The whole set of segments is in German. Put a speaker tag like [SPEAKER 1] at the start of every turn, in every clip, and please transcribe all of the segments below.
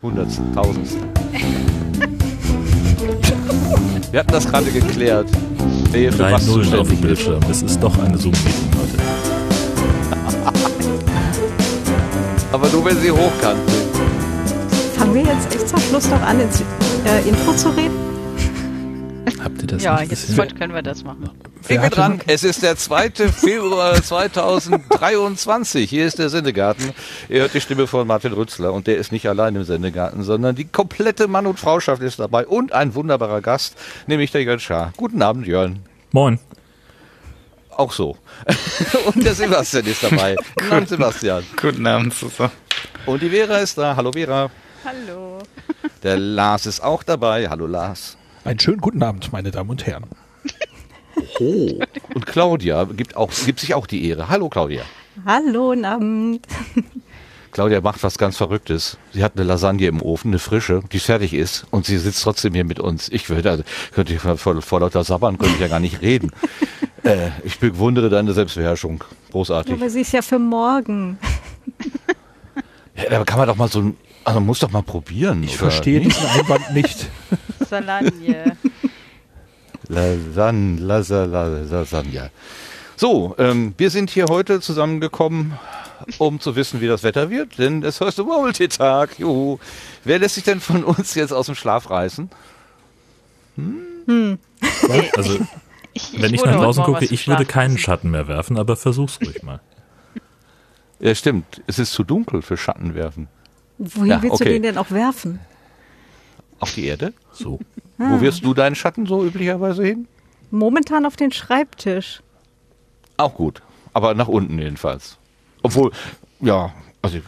[SPEAKER 1] Hundertsten, Tausendsten. Wir hatten das gerade geklärt. Wer für
[SPEAKER 2] Drei Nullen auf dem. Bildschirm. Es ist doch eine Zoom-Meeting heute.
[SPEAKER 1] Aber nur wenn sie hochkant sind.
[SPEAKER 3] Fangen wir jetzt echt zum Schluss noch an, ins äh, Intro zu reden?
[SPEAKER 2] Habt ihr das
[SPEAKER 4] Ja,
[SPEAKER 2] nicht
[SPEAKER 4] jetzt können wir das machen.
[SPEAKER 1] Ich bin dran. Es ist der 2. Februar 2023. Hier ist der Sendegarten. Ihr hört die Stimme von Martin Rützler und der ist nicht allein im Sendegarten, sondern die komplette Mann- und Frauschaft ist dabei und ein wunderbarer Gast, nämlich der Jörn Schaar. Guten Abend, Jörn.
[SPEAKER 2] Moin.
[SPEAKER 1] Auch so. und der Sebastian ist dabei. Guten Abend, Sebastian.
[SPEAKER 5] Guten Abend zusammen.
[SPEAKER 1] Und die Vera ist da. Hallo, Vera.
[SPEAKER 4] Hallo.
[SPEAKER 1] Der Lars ist auch dabei. Hallo, Lars.
[SPEAKER 6] Einen schönen guten Abend, meine Damen und Herren.
[SPEAKER 1] Oh. Und Claudia gibt, auch, gibt sich auch die Ehre. Hallo, Claudia.
[SPEAKER 3] Hallo, guten Abend.
[SPEAKER 1] Claudia macht was ganz Verrücktes. Sie hat eine Lasagne im Ofen, eine frische, die fertig ist und sie sitzt trotzdem hier mit uns. Ich würde, also, könnte ich vor, vor lauter Sabbern könnte ich ja gar nicht reden. äh, ich bewundere deine Selbstbeherrschung. Großartig.
[SPEAKER 3] Aber sie ist ja für morgen.
[SPEAKER 1] Ja, aber kann man doch mal so, ein- also man muss doch mal probieren.
[SPEAKER 6] Ich
[SPEAKER 1] oder
[SPEAKER 6] verstehe
[SPEAKER 1] nicht?
[SPEAKER 6] diesen Einwand nicht.
[SPEAKER 4] Salagne.
[SPEAKER 1] Lasagne, Lasagne, Lasagne. So, ähm, wir sind hier heute zusammengekommen, um zu wissen, wie das Wetter wird, denn es heute Murmeltee-Tag. Juhu. Wer lässt sich denn von uns jetzt aus dem Schlaf reißen?
[SPEAKER 2] Also,
[SPEAKER 4] Ich,
[SPEAKER 2] wenn ich
[SPEAKER 4] wurde
[SPEAKER 2] nach draußen gucke, ich würde keinen Schatten mehr werfen, aber versuch's ruhig mal.
[SPEAKER 1] Ja, stimmt. Es ist zu dunkel für Schatten werfen.
[SPEAKER 3] Wohin
[SPEAKER 1] Ja,
[SPEAKER 3] willst du
[SPEAKER 1] okay.
[SPEAKER 3] den denn auch werfen?
[SPEAKER 1] Auf die Erde?
[SPEAKER 2] So.
[SPEAKER 1] Wo wirst du deinen Schatten so üblicherweise hin?
[SPEAKER 3] Momentan auf den Schreibtisch.
[SPEAKER 1] Auch gut. Aber nach unten jedenfalls. Obwohl, ja, also ja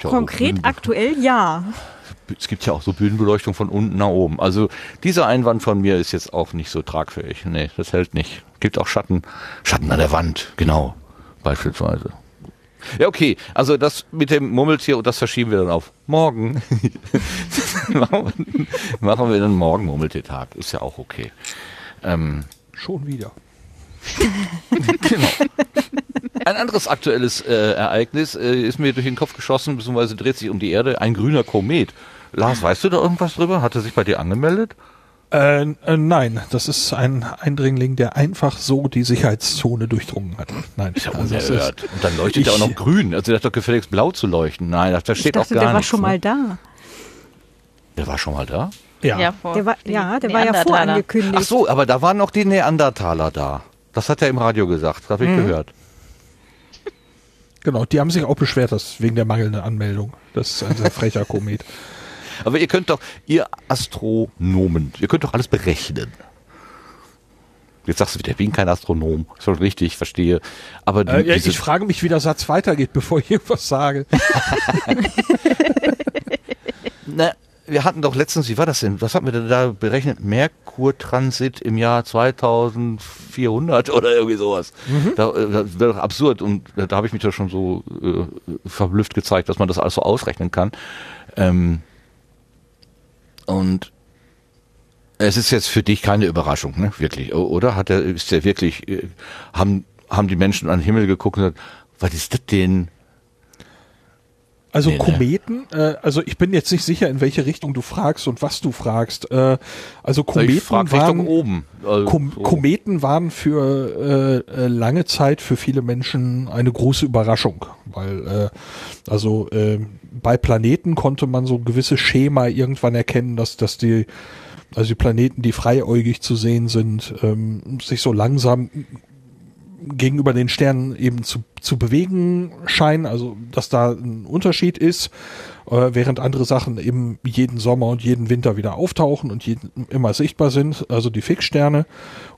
[SPEAKER 1] so
[SPEAKER 3] Konkret
[SPEAKER 1] Bühnen-
[SPEAKER 3] aktuell ja.
[SPEAKER 1] es gibt ja auch so Bühnenbeleuchtung von unten nach oben. Also dieser Einwand von mir ist jetzt auch nicht so tragfähig. Nee, das hält nicht. Gibt auch Schatten. Schatten an der Wand, genau. Beispielsweise. Ja, okay. Also das mit dem Murmeltier, das verschieben wir dann auf morgen. machen, wir, machen wir dann morgen Murmeltiertag. Ist ja auch okay. Ähm,
[SPEAKER 6] Schon wieder.
[SPEAKER 1] Genau. Ein anderes aktuelles äh, Ereignis äh, ist mir durch den Kopf geschossen, beziehungsweise dreht sich um die Erde. Ein grüner Komet. Lars, weißt du da irgendwas drüber? Hat er sich bei dir angemeldet?
[SPEAKER 6] Äh, äh, nein, das ist ein Eindringling, der einfach so die Sicherheitszone durchdrungen hat. Nein,
[SPEAKER 1] Ist ja
[SPEAKER 6] also
[SPEAKER 1] unerhört. Und dann leuchtet er auch
[SPEAKER 6] Ich-
[SPEAKER 1] noch grün. Also der hat doch gefälligst blau zu leuchten. Nein, da
[SPEAKER 3] Ich
[SPEAKER 1] steht auch
[SPEAKER 3] dachte,
[SPEAKER 1] gar
[SPEAKER 3] der war
[SPEAKER 1] nichts.
[SPEAKER 3] schon
[SPEAKER 1] ne?
[SPEAKER 3] mal da.
[SPEAKER 1] Der war schon mal da?
[SPEAKER 6] ja,
[SPEAKER 4] Ja,
[SPEAKER 3] Der war, ja, der war ja vorangekündigt.
[SPEAKER 1] Ach so, aber da waren noch die Neandertaler da. Das hat er im Radio gesagt. Habe ich
[SPEAKER 3] Mhm.
[SPEAKER 1] gehört.
[SPEAKER 6] genau. Die haben sich auch beschwert, dass wegen der mangelnden Anmeldung. Das ist ein sehr frecher Komet.
[SPEAKER 1] Aber ihr könnt doch, ihr Astronomen, ihr könnt doch alles berechnen. Jetzt sagst du wieder, ich bin kein Astronom. Ist schon richtig, ich verstehe. Aber die,
[SPEAKER 6] Äh, ja,
[SPEAKER 1] diese,
[SPEAKER 6] ich frage mich, wie der Satz weitergeht, bevor ich irgendwas sage.
[SPEAKER 1] Na, wir hatten doch letztens, wie war das denn? Was hatten wir denn da berechnet? Merkurtransit im Jahr 2400 oder irgendwie sowas. Da, äh, das wäre doch absurd und da, da habe ich mich doch schon so äh, verblüfft gezeigt, dass man das alles so ausrechnen kann. Ähm, und es ist jetzt für dich keine Überraschung, ne? Wirklich, oder? Hat er, ist der wirklich, äh, haben, haben die Menschen an den Himmel geguckt und gesagt, was ist das denn?
[SPEAKER 6] Also
[SPEAKER 1] Nee, ne.
[SPEAKER 6] Kometen, äh, also ich bin jetzt nicht sicher, in welche Richtung du fragst und was du fragst. Äh, also Kometen
[SPEAKER 1] frag
[SPEAKER 6] waren,
[SPEAKER 1] oben. Also,
[SPEAKER 6] Kom
[SPEAKER 1] so.
[SPEAKER 6] Kometen waren für äh, äh, lange Zeit für viele Menschen eine große Überraschung, weil äh, also äh, bei Planeten konnte man so ein gewisses Schema irgendwann erkennen, dass dass die also die Planeten, die freiäugig zu sehen sind, ähm, sich so langsam gegenüber den Sternen eben zu, zu bewegen scheinen, also dass da ein Unterschied ist, äh, während andere Sachen eben jeden Sommer und jeden Winter wieder auftauchen und jeden, immer sichtbar sind, also die Fixsterne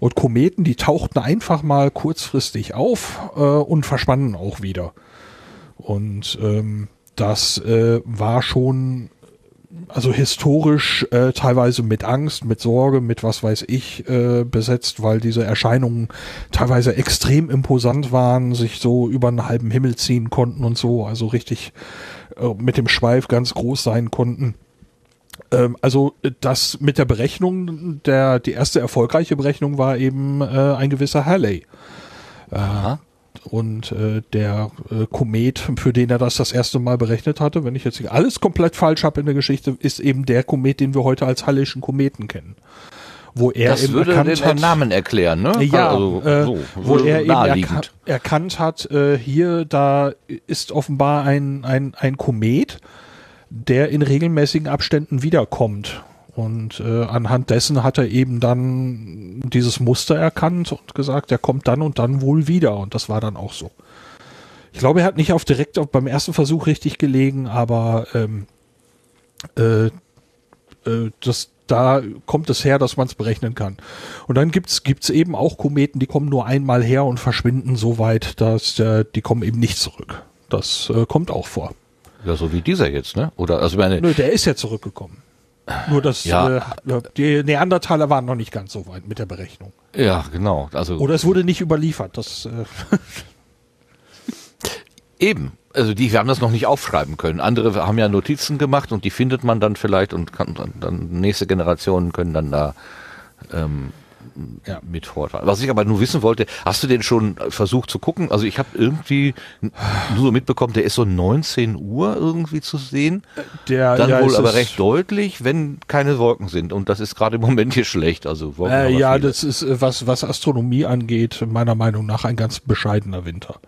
[SPEAKER 6] und Kometen, die tauchten einfach mal kurzfristig auf äh, und verschwanden auch wieder. Und ähm, das äh, war schon also historisch äh, teilweise mit Angst, mit Sorge, mit was weiß ich äh, besetzt, weil diese Erscheinungen teilweise extrem imposant waren, sich so über einen halben Himmel ziehen konnten und so, also richtig äh, mit dem Schweif ganz groß sein konnten. Ähm, also äh, das mit der Berechnung, der die erste erfolgreiche Berechnung war eben äh, ein gewisser Halley.
[SPEAKER 1] Aha.
[SPEAKER 6] Und äh, der äh, Komet, für den er das das erste Mal berechnet hatte, wenn ich jetzt hier alles komplett falsch habe in der Geschichte, ist eben der Komet, den wir heute als Hallischen Kometen kennen. Wo er
[SPEAKER 1] Das
[SPEAKER 6] eben
[SPEAKER 1] würde
[SPEAKER 6] erkannt
[SPEAKER 1] den
[SPEAKER 6] hat,
[SPEAKER 1] Namen erklären, ne?
[SPEAKER 6] ja,
[SPEAKER 1] also,
[SPEAKER 6] äh,
[SPEAKER 1] so,
[SPEAKER 6] wo er eben erka erkannt hat, äh, hier, da ist offenbar ein, ein, ein Komet, der in regelmäßigen Abständen wiederkommt. Und äh, anhand dessen hat er eben dann dieses Muster erkannt und gesagt, er kommt dann und dann wohl wieder. Und das war dann auch so. Ich glaube, er hat nicht auf direkt auf, beim ersten Versuch richtig gelegen, aber ähm, äh, äh, das, da kommt es her, dass man es berechnen kann. Und dann gibt's gibt's eben auch Kometen, die kommen nur einmal her und verschwinden so weit, dass äh, die kommen eben nicht zurück. Das äh, kommt auch vor.
[SPEAKER 1] Ja, so wie dieser jetzt, ne? Oder, also meine,
[SPEAKER 6] Nö, der ist ja zurückgekommen. Nur dass
[SPEAKER 1] Ja.
[SPEAKER 6] äh, die Neandertaler waren noch nicht ganz so weit mit der Berechnung.
[SPEAKER 1] ja, genau. Also
[SPEAKER 6] Oder es wurde nicht überliefert. Das äh,
[SPEAKER 1] Eben. Also die wir haben das noch nicht aufschreiben können. Andere haben ja Notizen gemacht und die findet man dann vielleicht und kann dann, nächste Generationen können dann da ähm,
[SPEAKER 6] Ja.
[SPEAKER 1] mit fortfahren. Was ich aber nur wissen wollte, hast du den schon versucht zu gucken? Also ich habe irgendwie nur so mitbekommen, der ist so 19 Uhr irgendwie zu sehen.
[SPEAKER 6] der
[SPEAKER 1] Dann
[SPEAKER 6] ja,
[SPEAKER 1] wohl aber recht deutlich, wenn keine Wolken sind. Und das ist gerade im Moment hier schlecht. Also Wolken
[SPEAKER 6] Äh, ja,
[SPEAKER 1] viele.
[SPEAKER 6] das ist, äh, was, was Astronomie angeht, meiner Meinung nach ein ganz bescheidener Winter.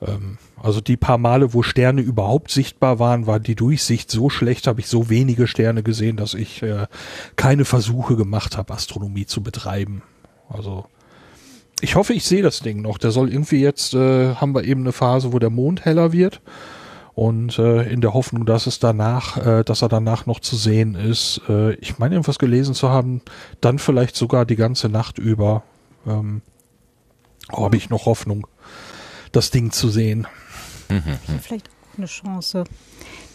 [SPEAKER 6] Ähm, also die paar Male, wo Sterne überhaupt sichtbar waren, war die Durchsicht so schlecht, habe ich so wenige Sterne gesehen, dass ich äh, keine Versuche gemacht habe, Astronomie zu betreiben. Also ich hoffe, ich sehe das Ding noch. Der soll irgendwie jetzt, äh, haben wir eben eine Phase, wo der Mond heller wird. Und äh, in der Hoffnung, dass es danach, äh, dass er danach noch zu sehen ist, äh, ich meine irgendwas gelesen zu haben, dann vielleicht sogar die ganze Nacht über ähm, habe ich noch Hoffnung, das Ding zu sehen.
[SPEAKER 3] Vielleicht auch eine Chance.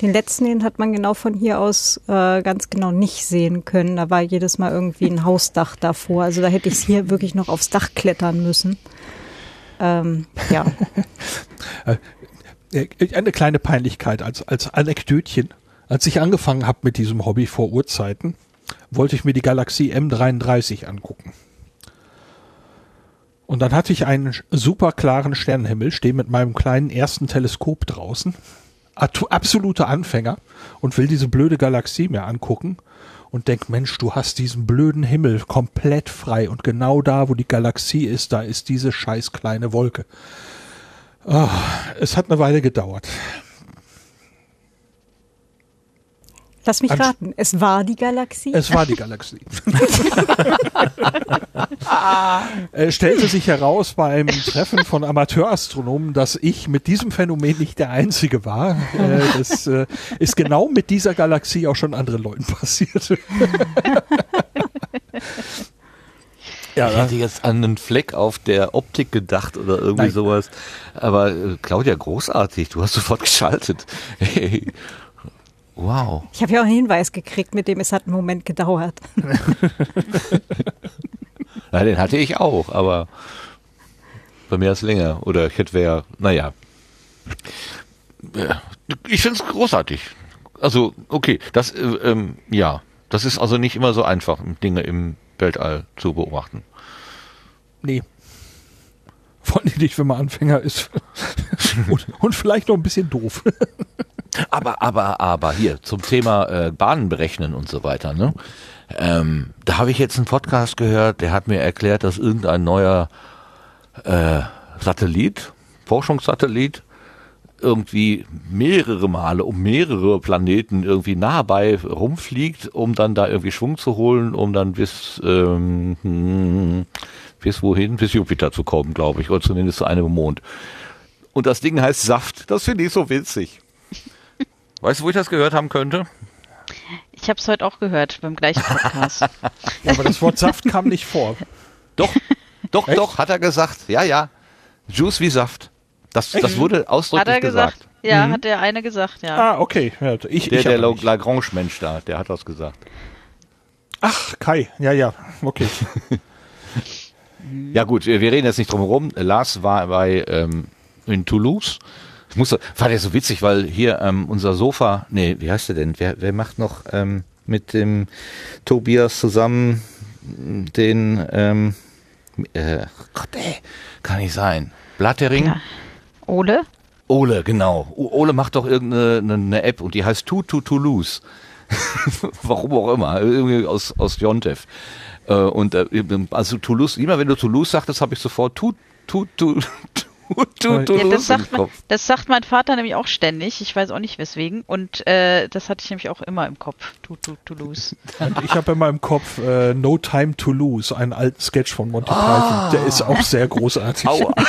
[SPEAKER 3] Den letzten, den hat man genau von hier aus äh, ganz genau nicht sehen können. Da war jedes Mal irgendwie ein Hausdach davor. Also da hätte ich es hier wirklich noch aufs Dach klettern müssen. Ähm, ja.
[SPEAKER 6] Äh, Eine kleine Peinlichkeit als, als Anekdötchen. Als ich angefangen habe mit diesem Hobby vor Urzeiten, wollte ich mir die Galaxie M33 angucken. Und dann hatte ich einen super klaren Sternenhimmel, stehe mit meinem kleinen ersten Teleskop draußen, absoluter Anfänger und will diese blöde Galaxie mir angucken und denk, Mensch, du hast diesen blöden Himmel komplett frei und genau da, wo die Galaxie ist, da ist diese scheiß kleine Wolke. Ah, es hat eine Weile gedauert.
[SPEAKER 3] Lass mich raten. Es war die Galaxie.
[SPEAKER 6] Es war die Galaxie. es stellte sich heraus bei einem Treffen von Amateurastronomen, dass ich mit diesem Phänomen nicht der Einzige war. Äh, das äh, ist genau mit dieser Galaxie auch schon anderen Leuten passiert. ja,
[SPEAKER 1] Ich hätte jetzt an einen Fleck auf der Optik gedacht oder irgendwie
[SPEAKER 6] Nein.
[SPEAKER 1] sowas. Aber äh, Claudia, großartig. Du hast sofort geschaltet. Hey. Wow.
[SPEAKER 3] ich habe ja auch einen Hinweis gekriegt, mit dem es hat einen Moment gedauert.
[SPEAKER 1] Na, den hatte ich auch, aber bei mir ist länger. Oder ich hätte wer, naja. Ja, Ich finde es großartig. Also, okay, das, äh, ähm, ja, das ist also nicht immer so einfach, Dinge im Weltall zu beobachten.
[SPEAKER 6] Nee. Vor allem nicht, wenn man Anfänger ist. und, und vielleicht noch ein bisschen doof.
[SPEAKER 1] Aber, aber, aber hier zum Thema äh, Bahnen berechnen und so weiter. Ne? Ähm, da habe ich jetzt einen Podcast gehört, der hat mir erklärt, dass irgendein neuer äh, Satellit, Forschungssatellit, irgendwie mehrere Male um mehrere Planeten irgendwie nah bei rumfliegt, um dann da irgendwie Schwung zu holen, um dann bis ähm, hm, bis wohin? Bis Jupiter zu kommen, glaube ich, oder zumindest zu einem Mond. Und das Ding heißt Saft. Das finde ich so witzig. Weißt du, wo ich das gehört haben könnte?
[SPEAKER 4] Ich habe es heute auch gehört beim gleichen Podcast.
[SPEAKER 6] Ja, aber das Wort Saft kam nicht vor.
[SPEAKER 1] Doch, doch,
[SPEAKER 6] Echt?
[SPEAKER 1] doch, hat er gesagt. Ja, ja. Juice wie Saft. Das, das wurde
[SPEAKER 4] hat
[SPEAKER 1] ausdrücklich
[SPEAKER 4] er gesagt?
[SPEAKER 1] gesagt.
[SPEAKER 4] Ja,
[SPEAKER 6] Mhm.
[SPEAKER 4] hat der eine gesagt, ja.
[SPEAKER 6] Ah, okay. Ja, ich,
[SPEAKER 1] Der,
[SPEAKER 6] ich
[SPEAKER 1] der. Lagrange-Mensch da, der hat das gesagt.
[SPEAKER 6] Ach, Kai. Ja, ja. Okay.
[SPEAKER 1] Ja gut, wir wir reden jetzt nicht drum herum. Lars war bei ähm, in Toulouse. Ich musste, war der so witzig, weil hier ähm, unser Sofa, nee, wie heißt der denn? Wer, wer macht noch ähm, mit dem Tobias zusammen den, ähm, äh, Gott, ey, kann nicht sein. Blattering?
[SPEAKER 4] Ja. Ole?
[SPEAKER 1] Ole, genau. Ole macht doch irgendeine eine, App und die heißt Tu Tu Toulouse. Warum auch immer, irgendwie aus, aus Jontef. Äh, und äh, also Toulouse, immer wenn du Toulouse sagtest, habe ich sofort Tu Tu Tu Tu Tu
[SPEAKER 6] Ja,
[SPEAKER 4] das, sagt mein,
[SPEAKER 1] Kopf.
[SPEAKER 4] das sagt mein Vater nämlich auch ständig. Ich weiß auch nicht weswegen. Und äh, das hatte ich nämlich auch immer im Kopf. Tu, tu, Toulouse.
[SPEAKER 6] Und ich habe in meinem Kopf äh, No Time to Lose, einen alten Sketch von Monty
[SPEAKER 1] Ah.
[SPEAKER 6] Python. Der ist auch sehr großartig.
[SPEAKER 1] Aua.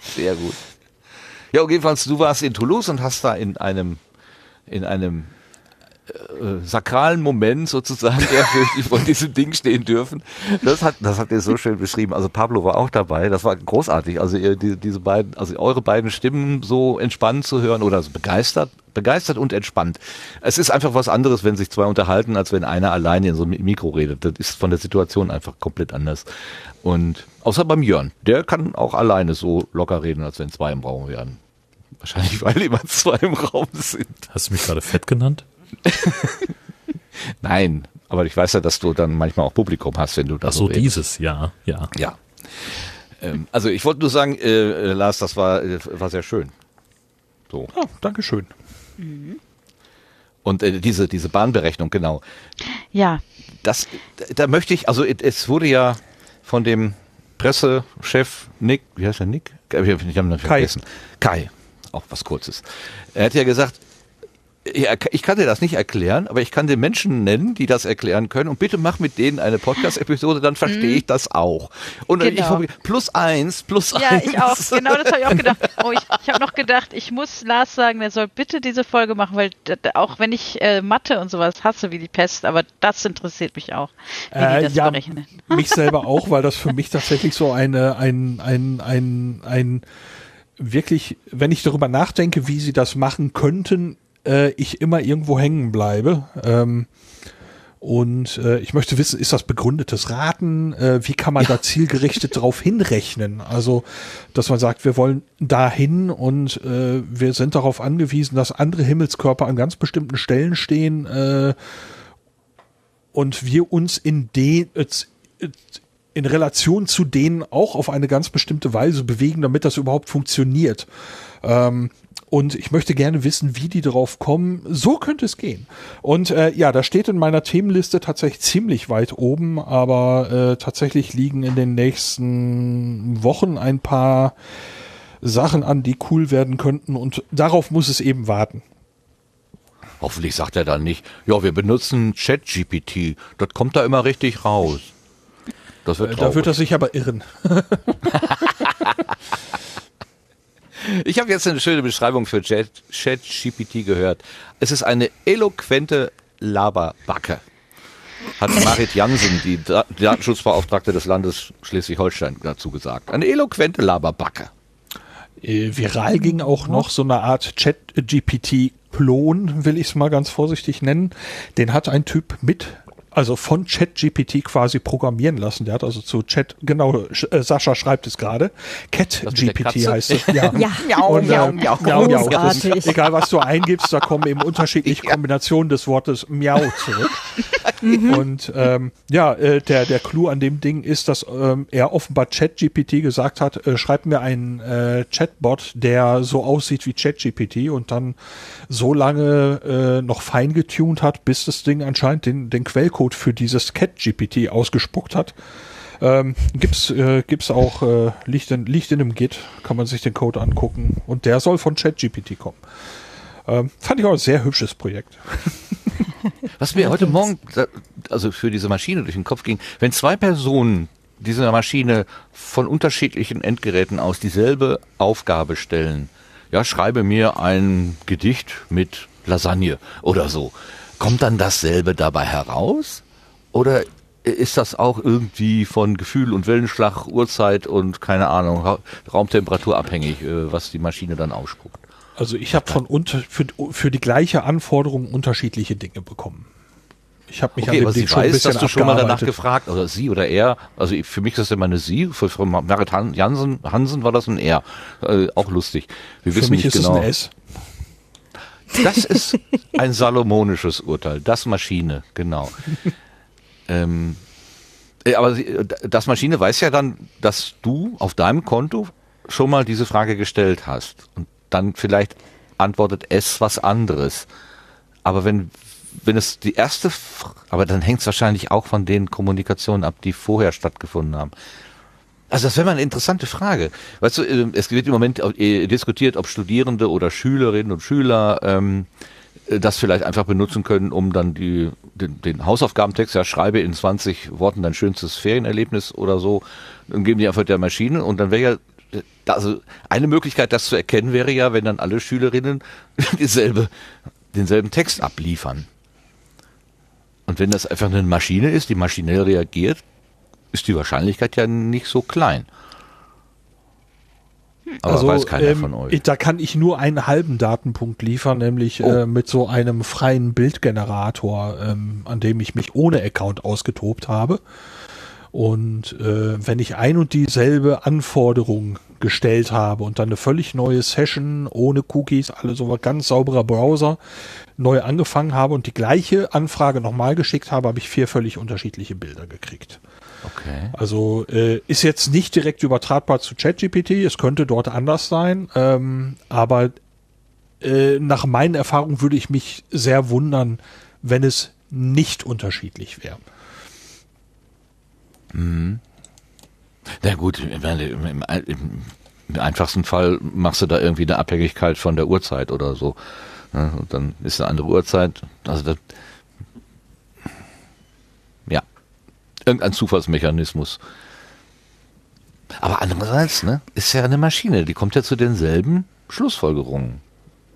[SPEAKER 1] Sehr gut. Ja, jedenfalls, du warst in Toulouse und hast da in einem, in einem äh, sakralen Moment sozusagen ehrfürchtig von diesem Ding stehen dürfen. Das hat, das habt ihr so schön beschrieben. Also Pablo war auch dabei. Das war großartig. Also ihr, die, diese beiden, also eure beiden Stimmen so entspannt zu hören oder so begeistert, begeistert und entspannt. Es ist einfach was anderes, wenn sich zwei unterhalten, als wenn einer alleine in so einem Mikro redet. Das ist von der Situation einfach komplett anders. Und außer beim Jörn, der kann auch alleine so locker reden, als wenn zwei im Raum wären. Wahrscheinlich, weil immer zwei im Raum sind.
[SPEAKER 2] Hast du mich gerade fett genannt?
[SPEAKER 1] Nein, aber ich weiß ja, dass du dann manchmal auch Publikum hast, wenn du da
[SPEAKER 2] Ach so,
[SPEAKER 1] so
[SPEAKER 2] dieses, ja, ja.
[SPEAKER 1] Ja. Ähm, also ich wollte nur sagen, äh, Lars, das war, äh, war sehr schön. So.
[SPEAKER 6] Ja, Dankeschön.
[SPEAKER 1] Und äh, diese, diese Bahnberechnung, genau.
[SPEAKER 4] Ja,
[SPEAKER 1] Das, da möchte ich, also es wurde ja von dem Pressechef Nick, wie heißt er Nick? Ich habe ihn
[SPEAKER 6] Kai.
[SPEAKER 1] vergessen. Kai, auch was Kurzes. Er hat ja gesagt, ich kann dir das nicht erklären, aber ich kann dir Menschen nennen, die das erklären können und bitte mach mit denen eine Podcast-Episode, dann verstehe ich das auch. Und dann
[SPEAKER 4] Genau.
[SPEAKER 1] ich plus eins, plus
[SPEAKER 4] ja,
[SPEAKER 1] eins.
[SPEAKER 4] ich auch. Genau das habe ich auch gedacht. Oh, ich ich habe noch gedacht, ich muss Lars sagen, er soll bitte diese Folge machen, weil auch wenn ich äh, Mathe und sowas hasse wie die Pest, aber das interessiert mich auch, wie die
[SPEAKER 6] Äh,
[SPEAKER 4] das
[SPEAKER 6] ja,
[SPEAKER 4] berechnen.
[SPEAKER 6] mich selber auch, weil das für mich tatsächlich so eine, ein, ein, ein, ein, wirklich, wenn ich darüber nachdenke, wie sie das machen könnten, äh, ich immer irgendwo hängen bleibe. Ähm, und äh, ich möchte wissen, ist das begründetes Raten? Äh, wie kann man da zielgerichtet drauf hinrechnen? Also, dass man sagt, wir wollen dahin und äh, wir sind darauf angewiesen, dass andere Himmelskörper an ganz bestimmten Stellen stehen äh, und wir uns in den äh, in Relation zu denen auch auf eine ganz bestimmte Weise bewegen, damit das überhaupt funktioniert. Ähm, und ich möchte gerne wissen, wie die darauf kommen. So könnte es gehen. Und äh, ja, da steht in meiner Themenliste tatsächlich ziemlich weit oben, aber äh, tatsächlich liegen in den nächsten Wochen ein paar Sachen an, die cool werden könnten. Und darauf muss es eben warten.
[SPEAKER 1] Hoffentlich sagt er dann nicht, ja, wir benutzen ChatGPT. Das kommt da immer richtig raus. Das wird
[SPEAKER 6] Äh,
[SPEAKER 1] traurig.
[SPEAKER 6] Da wird er sich aber irren.
[SPEAKER 1] Ich habe jetzt eine schöne Beschreibung für Chat- ChatGPT gehört. Es ist eine eloquente Laberbacke. Hat Marit Jansen, die Da- Datenschutzbeauftragte des Landes Schleswig-Holstein, dazu gesagt. Eine eloquente Laberbacke.
[SPEAKER 6] Äh, viral ging auch noch so eine Art Chat-GPT-Klon, will ich es mal ganz vorsichtig nennen. Den hat ein Typ mit, also von ChatGPT quasi programmieren lassen. Der hat also zu Chat, genau, äh, Sascha schreibt es gerade. CatGPT heißt es. Ja.
[SPEAKER 3] Ja,
[SPEAKER 6] Und, äh,
[SPEAKER 1] miau, miau.
[SPEAKER 6] miau, miau. Das,
[SPEAKER 3] Großartig.
[SPEAKER 6] egal was du eingibst, da kommen eben unterschiedliche Kombinationen des Wortes miau zurück. Und ähm, ja, äh, der, der Clou an dem Ding ist, dass ähm, er offenbar ChatGPT gesagt hat, äh, schreib mir einen äh, Chatbot, der so aussieht wie ChatGPT und dann so lange äh, noch fein getuned hat, bis das Ding anscheinend den, den Quellcode für dieses CatGPT ausgespuckt hat. Ähm, gibt's äh, gibt's auch äh, liegt in liegt in einem Git, kann man sich den Code angucken und der soll von ChatGPT kommen. Ähm, fand ich auch ein sehr hübsches Projekt.
[SPEAKER 1] Was mir heute Morgen, also für diese Maschine durch den Kopf ging, wenn zwei Personen dieser Maschine von unterschiedlichen Endgeräten aus dieselbe Aufgabe stellen, ja, schreibe mir ein Gedicht mit Lasagne oder so, kommt dann dasselbe dabei heraus? Oder ist das auch irgendwie von Gefühl und Wellenschlag, Uhrzeit und keine Ahnung, Ra Raumtemperatur abhängig, äh, was die Maschine dann ausspuckt?
[SPEAKER 6] Also ich habe von unter, für, für die gleiche Anforderung unterschiedliche Dinge bekommen. Ich habe mich
[SPEAKER 1] Okay,
[SPEAKER 6] an dem
[SPEAKER 1] aber
[SPEAKER 6] Ding
[SPEAKER 1] sie
[SPEAKER 6] schon ein
[SPEAKER 1] weiß,
[SPEAKER 6] bisschen
[SPEAKER 1] dass du schon mal danach gefragt, oder sie oder er, also für mich ist das immer eine sie, für Frau Marit Han- Jansen, Hansen war das ein er. Äh, auch lustig. Wir
[SPEAKER 6] Für
[SPEAKER 1] wissen
[SPEAKER 6] mich
[SPEAKER 1] nicht
[SPEAKER 6] ist
[SPEAKER 1] genau.
[SPEAKER 6] es ein S.
[SPEAKER 1] Das ist ein salomonisches Urteil, das Maschine, genau. ähm, Äh, Aber sie- das Maschine weiß ja dann, dass du auf deinem Konto schon mal diese Frage gestellt hast. Und dann vielleicht antwortet es was anderes. Aber wenn, wenn es die erste, aber dann hängt es wahrscheinlich auch von den Kommunikationen ab, die vorher stattgefunden haben. Also das wäre mal eine interessante Frage. Weißt du, ähm, es wird im Moment äh, diskutiert, ob Studierende oder Schülerinnen und Schüler ähm, äh, das vielleicht einfach benutzen können, um dann die, den, den Hausaufgabentext, ja, schreibe in 20 Worten dein schönstes Ferienerlebnis oder so, dann geben die einfach der Maschine und dann wäre ja, äh, also eine Möglichkeit, das zu erkennen, wäre ja, wenn dann alle Schülerinnen dieselbe, denselben Text abliefern. Und wenn das einfach eine Maschine ist, die maschinell reagiert, ist die Wahrscheinlichkeit ja nicht so klein. Aber weiß keiner
[SPEAKER 6] ähm,
[SPEAKER 1] von euch.
[SPEAKER 6] Da kann ich nur einen halben Datenpunkt liefern, nämlich
[SPEAKER 1] Oh.
[SPEAKER 6] äh, mit so einem freien Bildgenerator, ähm, an dem ich mich ohne Account ausgetobt habe. Und äh, wenn ich ein und dieselbe Anforderung gestellt habe und dann eine völlig neue Session ohne Cookies, alles so ganz sauberer Browser neu angefangen habe und die gleiche Anfrage nochmal geschickt habe, habe ich vier völlig unterschiedliche Bilder gekriegt.
[SPEAKER 1] Okay.
[SPEAKER 6] Also äh, ist jetzt nicht direkt übertragbar zu ChatGPT, es könnte dort anders sein, ähm, aber äh, nach meinen Erfahrungen würde ich mich sehr wundern, wenn es nicht unterschiedlich wäre.
[SPEAKER 1] Na gut, ich im, im, im, einfachsten Fall machst du da irgendwie eine Abhängigkeit von der Uhrzeit oder so. Ja, und dann ist eine andere Uhrzeit. Also das, ja, irgendein Zufallsmechanismus. Aber andererseits, ne, ist ja eine Maschine, die kommt ja zu denselben Schlussfolgerungen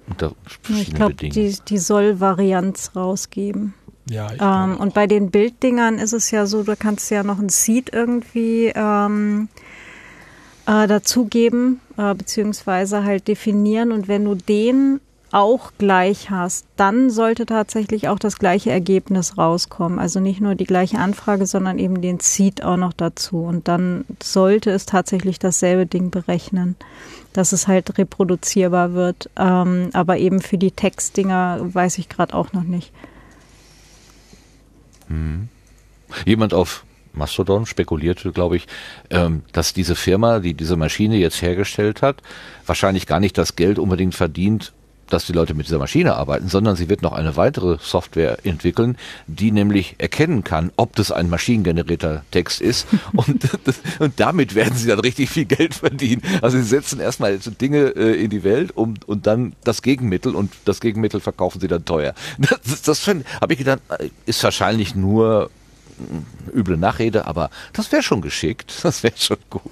[SPEAKER 1] unter
[SPEAKER 3] Ich
[SPEAKER 1] verschiedenen
[SPEAKER 3] glaube,
[SPEAKER 1] Bedingungen.
[SPEAKER 3] die, die soll Varianz rausgeben.
[SPEAKER 6] Ja, ich
[SPEAKER 3] Ähm, und bei den Bilddingern ist es ja so, du kannst ja noch ein Seed irgendwie ähm, äh, dazugeben, äh, beziehungsweise halt definieren. Und wenn du den auch gleich hast, dann sollte tatsächlich auch das gleiche Ergebnis rauskommen. Also nicht nur die gleiche Anfrage, sondern eben den Seed auch noch dazu. Und dann sollte es tatsächlich dasselbe Ding berechnen, dass es halt reproduzierbar wird. Ähm, aber eben für die Textdinger weiß ich gerade auch noch nicht.
[SPEAKER 1] Jemand auf Mastodon spekulierte, glaube ich, ähm, dass diese Firma, die diese Maschine jetzt hergestellt hat, wahrscheinlich gar nicht das Geld unbedingt verdient, dass die Leute mit dieser Maschine arbeiten, sondern sie wird noch eine weitere Software entwickeln, die nämlich erkennen kann, ob das ein maschinengenerierter Text ist. Und, das, und damit werden sie dann richtig viel Geld verdienen. Also sie setzen erstmal so Dinge äh, in die Welt um, und dann das Gegenmittel und das Gegenmittel verkaufen sie dann teuer. Das, das, das habe ich gedacht, äh, ist wahrscheinlich nur üble Nachrede, aber das wäre schon geschickt. Das wäre schon gut.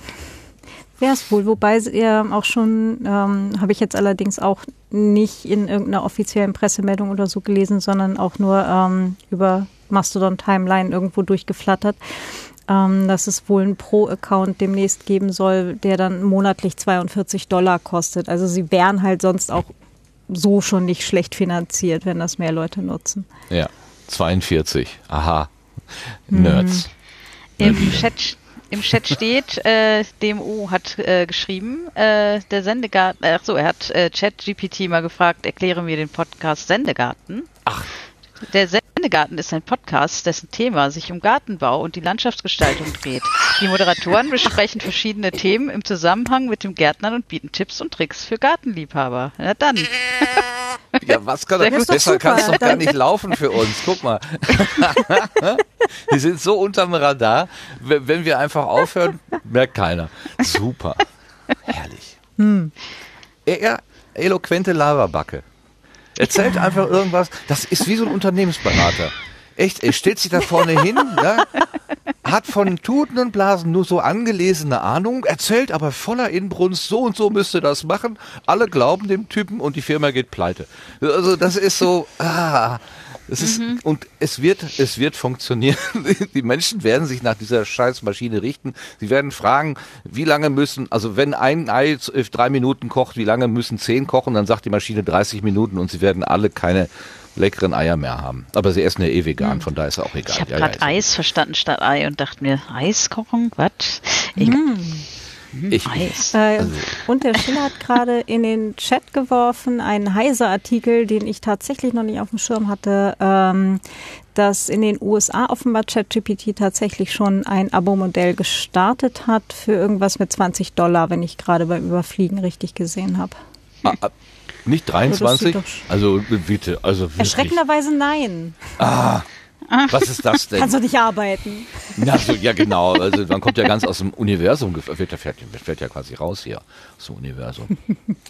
[SPEAKER 3] Wäre es wohl, wobei ihr auch schon, ähm, habe ich jetzt allerdings auch nicht in irgendeiner offiziellen Pressemeldung oder so gelesen, sondern auch nur ähm, über Mastodon Timeline irgendwo durchgeflattert, ähm, dass es wohl einen Pro-Account demnächst geben soll, der dann monatlich 42 Dollar kostet. Also sie wären halt sonst auch so schon nicht schlecht finanziert, wenn das mehr Leute nutzen.
[SPEAKER 1] Ja, 42. Aha. Nerds.
[SPEAKER 4] Im Chat, im Chat steht, äh, DMO hat äh, geschrieben, äh, der Sendegarten, ach so, er hat äh, ChatGPT mal gefragt, erkläre mir den Podcast Sendegarten.
[SPEAKER 1] Ach.
[SPEAKER 4] Der Sendegarten ist ein Podcast, dessen Thema sich um Gartenbau und die Landschaftsgestaltung dreht. Die Moderatoren besprechen verschiedene Themen im Zusammenhang mit dem Gärtnern und bieten Tipps und Tricks für Gartenliebhaber. Na dann.
[SPEAKER 1] Ja, was kann
[SPEAKER 4] gut.
[SPEAKER 1] Besser kann es doch gar nicht laufen für uns. Guck mal. Die sind so unterm Radar. Wenn wir einfach aufhören, merkt keiner. Super. Herrlich. Er, eloquente Lavabacke. Erzählt einfach irgendwas. Das ist wie so ein Unternehmensberater. Echt, er stellt sich da vorne hin, ja, hat von Tuten und Blasen nur so angelesene Ahnung, erzählt aber voller Inbrunst, so und so müsste das machen. Alle glauben dem Typen und die Firma geht pleite. Also das ist so, ah, es ist, und es wird, es wird funktionieren. Die Menschen werden sich nach dieser Scheißmaschine richten. Sie werden fragen, wie lange müssen, also wenn ein Ei äh, drei Minuten kocht, wie lange müssen zehn kochen? Dann sagt die Maschine 30 Minuten und sie werden alle keine leckeren Eier mehr haben. Aber sie essen ja eh vegan, von daher ist auch egal.
[SPEAKER 4] Ich habe
[SPEAKER 1] Ja,
[SPEAKER 4] gerade
[SPEAKER 1] ja-
[SPEAKER 4] Eis verstanden statt Ei und dachte mir, Eis kochen? Was? Egal.
[SPEAKER 1] Ich,
[SPEAKER 4] Nice.
[SPEAKER 3] Äh, und der Schiller hat gerade in den Chat geworfen einen Heise-Artikel, den ich tatsächlich noch nicht auf dem Schirm hatte, ähm, dass in den USA offenbar ChatGPT tatsächlich schon ein Abo-Modell gestartet hat für irgendwas mit 20 Dollar, wenn ich gerade beim Überfliegen richtig gesehen habe.
[SPEAKER 1] ah, ah, nicht
[SPEAKER 3] Ja, das
[SPEAKER 1] 23?
[SPEAKER 3] sieht doch sch-
[SPEAKER 1] Also bitte, also wirklich.
[SPEAKER 3] Erschreckenderweise nein.
[SPEAKER 1] Was ist das denn?
[SPEAKER 3] Kannst du nicht arbeiten.
[SPEAKER 1] Na, so, ja, genau. Also man kommt ja ganz aus dem Universum, ja- fährt, fährt ja quasi raus hier aus dem Universum.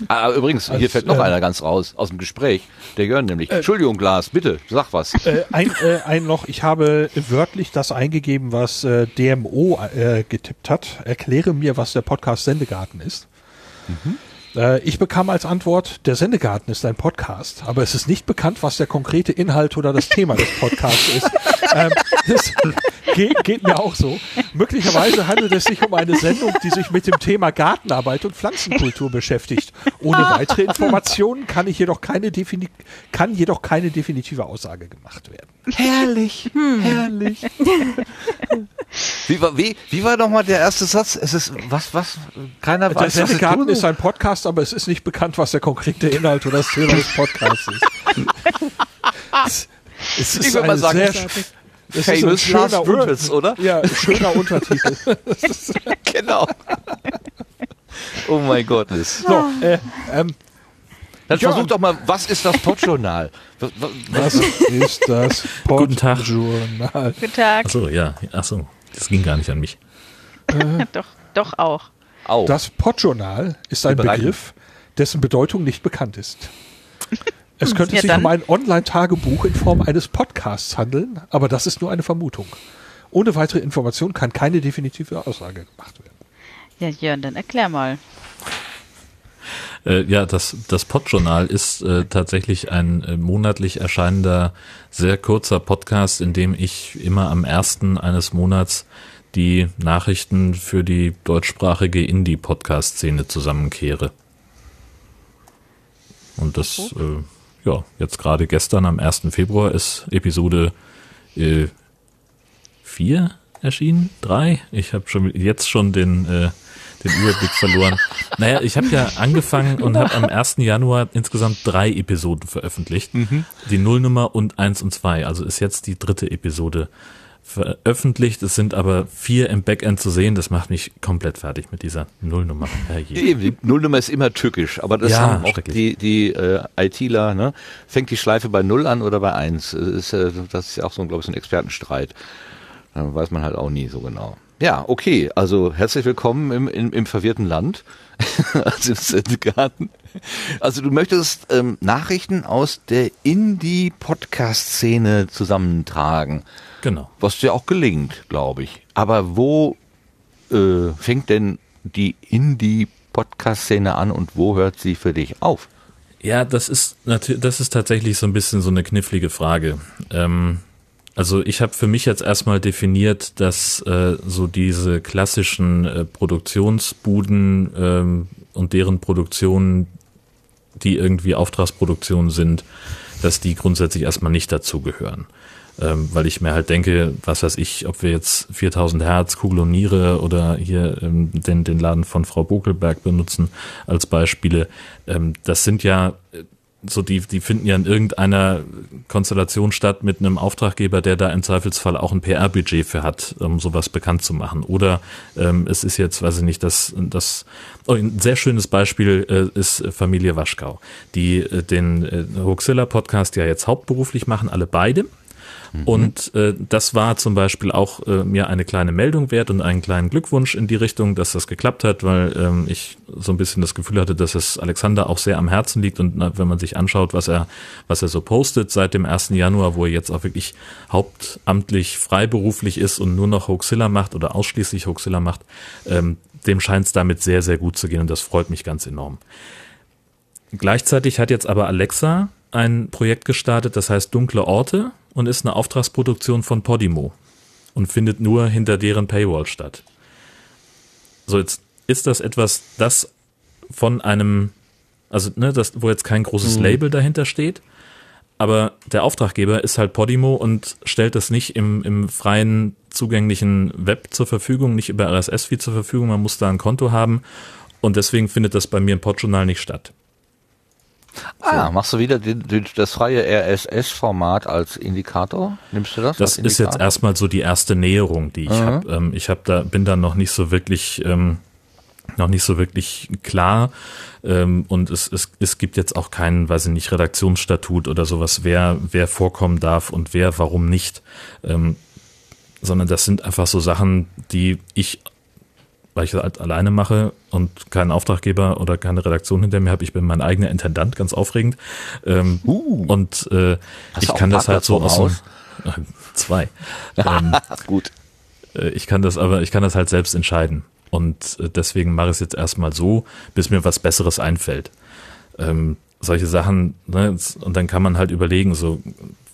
[SPEAKER 1] Ah, übrigens, hier
[SPEAKER 6] Als,
[SPEAKER 1] fällt noch
[SPEAKER 6] äh,
[SPEAKER 1] einer ganz raus aus dem Gespräch. Der Jörn nämlich. Entschuldigung, Glas, bitte, sag was.
[SPEAKER 6] Äh, ein, äh, ein noch, ich habe wörtlich das eingegeben, was äh, DMO äh, getippt hat. Erkläre mir, was der Podcast Sendegarten ist. Äh, ich bekam als Antwort, der Sendegarten ist ein Podcast, aber es ist nicht bekannt, was der konkrete Inhalt oder das Thema des Podcasts ist. ähm, das geht, geht mir auch so. Möglicherweise handelt es sich um eine Sendung, die sich mit dem Thema Gartenarbeit und Pflanzenkultur beschäftigt. Ohne weitere Informationen kann ich jedoch keine, defini kann jedoch keine definitive Aussage gemacht werden.
[SPEAKER 1] Herrlich, herrlich. Wie war, wie, wie war nochmal der erste Satz? Es ist, was, was, keiner
[SPEAKER 6] Der
[SPEAKER 1] weiß, es
[SPEAKER 6] Sendegarten ist ein Podcast, aber es ist nicht bekannt, was der konkrete Inhalt oder das Thema des Podcasts ist. Es ist
[SPEAKER 1] Ich würde mal sagen,
[SPEAKER 6] sehr,
[SPEAKER 1] es
[SPEAKER 6] ist ein schöner
[SPEAKER 1] words, oder?
[SPEAKER 6] Ja, schöner Untertitel.
[SPEAKER 1] Genau. Oh mein Gott.
[SPEAKER 6] So, äh, ähm,
[SPEAKER 1] Dann
[SPEAKER 6] Ja.
[SPEAKER 1] versuch doch mal, was ist das Podjournal? Was, was,
[SPEAKER 6] ist das
[SPEAKER 2] Guten Tag.
[SPEAKER 6] Podjournal?
[SPEAKER 4] Guten Tag.
[SPEAKER 2] Achso, ja. Achso, das ging gar nicht an mich.
[SPEAKER 4] Doch, doch auch.
[SPEAKER 1] Au.
[SPEAKER 6] Das Podjournal ist ein. Begriff, dessen Bedeutung nicht bekannt ist. Es könnte
[SPEAKER 4] Ja,
[SPEAKER 6] sich
[SPEAKER 4] dann-
[SPEAKER 6] um ein Online-Tagebuch in Form eines Podcasts handeln, aber das ist nur eine Vermutung. Ohne weitere Information kann keine definitive Aussage gemacht werden.
[SPEAKER 4] Ja, Jörn, dann erklär mal.
[SPEAKER 2] Äh, ja, das, das Podjournal ist äh, tatsächlich ein äh, monatlich erscheinender, sehr kurzer Podcast, in dem ich immer am ersten eines Monats die Nachrichten für die deutschsprachige Indie-Podcast-Szene zusammenkehre. Und das, äh, ja, jetzt gerade gestern am 1. Februar ist Episode äh, 4 erschienen? Drei? Ich habe schon jetzt schon den, äh, den Überblick verloren. Naja, ich habe ja angefangen und habe am 1. Januar insgesamt drei Episoden veröffentlicht. Die Nullnummer und eins und zwei. Also ist jetzt die dritte Episode veröffentlicht. Es sind aber vier im Backend zu sehen. Das macht mich komplett fertig mit dieser Nullnummer. Herrje.
[SPEAKER 1] Die Nullnummer ist immer tückisch, aber das
[SPEAKER 2] Ja,
[SPEAKER 1] haben auch die, die äh, ITler, ne? Fängt die Schleife bei Null an oder bei Eins? Das ist, äh, das ist ja auch so, glaube ich, so ein Expertenstreit. Da weiß man halt auch nie so genau. Ja, okay, also herzlich willkommen im, im, im verwirrten Land, also im Sendegarten. Also du möchtest ähm, Nachrichten aus der Indie-Podcast-Szene zusammentragen,
[SPEAKER 2] Genau.
[SPEAKER 1] was dir auch gelingt, glaube ich. Aber wo äh, fängt denn die Indie-Podcast-Szene an und wo hört sie für dich auf?
[SPEAKER 2] Ja, das ist natürlich, das ist tatsächlich so ein bisschen so eine knifflige Frage. Ähm, also ich habe für mich jetzt erstmal definiert, dass äh, so diese klassischen äh, Produktionsbuden ähm, und deren Produktionen, die irgendwie Auftragsproduktionen sind, dass die grundsätzlich erstmal nicht dazugehören. Ähm, weil ich mir halt denke, was weiß ich, ob wir jetzt 4000 Hertz, Kugel und Niere oder hier ähm, den, den Laden von Frau Bokelberg benutzen als Beispiele, ähm, das sind ja äh, so die, die finden ja in irgendeiner Konstellation statt mit einem Auftraggeber, der da im Zweifelsfall auch ein PR-Budget für hat, um sowas bekannt zu machen. Oder ähm, es ist jetzt, weiß ich nicht, das, das oh, ein sehr schönes Beispiel äh, ist Familie Waschkau, die äh, den äh, Hoaxilla-Podcast ja jetzt hauptberuflich machen, alle beide. Und äh, das war zum Beispiel auch äh, mir eine kleine Meldung wert und einen kleinen Glückwunsch in die Richtung, dass das geklappt hat, weil ähm, ich so ein bisschen das Gefühl hatte, dass es Alexander auch sehr am Herzen liegt und na, wenn man sich anschaut, was er, was er so postet seit dem 1. Januar, wo er jetzt auch wirklich hauptamtlich freiberuflich ist und nur noch Hoaxilla macht oder ausschließlich Hoaxilla macht, ähm, dem scheint es damit sehr, sehr gut zu gehen und das freut mich ganz enorm. Gleichzeitig hat jetzt aber Alexa ein Projekt gestartet, das heißt Dunkle Orte und ist eine Auftragsproduktion von Podimo und findet nur hinter deren Paywall statt. So, jetzt ist das etwas, das von einem, also ne, das, wo jetzt kein großes Label dahinter steht, aber der Auftraggeber ist halt Podimo und stellt das nicht im, im freien zugänglichen Web zur Verfügung, nicht über RSS-Feed zur Verfügung. Man muss da ein Konto haben und deswegen findet das bei mir im Podjournal nicht statt.
[SPEAKER 1] Ah, machst du wieder den, den, das freie RSS-Format als Indikator? Nimmst du das?
[SPEAKER 2] Das ist jetzt erstmal so die erste Näherung, die ich mhm. habe. Ähm, ich habe da bin da noch nicht so wirklich ähm, noch nicht so wirklich klar. Ähm, und es, es, es gibt jetzt auch keinen, weiß ich nicht, Redaktionsstatut oder sowas, wer, wer vorkommen darf und wer warum nicht. Ähm, sondern das sind einfach so Sachen, die ich, weil ich halt alleine mache und keinen Auftraggeber oder keine Redaktion hinter mir habe, ich bin mein eigener Intendant, ganz aufregend. Ähm, uh, und äh, ich kann das halt so aus. aus? Zwei. ähm,
[SPEAKER 1] Gut.
[SPEAKER 2] Äh, ich kann das aber, ich kann das halt selbst entscheiden. Und äh, deswegen mache ich es jetzt erstmal so, bis mir was Besseres einfällt. Ähm, solche Sachen, ne, und dann kann man halt überlegen, so,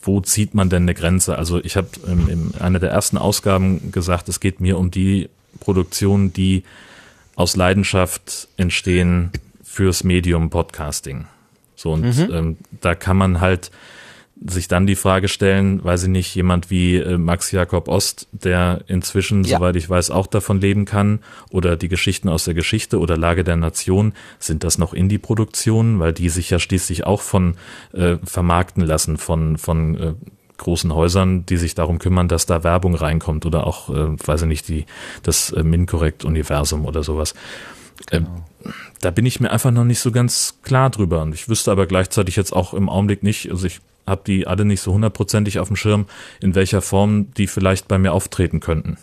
[SPEAKER 2] wo zieht man denn eine Grenze? Also ich habe ähm, in einer der ersten Ausgaben gesagt, es geht mir um die Produktionen, die aus Leidenschaft entstehen fürs Medium Podcasting. So, und mhm. ähm, da kann man halt sich dann die Frage stellen, weiß ich nicht, jemand wie äh, Max Jakob Ost, der inzwischen, ja. soweit ich weiß, auch davon leben kann, oder die Geschichten aus der Geschichte oder Lage der Nation, sind das noch Indie-Produktionen, weil die sich ja schließlich auch von äh, vermarkten lassen, von, von äh, großen Häusern, die sich darum kümmern, dass da Werbung reinkommt oder auch, äh, weiß ich nicht, die, das äh, Mincorrect-Universum oder sowas. Genau. Ähm, da bin ich mir einfach noch nicht so ganz klar drüber. Und ich wüsste aber gleichzeitig jetzt auch im Augenblick nicht, also ich habe die alle nicht so hundertprozentig auf dem Schirm, in welcher Form die vielleicht bei mir auftreten könnten.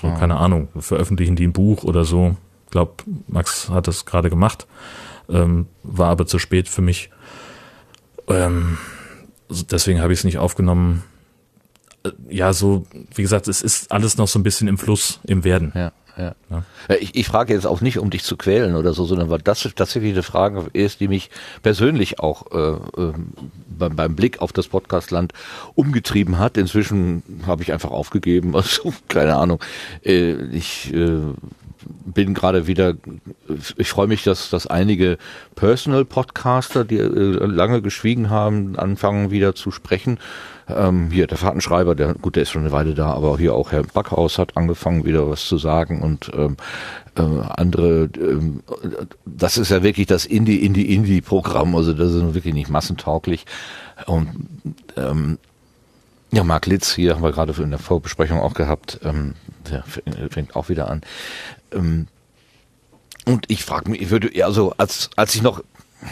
[SPEAKER 2] So, ja. keine Ahnung, veröffentlichen die ein Buch oder so. Ich glaube, Max hat das gerade gemacht, ähm, war aber zu spät für mich. Ähm, deswegen habe ich es nicht aufgenommen. Äh, ja, so, wie gesagt, es ist alles noch so ein bisschen im Fluss, im Werden.
[SPEAKER 1] Ja ja. ja. Ich, ich frage jetzt auch nicht, um dich zu quälen oder so, sondern weil das tatsächlich eine Frage ist, die mich persönlich auch äh, äh, beim, beim Blick auf das Podcastland umgetrieben hat. Inzwischen habe ich einfach aufgegeben, also keine Ahnung. Äh, ich äh, bin gerade wieder, ich freue mich, dass, dass einige Personal-Podcaster, die äh, lange geschwiegen haben, anfangen wieder zu sprechen. Ähm, hier der Fahrtenschreiber, der gut, der ist schon eine Weile da, aber hier auch Herr Backhaus hat angefangen, wieder was zu sagen und ähm, äh, andere, ähm, das ist ja wirklich das Indie, Indie, Indie-Programm, also das ist wirklich nicht massentauglich. Und ähm, ja, Marc Litz hier haben wir gerade in der Vorbesprechung auch gehabt, ähm, der fängt auch wieder an. Ähm, und ich frage mich, ich würde, also als, als ich noch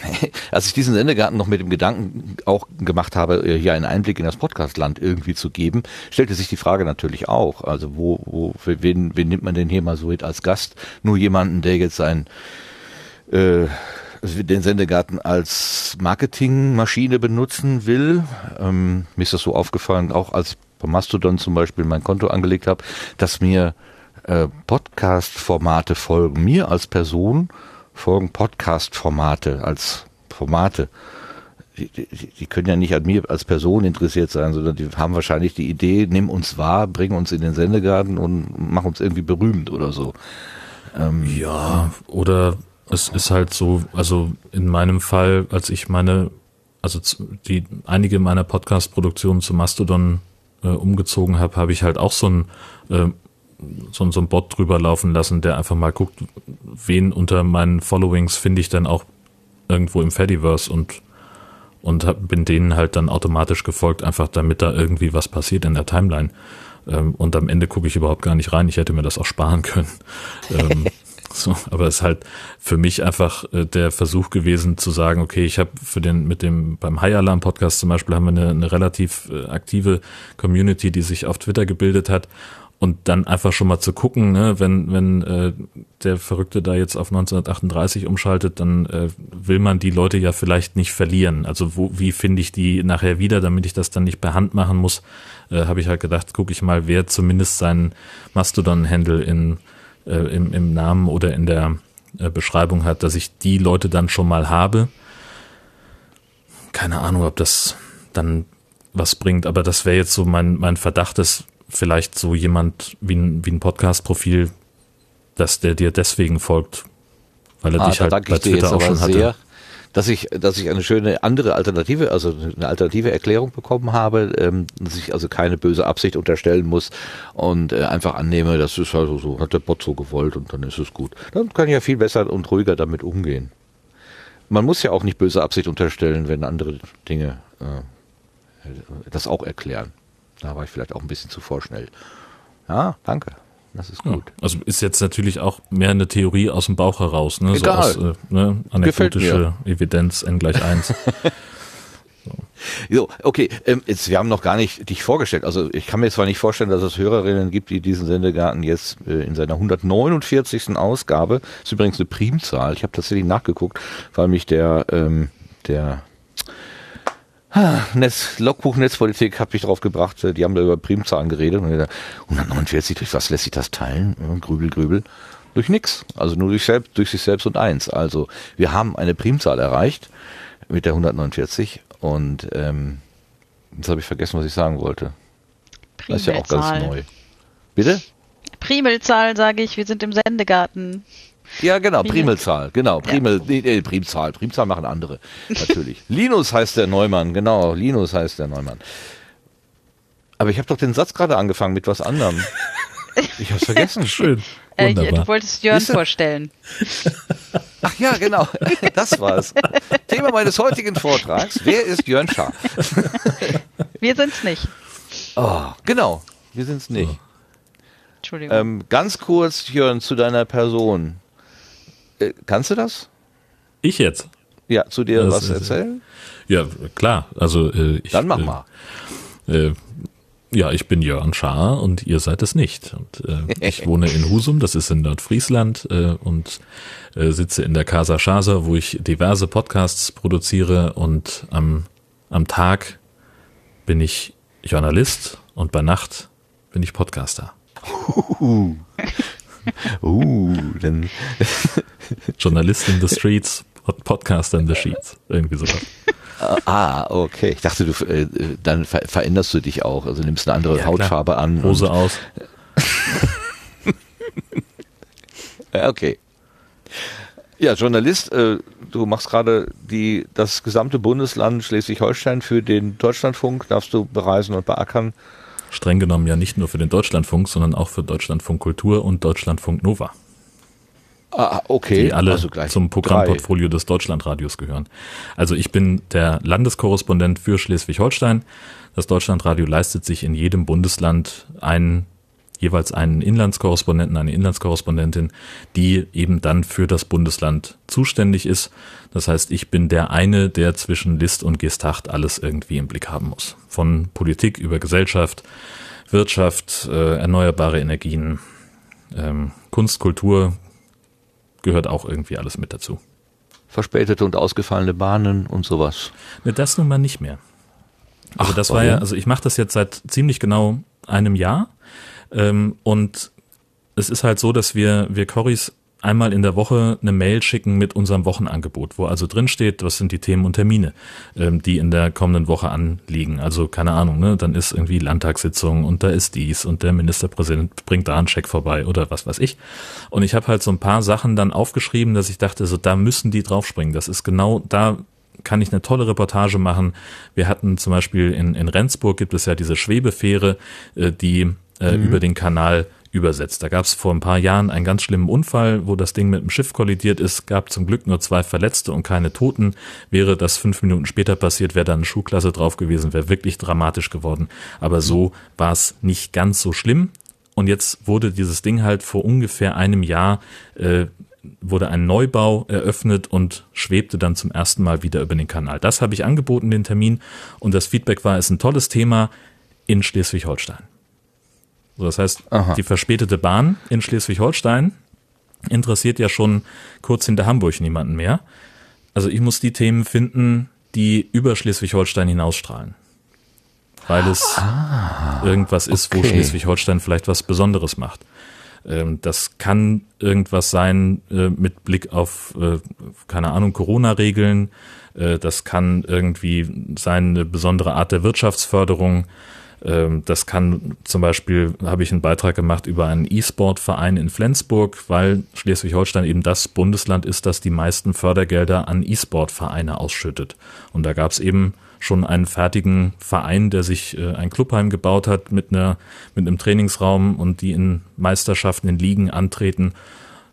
[SPEAKER 1] als ich diesen Sendegarten noch mit dem Gedanken auch gemacht habe, äh, hier einen Einblick in das Podcastland irgendwie zu geben, stellte sich die Frage natürlich auch. Also wo, wo wen, wen nimmt man denn hier mal so als Gast? Nur jemanden, der jetzt ein äh, den Sendegarten als Marketingmaschine benutzen will. Ähm, mir ist das so aufgefallen, auch als bei Mastodon zum Beispiel mein Konto angelegt habe, dass mir äh, Podcast-Formate folgen. Mir als Person folgen Podcast-Formate als Formate. Die, die, die, können ja nicht an mir als Person interessiert sein, sondern die haben wahrscheinlich die Idee, nimm uns wahr, bring uns in den Sendegarten und mach uns irgendwie berühmt oder so.
[SPEAKER 2] Ähm, ja, oder es ist halt so, also in meinem Fall, als ich meine, also die einige meiner Podcast-Produktionen zu Mastodon äh, umgezogen habe, habe ich halt auch so ein äh, so, so ein Bot drüber laufen lassen, der einfach mal guckt, wen unter meinen Followings finde ich dann auch irgendwo im Fediverse und und hab, bin denen halt dann automatisch gefolgt, einfach damit da irgendwie was passiert in der Timeline. Ähm, und am Ende gucke ich überhaupt gar nicht rein. Ich hätte mir das auch sparen können. ähm, so, aber es ist halt für mich einfach äh, der Versuch gewesen zu sagen, okay, ich habe für den mit dem beim High Alarm Podcast zum Beispiel haben wir eine, eine relativ äh, aktive Community, die sich auf Twitter gebildet hat und dann einfach schon mal zu gucken, ne, wenn, wenn äh, der Verrückte da jetzt auf 1938 umschaltet, dann äh, will man die Leute ja vielleicht nicht verlieren. Also wo, wie finde ich die nachher wieder, damit ich das dann nicht per Hand machen muss, äh, habe ich halt gedacht, gucke ich mal, wer zumindest seinen Mastodon-Handle äh, im, im Namen oder in der äh, Beschreibung hat, dass ich die Leute dann schon mal habe. Keine Ahnung, ob das dann was bringt, aber das wäre jetzt so mein, mein Verdacht, dass vielleicht so jemand wie ein, wie ein Podcast-Profil, dass der dir deswegen folgt, weil er ah, dich halt bei Twitter auch schon hatte. Sehr.
[SPEAKER 1] dass ich, dass ich eine schöne andere Alternative, also eine alternative Erklärung bekommen habe, ähm, dass ich also keine böse Absicht unterstellen muss und äh, einfach annehme, das ist also so, hat der Bot so gewollt und dann ist es gut. Dann kann ich ja viel besser und ruhiger damit umgehen. Man muss ja auch nicht böse Absicht unterstellen, wenn andere Dinge äh, das auch erklären. Da war ich vielleicht auch ein bisschen zu vorschnell. Ja, danke. Das ist gut.
[SPEAKER 2] Ja, also ist jetzt natürlich auch mehr eine Theorie aus dem Bauch heraus, ne?
[SPEAKER 1] Egal.
[SPEAKER 2] So aus, äh, ne? anekdotische Evidenz n gleich 1.
[SPEAKER 1] So, okay, ähm, jetzt, wir haben noch gar nicht dich vorgestellt. Also ich kann mir zwar nicht vorstellen, dass es Hörerinnen gibt, die diesen Sendegarten jetzt äh, in seiner 149. Ausgabe, ist übrigens eine Primzahl, ich habe tatsächlich nachgeguckt, weil mich der, ähm, der Netz, Logbuch Netzpolitik hat mich drauf gebracht, äh, die haben da über Primzahlen geredet und gesagt, 149, durch was lässt sich das teilen? Grübel, grübel. Durch nix. Also nur durch, selbst, durch sich selbst und eins. Also wir haben eine Primzahl erreicht mit der 149 und ähm, jetzt habe ich vergessen, was ich sagen wollte. Das ist ja auch ganz neu. Bitte?
[SPEAKER 4] Primelzahl, sage ich, wir sind im Sendegarten.
[SPEAKER 1] Ja, genau,
[SPEAKER 4] Primel-
[SPEAKER 1] Primelzahl, genau, Primel, nee, nee, Primzahl, Primzahl machen andere, natürlich. Linus heißt der Neumann, genau, Linus heißt der Neumann. Aber ich habe doch den Satz gerade angefangen mit was anderem. Ich hab's vergessen.
[SPEAKER 2] Schön.
[SPEAKER 4] Äh, du wolltest Jörn vorstellen.
[SPEAKER 1] Ach ja, genau, das war's. Thema meines heutigen Vortrags, wer ist Jörn Schaar?
[SPEAKER 4] Wir sind's nicht.
[SPEAKER 1] Oh, genau, wir sind's nicht.
[SPEAKER 4] Entschuldigung.
[SPEAKER 1] Ähm, ganz kurz, Jörn, zu deiner Person. Äh, kannst du das?
[SPEAKER 2] Ich jetzt?
[SPEAKER 1] Ja, zu dir
[SPEAKER 2] Das
[SPEAKER 1] was erzählen?
[SPEAKER 2] Ja, klar. Also äh, ich,
[SPEAKER 1] Dann mach
[SPEAKER 2] äh,
[SPEAKER 1] mal.
[SPEAKER 2] Äh, ja, ich bin Jörn Schaar und ihr seid es nicht. Und äh, ich wohne in Husum, das ist in Nordfriesland, äh, und äh, sitze in der Casa Schasa, wo ich diverse Podcasts produziere und am, am Tag bin ich Journalist und bei Nacht bin ich Podcaster.
[SPEAKER 1] Uh, dann
[SPEAKER 2] Journalist in the streets, Pod- Podcaster in the sheets. Irgendwie sowas.
[SPEAKER 1] Ah, okay. Ich dachte, du äh, dann ver veränderst du dich auch, also nimmst eine andere
[SPEAKER 2] Ja,
[SPEAKER 1] Hautfarbe
[SPEAKER 2] klar.
[SPEAKER 1] an.
[SPEAKER 2] Hose aus.
[SPEAKER 1] Okay. Ja, Journalist, äh, du machst gerade die das gesamte Bundesland Schleswig-Holstein für den Deutschlandfunk, darfst du bereisen und beackern.
[SPEAKER 2] Streng genommen ja nicht nur für den Deutschlandfunk, sondern auch für Deutschlandfunk Kultur und Deutschlandfunk Nova.
[SPEAKER 1] Ah, okay.
[SPEAKER 2] die alle
[SPEAKER 1] also
[SPEAKER 2] zum. Programmportfolio des Deutschlandradios gehören. Also ich bin der Landeskorrespondent für Schleswig-Holstein. Das Deutschlandradio leistet sich in jedem Bundesland einen jeweils einen Inlandskorrespondenten, eine Inlandskorrespondentin, die eben dann für das Bundesland zuständig ist. Das heißt, ich bin der eine, der zwischen List und Gestacht alles irgendwie im Blick haben muss. Von Politik über Gesellschaft, Wirtschaft, äh, erneuerbare Energien, ähm, Kunst, Kultur, gehört auch irgendwie alles mit dazu.
[SPEAKER 1] Verspätete und ausgefallene Bahnen und sowas.
[SPEAKER 2] Ne, das nun mal nicht mehr. Also
[SPEAKER 1] Ach,
[SPEAKER 2] das war ja, also ich mache das jetzt seit ziemlich genau einem Jahr ähm, und es ist halt so, dass wir, wir Corris einmal in der Woche eine Mail schicken mit unserem Wochenangebot, wo also drin steht, was sind die Themen und Termine, ähm, die in der kommenden Woche anliegen. Also keine Ahnung, ne, dann ist irgendwie Landtagssitzung und da ist dies und der Ministerpräsident bringt da einen Scheck vorbei oder was weiß ich. Und ich habe halt so ein paar Sachen dann aufgeschrieben, dass ich dachte, so da müssen die draufspringen. Das ist genau da kann ich eine tolle Reportage machen. Wir hatten zum Beispiel in, in Rendsburg gibt es ja diese Schwebefähre, äh, die äh, über den Kanal übersetzt. Da gab es vor ein paar Jahren einen ganz schlimmen Unfall, wo das Ding mit dem Schiff kollidiert ist. Gab zum Glück nur zwei Verletzte und keine Toten. Wäre das fünf Minuten später passiert, wäre da eine Schulklasse drauf gewesen, wäre wirklich dramatisch geworden. Aber so war es nicht ganz so schlimm. Und jetzt wurde dieses Ding halt vor ungefähr einem Jahr äh, wurde ein Neubau eröffnet und schwebte dann zum ersten Mal wieder über den Kanal. Das habe ich angeboten, den Termin. Und das Feedback war, es ist ein tolles Thema in Schleswig-Holstein. So, das heißt,
[SPEAKER 1] Aha.
[SPEAKER 2] die verspätete Bahn in Schleswig-Holstein interessiert ja schon kurz hinter Hamburg niemanden mehr. Also ich muss die Themen finden, die über Schleswig-Holstein hinausstrahlen. Weil es irgendwas ist, wo
[SPEAKER 1] okay.
[SPEAKER 2] Schleswig-Holstein vielleicht was Besonderes macht. Ähm, das kann irgendwas sein äh, mit Blick auf, äh, keine Ahnung, Corona-Regeln. Äh, das kann irgendwie sein, eine besondere Art der Wirtschaftsförderung. Ähm, das kann zum Beispiel, habe ich einen Beitrag gemacht über einen E-Sport-Verein in Flensburg, weil Schleswig-Holstein eben das Bundesland ist, das die meisten Fördergelder an E-Sport-Vereine ausschüttet. Und da gab es eben schon einen fertigen Verein, der sich äh, ein Clubheim gebaut hat mit einer mit einem Trainingsraum und die in Meisterschaften in Ligen antreten.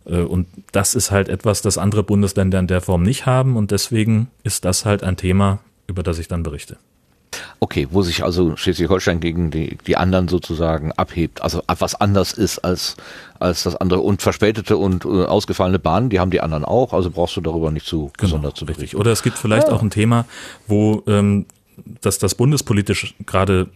[SPEAKER 2] Äh, und das ist halt etwas, das andere Bundesländer in der Form nicht haben und deswegen ist das halt ein Thema, über das ich dann berichte.
[SPEAKER 1] Okay, wo sich also Schleswig-Holstein gegen die, die anderen sozusagen abhebt, also was anders ist als, als das andere und verspätete und äh, ausgefallene Bahnen, die haben die anderen auch, also brauchst du darüber nicht zu genau, gesondert zu berichten.
[SPEAKER 2] Oder es gibt vielleicht ja. auch ein Thema, wo ähm, dass das bundespolitisch gerade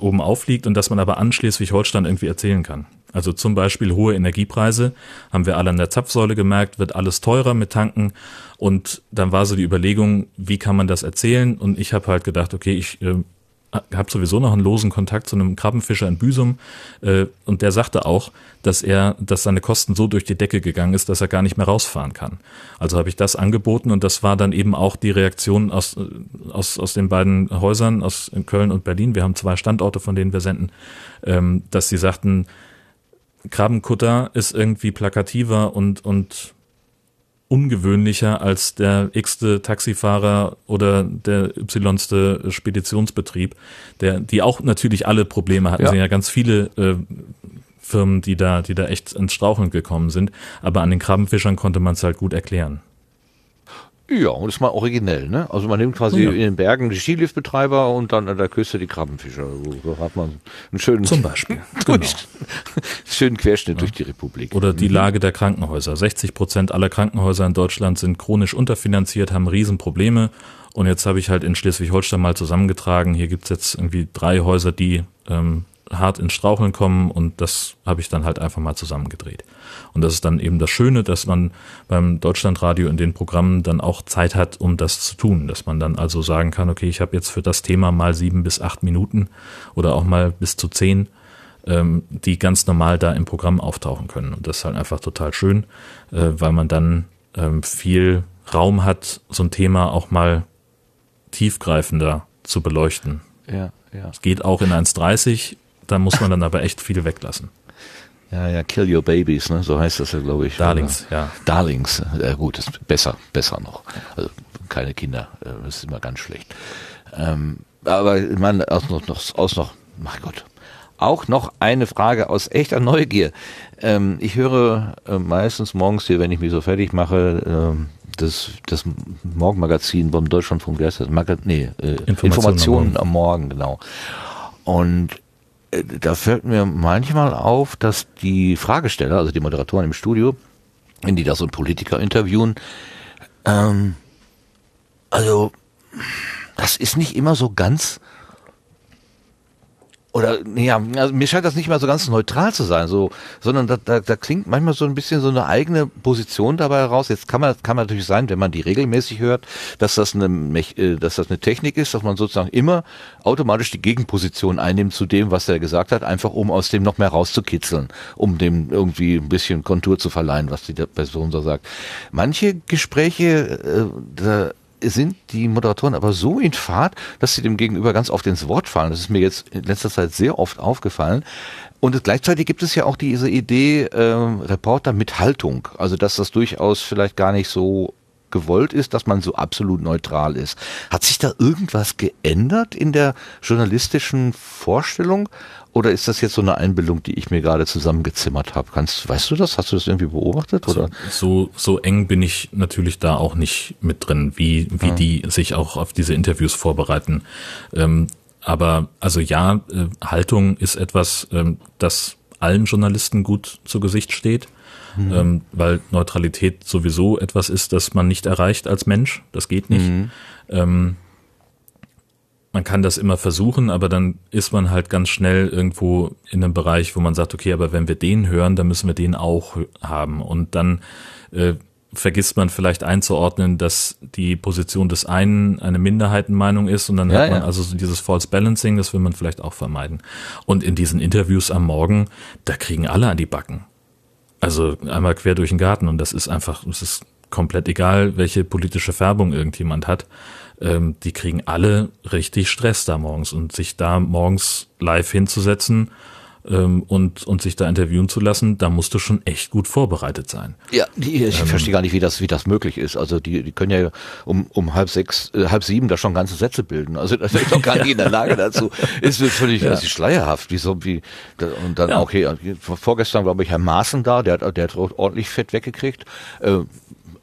[SPEAKER 2] oben aufliegt und dass man aber an Schleswig-Holstein irgendwie erzählen kann. Also zum Beispiel hohe Energiepreise, haben wir alle an der Zapfsäule gemerkt, wird alles teurer mit Tanken. Und dann war so die Überlegung, wie kann man das erzählen? Und ich habe halt gedacht, okay, ich äh, habe sowieso noch einen losen Kontakt zu einem Krabbenfischer in Büsum äh, und der sagte auch, dass er, dass seine Kosten so durch die Decke gegangen ist, dass er gar nicht mehr rausfahren kann. Also habe ich das angeboten und das war dann eben auch die Reaktion aus, äh, aus, aus den beiden Häusern, aus Köln und Berlin. Wir haben zwei Standorte, von denen wir senden, ähm, dass sie sagten, Krabbenkutter ist irgendwie plakativer und, und ungewöhnlicher als der x-te Taxifahrer oder der y-ste Speditionsbetrieb, der, die auch natürlich alle Probleme hatten. Ja. sind ja ganz viele äh, Firmen, die da, die da echt ins Straucheln gekommen sind. Aber an den Krabbenfischern konnte man es halt gut erklären.
[SPEAKER 1] Ja, und ist mal originell, ne? Also man nimmt quasi ja. in den Bergen die Skiliftbetreiber und dann an der Küste die Krabbenfischer. So hat man einen schönen
[SPEAKER 2] Zum Beispiel.
[SPEAKER 1] Durch, genau. schönen Querschnitt ja. durch die Republik.
[SPEAKER 2] Oder die mhm. Lage der Krankenhäuser. 60 Prozent aller Krankenhäuser in Deutschland sind chronisch unterfinanziert, haben Riesenprobleme. Und jetzt habe ich halt in Schleswig-Holstein mal zusammengetragen, hier gibt's jetzt irgendwie drei Häuser, die ähm, hart ins Straucheln kommen und das habe ich dann halt einfach mal zusammengedreht. Und das ist dann eben das Schöne, dass man beim Deutschlandradio in den Programmen dann auch Zeit hat, um das zu tun. Dass man dann also sagen kann, okay, ich habe jetzt für das Thema mal sieben bis acht Minuten oder auch mal bis zu zehn, ähm, die ganz normal da im Programm auftauchen können. Und das ist halt einfach total schön, äh, weil man dann ähm, viel Raum hat, so ein Thema auch mal tiefgreifender zu beleuchten.
[SPEAKER 1] Ja, ja.
[SPEAKER 2] Es geht auch in 1,30, da muss man dann aber echt viel weglassen.
[SPEAKER 1] Ja, ja, Kill Your Babies, ne? so heißt das ja, glaube ich.
[SPEAKER 2] Darlings, oder? ja.
[SPEAKER 1] Darlings, ja gut, ist besser, besser noch. Also keine Kinder, äh, das ist immer ganz schlecht. Ähm, aber ich meine, aus noch, noch, aus noch, mein Gott, auch noch eine Frage aus echter Neugier. Ähm, ich höre äh, meistens morgens hier, wenn ich mich so fertig mache, äh, das, das Morgenmagazin beim Deutschlandfunk, wie heißt das? Maga nee, äh, Informationen, Informationen am Morgen, genau. Und da fällt mir manchmal auf, dass die Fragesteller, also die Moderatoren im Studio, wenn die da so einen Politiker interviewen, ähm, also das ist nicht immer so ganz oder ja, also mir scheint das nicht mal so ganz neutral zu sein, so, sondern da, da, da klingt manchmal so ein bisschen so eine eigene Position dabei heraus. Jetzt kann man kann man natürlich sein, wenn man die regelmäßig hört, dass das eine äh, dass das eine Technik ist, dass man sozusagen immer automatisch die Gegenposition einnimmt zu dem, was er gesagt hat, einfach um aus dem noch mehr rauszukitzeln, um dem irgendwie ein bisschen Kontur zu verleihen, was die Person so sagt. Manche Gespräche, äh, da sind die Moderatoren aber so in Fahrt, dass sie dem Gegenüber ganz oft ins Wort fallen. Das ist mir jetzt in letzter Zeit sehr oft aufgefallen. Und gleichzeitig gibt es ja auch diese Idee, äh, Reporter mit Haltung. Also dass das durchaus vielleicht gar nicht so gewollt ist, dass man so absolut neutral ist. Hat sich da irgendwas geändert in der journalistischen Vorstellung? Oder ist das jetzt so eine Einbildung, die ich mir gerade zusammengezimmert habe? Kannst, weißt du das? Hast du das irgendwie beobachtet? Oder?
[SPEAKER 2] So, so eng bin ich natürlich da auch nicht mit drin, wie, wie ja. die sich auch auf diese Interviews vorbereiten. Ähm, aber also ja, äh, Haltung ist etwas, ähm, das allen Journalisten gut zu Gesicht steht. Mhm. Ähm, weil Neutralität sowieso etwas ist, das man nicht erreicht als Mensch. Das geht nicht. Mhm. Ähm, man kann das immer versuchen, aber dann ist man halt ganz schnell irgendwo in einem Bereich, wo man sagt, okay, aber wenn wir den hören, dann müssen wir den auch haben. Und dann äh, vergisst man vielleicht einzuordnen, dass die Position des einen eine Minderheitenmeinung ist und dann ja, hat man ja. also dieses False Balancing, das will man vielleicht auch vermeiden. Und in diesen Interviews am Morgen, da kriegen alle an die Backen. Also einmal quer durch den Garten und das ist einfach, es ist komplett egal, welche politische Färbung irgendjemand hat. Ähm, die kriegen alle richtig Stress da morgens und sich da morgens live hinzusetzen ähm, und, und sich da interviewen zu lassen, da musst du schon echt gut vorbereitet sein.
[SPEAKER 1] Ja, die, ich
[SPEAKER 2] Ähm.
[SPEAKER 1] verstehe gar nicht, wie das, wie das möglich ist. Also die, die können ja um, um halb sechs, äh, halb sieben da schon ganze Sätze bilden. Also das ist doch gar nicht in der Lage dazu. Ist mir völlig das ist schleierhaft. Wie so, wie, da, und dann
[SPEAKER 2] Ja.
[SPEAKER 1] auch hier, vorgestern glaube ich Herr Maaßen da, der hat, der hat ordentlich Fett weggekriegt. Äh,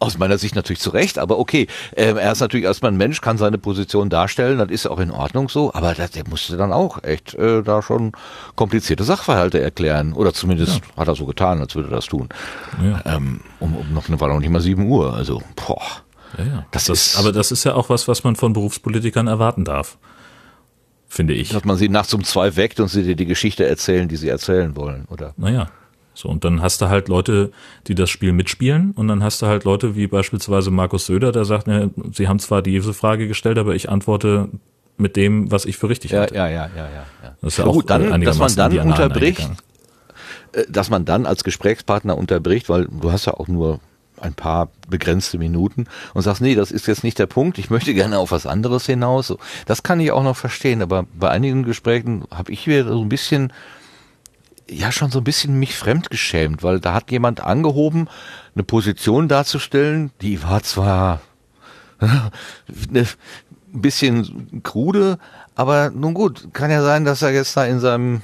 [SPEAKER 1] aus meiner Sicht natürlich zu Recht, aber okay, ähm, er ist natürlich erstmal ein Mensch, kann seine Position darstellen, das ist auch in Ordnung so, aber das, der musste dann auch echt äh, da schon komplizierte Sachverhalte erklären. Oder zumindest hat er so getan, als würde er das tun.
[SPEAKER 2] Ja.
[SPEAKER 1] Ähm, um, um noch eine war noch nicht mal sieben Uhr. Also, boah.
[SPEAKER 2] Ja, ja.
[SPEAKER 1] Das
[SPEAKER 2] Das,
[SPEAKER 1] ist-
[SPEAKER 2] aber das ist ja auch was, was man von Berufspolitikern erwarten darf. Finde ich.
[SPEAKER 1] Dass man sie nachts um zwei weckt und sie dir die Geschichte erzählen, die sie erzählen wollen, oder?
[SPEAKER 2] Naja. So, und dann hast du halt Leute, die das Spiel mitspielen, und dann hast du halt Leute wie beispielsweise Markus Söder, der sagt, ne, sie haben zwar diese Frage gestellt, aber ich antworte mit dem, was ich für richtig halte.
[SPEAKER 1] ja, ja, ja, ja.
[SPEAKER 2] Das ist ja
[SPEAKER 1] Na
[SPEAKER 2] auch
[SPEAKER 1] dann, dass man dann unterbricht, äh, dass man dann als Gesprächspartner unterbricht, weil du hast ja auch nur ein paar begrenzte Minuten und sagst, nee, das ist jetzt nicht der Punkt, ich möchte gerne auf was anderes hinaus. Das kann ich auch noch verstehen, aber bei einigen Gesprächen habe ich wieder so ein bisschen, ja schon so ein bisschen mich fremdgeschämt, weil da hat jemand angehoben, eine Position darzustellen, die war zwar ne, ein bisschen krude, aber nun gut, kann ja sein, dass er jetzt da in seinem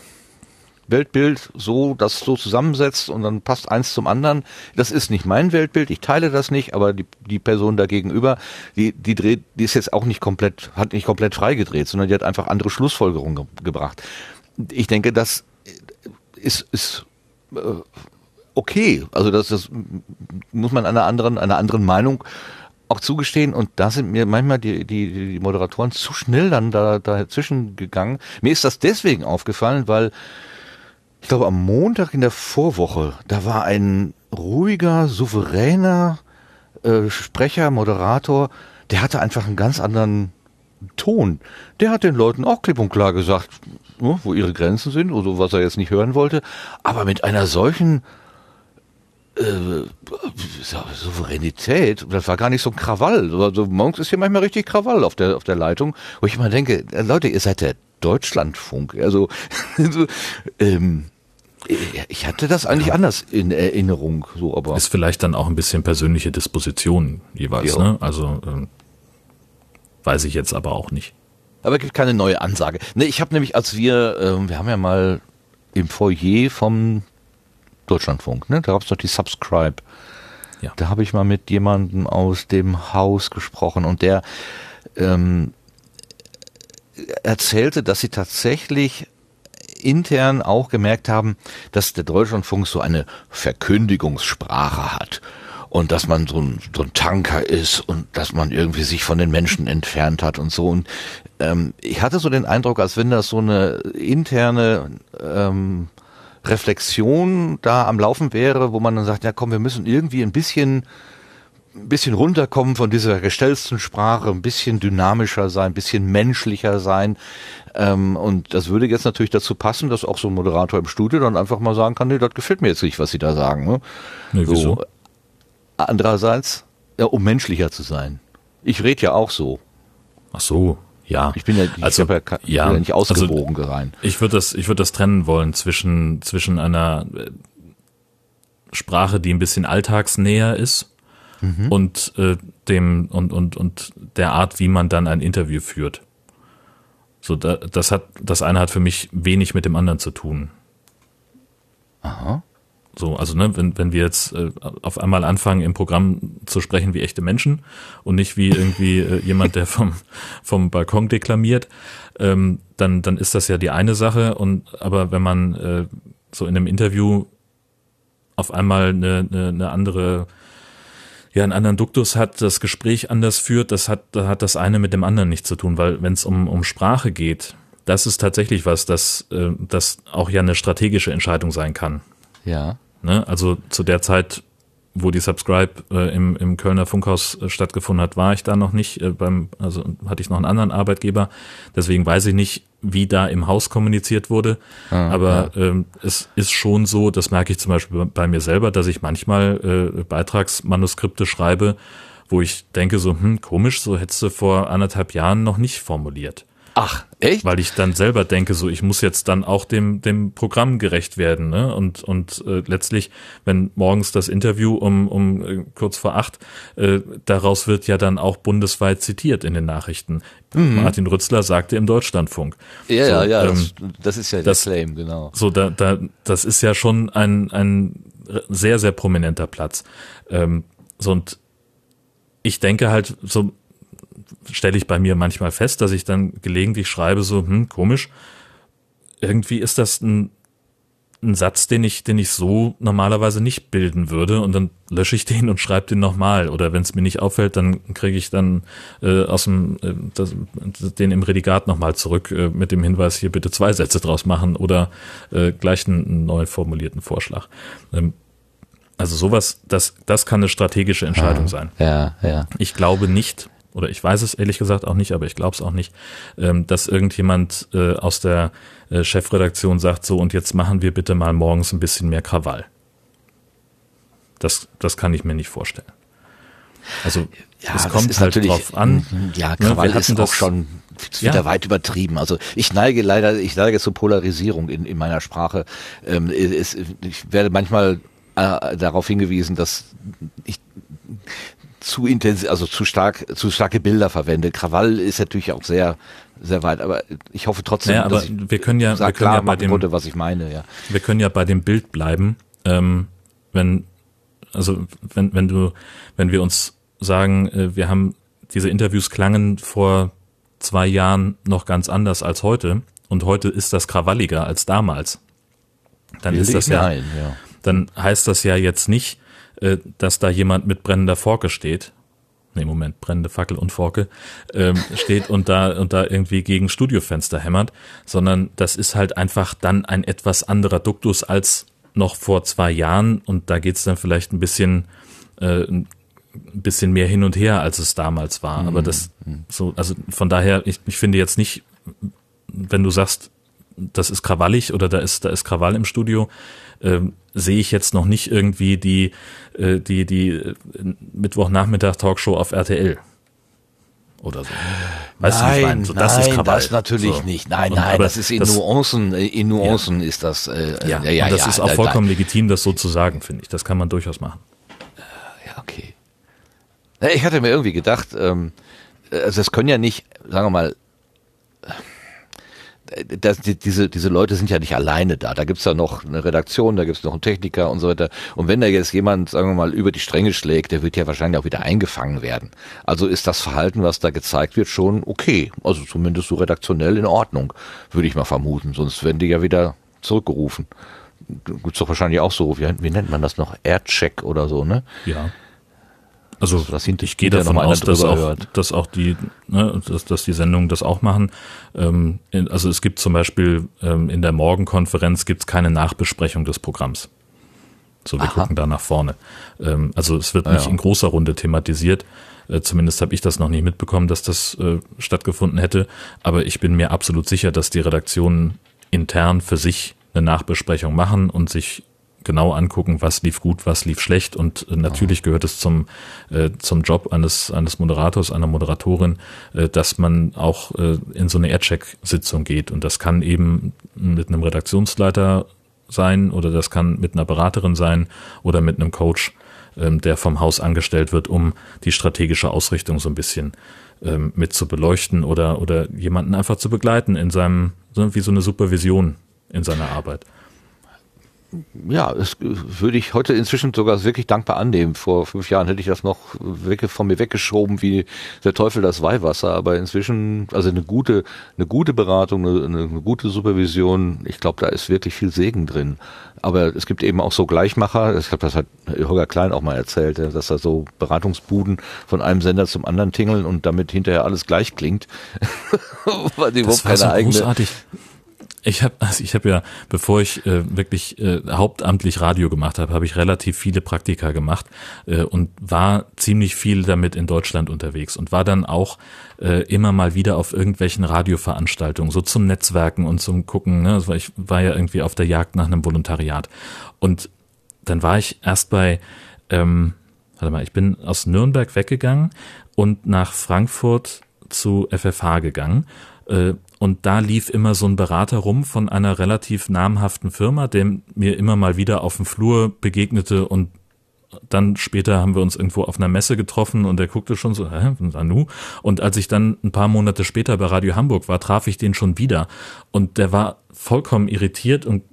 [SPEAKER 1] Weltbild so das so zusammensetzt und dann passt eins zum anderen. Das ist nicht mein Weltbild, ich teile das nicht, aber die, die Person da gegenüber, die, die dreht, die ist jetzt auch nicht komplett, hat nicht komplett freigedreht, sondern die hat einfach andere Schlussfolgerungen ge gebracht. Ich denke, das ist, ist äh, okay. Also das, das muss man einer anderen, einer anderen Meinung auch zugestehen und da sind mir manchmal die, die, die Moderatoren zu schnell dann da, dazwischen gegangen. Mir ist das deswegen aufgefallen, weil ich glaube am Montag in der Vorwoche, da war ein ruhiger, souveräner äh, Sprecher, Moderator, der hatte einfach einen ganz anderen Ton. Der hat den Leuten auch klipp und klar gesagt, wo ihre Grenzen sind oder was er jetzt nicht hören wollte, aber mit einer solchen äh, Souveränität, das war gar nicht so ein Krawall. Also morgens ist hier manchmal richtig Krawall auf der, auf der Leitung, wo ich immer denke, äh, Leute, ihr seid der Deutschlandfunk. Also, so, ähm, ich hatte das eigentlich anders in Erinnerung, so, aber.
[SPEAKER 2] Ist vielleicht dann auch ein bisschen persönliche Disposition jeweils,
[SPEAKER 1] Ja.
[SPEAKER 2] ne? Also ähm, weiß ich jetzt aber auch nicht.
[SPEAKER 1] Aber es gibt keine neue Ansage. Ne, ich habe nämlich, als wir, ähm, wir haben ja mal im Foyer vom Deutschlandfunk, ne, da gab's doch die Subscribe.
[SPEAKER 2] Ja.
[SPEAKER 1] Da habe ich mal mit jemandem aus dem Haus gesprochen und der ähm, erzählte, dass sie tatsächlich intern auch gemerkt haben, dass der Deutschlandfunk so eine Verkündigungssprache hat und dass man so ein, so ein Tanker ist und dass man irgendwie sich von den Menschen entfernt hat und so. Und ähm, ich hatte so den Eindruck, als wenn das so eine interne ähm, Reflexion da am Laufen wäre, wo man dann sagt, ja komm, wir müssen irgendwie ein bisschen ein bisschen runterkommen von dieser gestellten Sprache, ein bisschen dynamischer sein, ein bisschen menschlicher sein. Ähm, und das würde jetzt natürlich dazu passen, dass auch so ein Moderator im Studio dann einfach mal sagen kann, nee, das gefällt mir jetzt nicht, was Sie da sagen. Ne?
[SPEAKER 2] Nee, wieso?
[SPEAKER 1] Andererseits, ja, um menschlicher zu sein. Ich rede ja auch so.
[SPEAKER 2] Ach so, ja.
[SPEAKER 1] Ich bin ja, ich
[SPEAKER 2] also,
[SPEAKER 1] ja,
[SPEAKER 2] ja,
[SPEAKER 1] ja nicht
[SPEAKER 2] also
[SPEAKER 1] ausgewogen rein.
[SPEAKER 2] Ich würde das, ich würde das trennen wollen zwischen, zwischen einer äh, Sprache, die ein bisschen alltagsnäher ist und äh, dem und, und, und der Art, wie man dann ein Interview führt. So, da, das hat, das eine hat für mich wenig mit dem anderen zu tun.
[SPEAKER 1] Aha.
[SPEAKER 2] So, also ne, wenn, wenn wir jetzt äh, auf einmal anfangen, im Programm zu sprechen wie echte Menschen und nicht wie irgendwie äh, jemand, der vom, vom Balkon deklamiert, ähm, dann, dann ist das ja die eine Sache. Und aber wenn man äh, so in einem Interview auf einmal eine, eine, eine andere, ja, einen anderen Duktus hat, das Gespräch anders führt, das hat, da hat das eine mit dem anderen nichts zu tun, weil wenn es um, um Sprache geht, das ist tatsächlich was, das, äh, das auch ja eine strategische Entscheidung sein kann.
[SPEAKER 1] Ja.
[SPEAKER 2] Ne? Also zu der Zeit, wo die Subscribe äh, im, im Kölner Funkhaus äh, stattgefunden hat, war ich da noch nicht. Äh, beim, also hatte ich noch einen anderen Arbeitgeber. Deswegen weiß ich nicht, wie da im Haus kommuniziert wurde. Aber ähm, es ist schon so, das merke ich zum Beispiel bei mir selber, dass ich manchmal äh, Beitragsmanuskripte schreibe, wo ich denke so, hm, komisch, so hättest du vor anderthalb Jahren noch nicht formuliert.
[SPEAKER 1] Ach, echt?
[SPEAKER 2] Weil ich dann selber denke, so ich muss jetzt dann auch dem dem Programm gerecht werden, ne? Und und äh, letztlich, wenn morgens das Interview um um äh, kurz vor acht, äh, daraus wird ja dann auch bundesweit zitiert in den Nachrichten. Mhm. Martin Rützler sagte im Deutschlandfunk.
[SPEAKER 1] Ja,
[SPEAKER 2] so,
[SPEAKER 1] ja, ja.
[SPEAKER 2] Ähm,
[SPEAKER 1] das, das ist ja der
[SPEAKER 2] das-
[SPEAKER 1] Claim, genau.
[SPEAKER 2] so, da, da, das ist ja schon ein, ein sehr, sehr prominenter Platz. Ähm, so, und ich denke halt, so stelle ich bei mir manchmal fest, dass ich dann gelegentlich schreibe, so, hm, komisch, irgendwie ist das ein, ein Satz, den ich, den ich so normalerweise nicht bilden würde und dann lösche ich den und schreibe den nochmal. Oder wenn es mir nicht auffällt, dann kriege ich dann äh, aus dem äh, das, den im Redigat nochmal zurück äh, mit dem Hinweis, hier bitte zwei Sätze draus machen oder äh, gleich einen, einen neu formulierten Vorschlag. Ähm, also sowas, das, das kann eine strategische Entscheidung sein.
[SPEAKER 1] Ja, ja.
[SPEAKER 2] Ich glaube nicht, oder ich weiß es ehrlich gesagt auch nicht, aber ich glaube es auch nicht, ähm, dass irgendjemand äh, aus der äh, Chefredaktion sagt, so und jetzt machen wir bitte mal morgens ein bisschen mehr Krawall. Das, das kann ich mir nicht vorstellen. Also
[SPEAKER 1] Ja,
[SPEAKER 2] es kommt halt drauf an.
[SPEAKER 1] Mhm, Ja,
[SPEAKER 2] Ne,
[SPEAKER 1] Krawall
[SPEAKER 2] wir
[SPEAKER 1] ist auch
[SPEAKER 2] das-
[SPEAKER 1] schon wieder
[SPEAKER 2] Ja.
[SPEAKER 1] weit übertrieben. Also ich neige leider, ich neige zur Polarisierung in, in meiner Sprache. Ähm, es, ich werde manchmal äh, darauf hingewiesen, dass ich zu intensiv, also zu stark, zu starke Bilder verwende. Krawall ist natürlich auch sehr, sehr weit, aber ich hoffe trotzdem,
[SPEAKER 2] Naja, aber
[SPEAKER 1] dass ich
[SPEAKER 2] wir können ja, wir können
[SPEAKER 1] klar
[SPEAKER 2] ja bei dem,
[SPEAKER 1] konnte, was ich meine, ja.
[SPEAKER 2] wir können ja bei dem Bild bleiben, ähm, wenn, also wenn, wenn du, wenn wir uns sagen, äh, wir haben diese Interviews klangen vor zwei Jahren noch ganz anders als heute und heute ist das krawalliger als damals. Dann ist
[SPEAKER 1] Bilde
[SPEAKER 2] das ja,
[SPEAKER 1] ein, ja.
[SPEAKER 2] dann heißt das ja jetzt nicht, äh, dass da jemand mit brennender Forke steht. Nee, Moment, brennende Fackel und Forke ähm, steht und da und da irgendwie gegen Studiofenster hämmert, sondern das ist halt einfach dann ein etwas anderer Duktus als noch vor zwei Jahren und da geht's dann vielleicht ein bisschen äh, ein bisschen mehr hin und her, als es damals war. Aber das so, also von daher, ich, ich finde jetzt nicht, wenn du sagst, das ist krawallig oder da ist da ist Krawall im Studio, ähm, sehe ich jetzt noch nicht irgendwie die äh, die die äh, Mittwochnachmittag Talkshow auf RTL oder so. Weißt du, wie ich meine? So, das
[SPEAKER 1] nein,
[SPEAKER 2] ist Krawall.
[SPEAKER 1] das natürlich
[SPEAKER 2] So.
[SPEAKER 1] nicht. Nein,
[SPEAKER 2] Und-
[SPEAKER 1] nein, das ist in
[SPEAKER 2] das-
[SPEAKER 1] Nuancen, äh, in Nuancen ist das, äh,
[SPEAKER 2] Ja,
[SPEAKER 1] ja, ja,
[SPEAKER 2] und das
[SPEAKER 1] ja,
[SPEAKER 2] ist auch
[SPEAKER 1] da-
[SPEAKER 2] vollkommen legitim, das so zu sagen, finde ich. Das kann man durchaus machen.
[SPEAKER 1] Ja, okay. Ja, Ich hatte mir irgendwie gedacht, ähm, also es können ja nicht, sagen wir mal, äh, das, die, diese, diese Leute sind ja nicht alleine da. Da gibt's ja noch eine Redaktion, da gibt's noch einen Techniker und so weiter. Und wenn da jetzt jemand, sagen wir mal, über die Stränge schlägt, der wird ja wahrscheinlich auch wieder eingefangen werden. Also ist das Verhalten, was da gezeigt wird, schon okay. Also zumindest so redaktionell in Ordnung, würde ich mal vermuten. Sonst werden die ja wieder zurückgerufen. Gibt's doch wahrscheinlich auch so, wie, wie nennt man das noch? Aircheck oder so, ne?
[SPEAKER 2] Ja. Also
[SPEAKER 1] dass hint-
[SPEAKER 2] ich gehe davon aus, dass
[SPEAKER 1] drüber
[SPEAKER 2] auch,
[SPEAKER 1] hört.
[SPEAKER 2] dass auch die, ne, dass, dass die Sendungen das auch machen. Ähm, also es gibt zum Beispiel ähm, in der Morgenkonferenz gibt's keine Nachbesprechung des Programms. So, wir
[SPEAKER 1] Aha.
[SPEAKER 2] gucken da nach vorne. Ähm, also es wird nicht
[SPEAKER 1] ja.
[SPEAKER 2] in großer Runde thematisiert. Äh, zumindest habe ich das noch nicht mitbekommen, dass das äh, stattgefunden hätte. Aber ich bin mir absolut sicher, dass die Redaktionen intern für sich eine Nachbesprechung machen und sich genau angucken, was lief gut, was lief schlecht. Und äh, natürlich gehört es zum, äh, zum Job eines, eines Moderators, einer Moderatorin, äh, dass man auch äh, in so eine Aircheck-Sitzung geht. Und das kann eben mit einem Redaktionsleiter sein oder das kann mit einer Beraterin sein oder mit einem Coach, ähm, der vom Haus angestellt wird, um die strategische Ausrichtung so ein bisschen ähm, mit zu beleuchten oder, oder jemanden einfach zu begleiten in seinem, wie so eine Supervision in seiner Arbeit.
[SPEAKER 1] Ja, das würde ich heute inzwischen sogar wirklich dankbar annehmen. Vor fünf Jahren hätte ich das noch weg, von mir weggeschoben wie der Teufel das Weihwasser, aber inzwischen, also eine gute, eine gute Beratung, eine, eine gute Supervision, ich glaube, da ist wirklich viel Segen drin. Aber es gibt eben auch so Gleichmacher, ich glaube, das hat Holger Klein auch mal erzählt, dass da so Beratungsbuden von einem Sender zum anderen tingeln und damit hinterher alles gleich klingt. Weil die überhaupt keine eigene.
[SPEAKER 2] großartig. Ich habe also ich habe ja, bevor ich äh, wirklich äh, hauptamtlich Radio gemacht habe, habe ich relativ viele Praktika gemacht äh, und war ziemlich viel damit in Deutschland unterwegs und war dann auch äh, immer mal wieder auf irgendwelchen Radioveranstaltungen, so zum Netzwerken und zum Gucken. Ne? Also ich war ja irgendwie auf der Jagd nach einem Volontariat und dann war ich erst bei ähm, warte mal, ich bin aus Nürnberg weggegangen und nach Frankfurt zu FFH gegangen. Und da lief immer so ein Berater rum von einer relativ namhaften Firma, der mir immer mal wieder auf dem Flur begegnete und dann später haben wir uns irgendwo auf einer Messe getroffen und er guckte schon so, hä, Anu? Und als ich dann ein paar Monate später bei Radio Hamburg war, traf ich den schon wieder und der war vollkommen irritiert und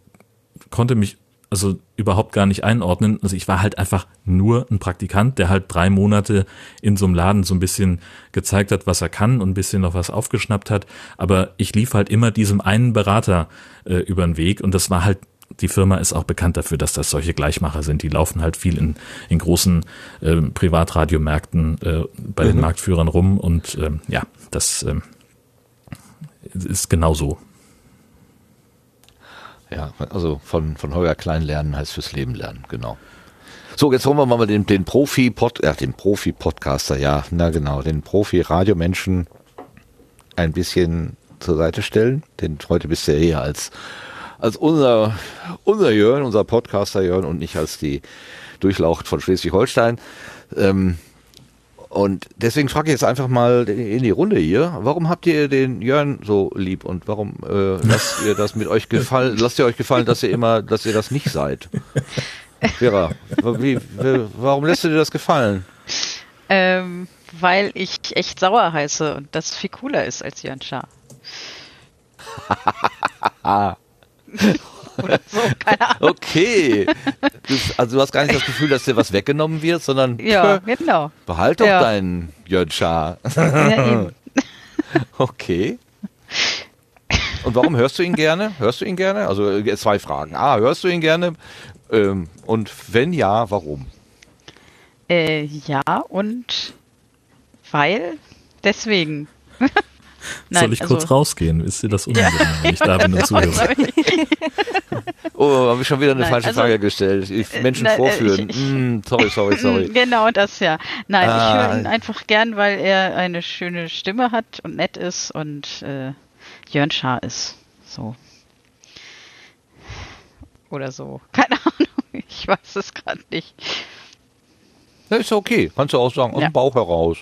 [SPEAKER 2] konnte mich also überhaupt gar nicht einordnen. Also ich war halt einfach nur ein Praktikant, der halt drei Monate in so einem Laden so ein bisschen gezeigt hat, was er kann und ein bisschen noch was aufgeschnappt hat. Aber ich lief halt immer diesem einen Berater äh, über den Weg und das war halt die Firma ist auch bekannt dafür, dass das solche Gleichmacher sind. Die laufen halt viel in, in großen äh, Privatradiomärkten äh, bei mhm. den Marktführern rum und ähm, ja, das ähm, ist genau so.
[SPEAKER 1] Ja, also von, von Holger Klein lernen heißt fürs Leben lernen, genau. So, jetzt holen wir mal den, den Profi-Pod, äh, den Profi-Podcaster, ja, na genau, den Profi-Radiomenschen ein bisschen zur Seite stellen. Denn heute bist du ja hier als, als unser, unser Jörn, unser Podcaster Jörn und nicht als die Durchlaucht von Schleswig-Holstein. Ähm, und deswegen frage ich jetzt einfach mal in die Runde hier, warum habt ihr den Jörn so lieb und warum äh, lasst ihr das mit euch gefallen, lasst ihr euch gefallen, dass ihr immer, dass ihr das nicht seid? Vera, wie, wie, warum lässt du dir das gefallen?
[SPEAKER 4] Ähm, weil ich echt sauer heiße und das viel cooler ist als Jörn Schaar.
[SPEAKER 1] oder so, keine Ahnung. Okay. Du, also du hast gar nicht das Gefühl, dass dir was weggenommen wird, sondern
[SPEAKER 4] ja, genau.
[SPEAKER 1] behalt doch ja. deinen Jönscha. Ja, okay. Und warum hörst du ihn gerne? Hörst du ihn gerne? Also äh, zwei Fragen. Ah, hörst du ihn gerne? Ähm, und wenn ja, warum?
[SPEAKER 4] Äh, ja, und weil deswegen.
[SPEAKER 2] Nein, Soll ich also, kurz rausgehen? Ist dir das unangenehm, ja. wenn ich da bin und zuhöre?
[SPEAKER 1] oh, habe ich schon wieder eine Nein, falsche also, Frage gestellt. Ich, äh, Menschen na, äh, vorführen. Ich, mm, sorry, sorry, sorry.
[SPEAKER 4] Genau das, ja. Nein, ah. ich höre ihn einfach gern, weil er eine schöne Stimme hat und nett ist und äh, Jörn Schaar ist. So. Oder so. Keine Ahnung. Ich weiß es gerade nicht.
[SPEAKER 1] Ja, ist okay. Kannst du auch sagen, aus ja. dem Bauch heraus.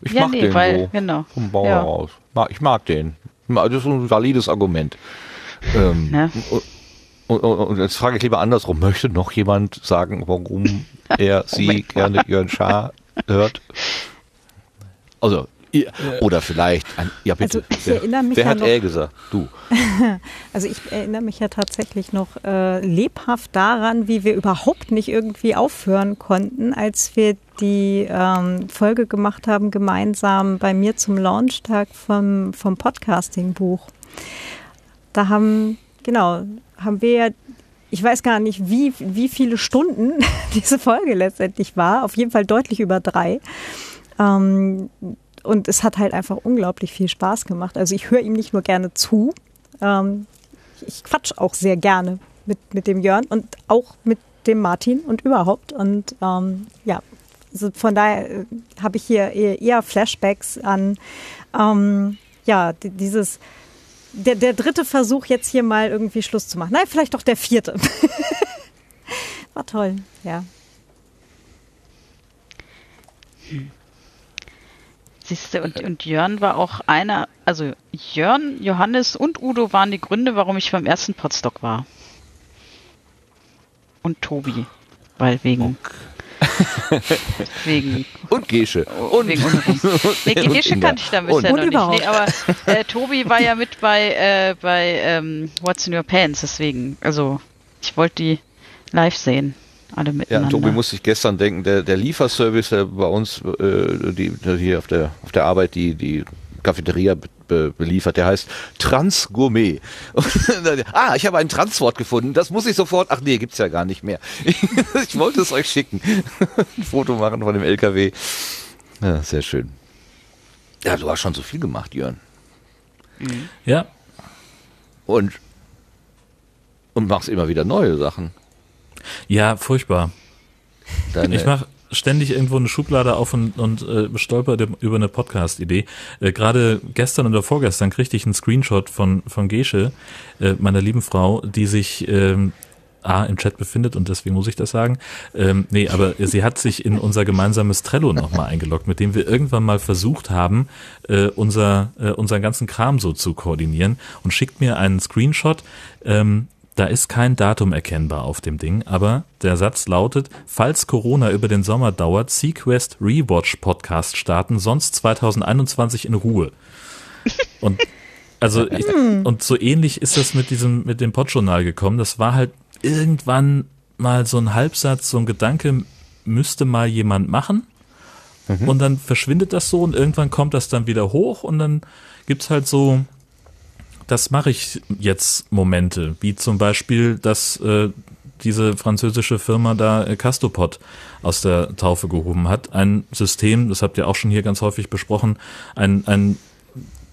[SPEAKER 1] Ich ja, mag nee, den weil, so.
[SPEAKER 4] Genau.
[SPEAKER 1] Vom Bauch ja. heraus. Ich mag den. Das ist ein valides Argument. Ähm, ja. und, und, und, jetzt frage ich lieber andersrum. Möchte noch jemand sagen, warum er sie gerne Jörn Schaar hört? Also, oder vielleicht, ein, ja bitte. Also ich wer, erinnere mich wer ja hat noch, er gesagt? Du.
[SPEAKER 3] Also ich erinnere mich ja tatsächlich noch äh, lebhaft daran, wie wir überhaupt nicht irgendwie aufhören konnten, als wir die ähm, Folge gemacht haben, gemeinsam bei mir zum Launchtag vom, vom Podcasting-Buch. Da haben, genau, haben wir ja ich weiß gar nicht, wie, wie viele Stunden diese Folge letztendlich war. Auf jeden Fall deutlich über drei. Ähm, und es hat halt einfach unglaublich viel Spaß gemacht. Also ich höre ihm nicht nur gerne zu, ähm, ich quatsch auch sehr gerne mit, mit dem Jörn und auch mit dem Martin und überhaupt. Und ähm, ja, also von daher äh, habe ich hier eher, Flashbacks an ähm, ja, dieses der, der dritte Versuch, jetzt hier mal irgendwie Schluss zu machen. Nein, vielleicht doch der vierte. War toll, ja.
[SPEAKER 4] Siehste, und, und Jörn war auch einer, also Jörn, Johannes und Udo waren die Gründe, warum ich beim ersten Potstock war. Und Tobi, weil wegen. wegen.
[SPEAKER 1] Und Gesche.
[SPEAKER 4] Und, wegen und, nee, Gesche kannte ich da bisher noch nicht. Nee, aber äh, Tobi war ja mit bei, äh, bei ähm, What's in Your Pants, deswegen. Also, ich wollte die live sehen alle miteinander.
[SPEAKER 1] Ja, Tobi musste ich gestern denken, der, der Lieferservice, der bei uns äh, die, der hier auf der, auf der Arbeit die, die Cafeteria be, beliefert, der heißt Transgourmet. ah, ich habe ein Transwort gefunden, das muss ich sofort, ach nee, gibt's ja gar nicht mehr. ich wollte es euch schicken. ein Foto machen von dem LKW. Ja, sehr schön. Ja, du hast schon so viel gemacht, Jörn.
[SPEAKER 2] Mhm. Ja.
[SPEAKER 1] Und, und machst immer wieder neue Sachen.
[SPEAKER 2] Ja, furchtbar. Deine ich mache ständig irgendwo eine Schublade auf und, und äh, stolper über eine Podcast-Idee. Äh, Gerade gestern oder vorgestern kriegte ich einen Screenshot von, von Gesche, äh, meiner lieben Frau, die sich ähm, A im Chat befindet und deswegen muss ich das sagen. Ähm, nee, aber sie hat sich in unser gemeinsames Trello nochmal eingeloggt, mit dem wir irgendwann mal versucht haben, äh, unser, äh, unseren ganzen Kram so zu koordinieren und schickt mir einen Screenshot. Ähm, da ist kein Datum erkennbar auf dem Ding, aber der Satz lautet, falls Corona über den Sommer dauert, Sequest Rewatch Podcast starten, sonst 2021 in Ruhe. Und also ich, und so ähnlich ist das mit diesem mit dem Podjournal gekommen. Das war halt irgendwann mal so ein Halbsatz, so ein Gedanke, müsste mal jemand machen. Und dann verschwindet das so und irgendwann kommt das dann wieder hoch und dann gibt's halt so, das mache ich jetzt Momente, wie zum Beispiel, dass äh, diese französische Firma da äh, Castopod aus der Taufe gehoben hat. Ein System, das habt ihr auch schon hier ganz häufig besprochen, ein, ein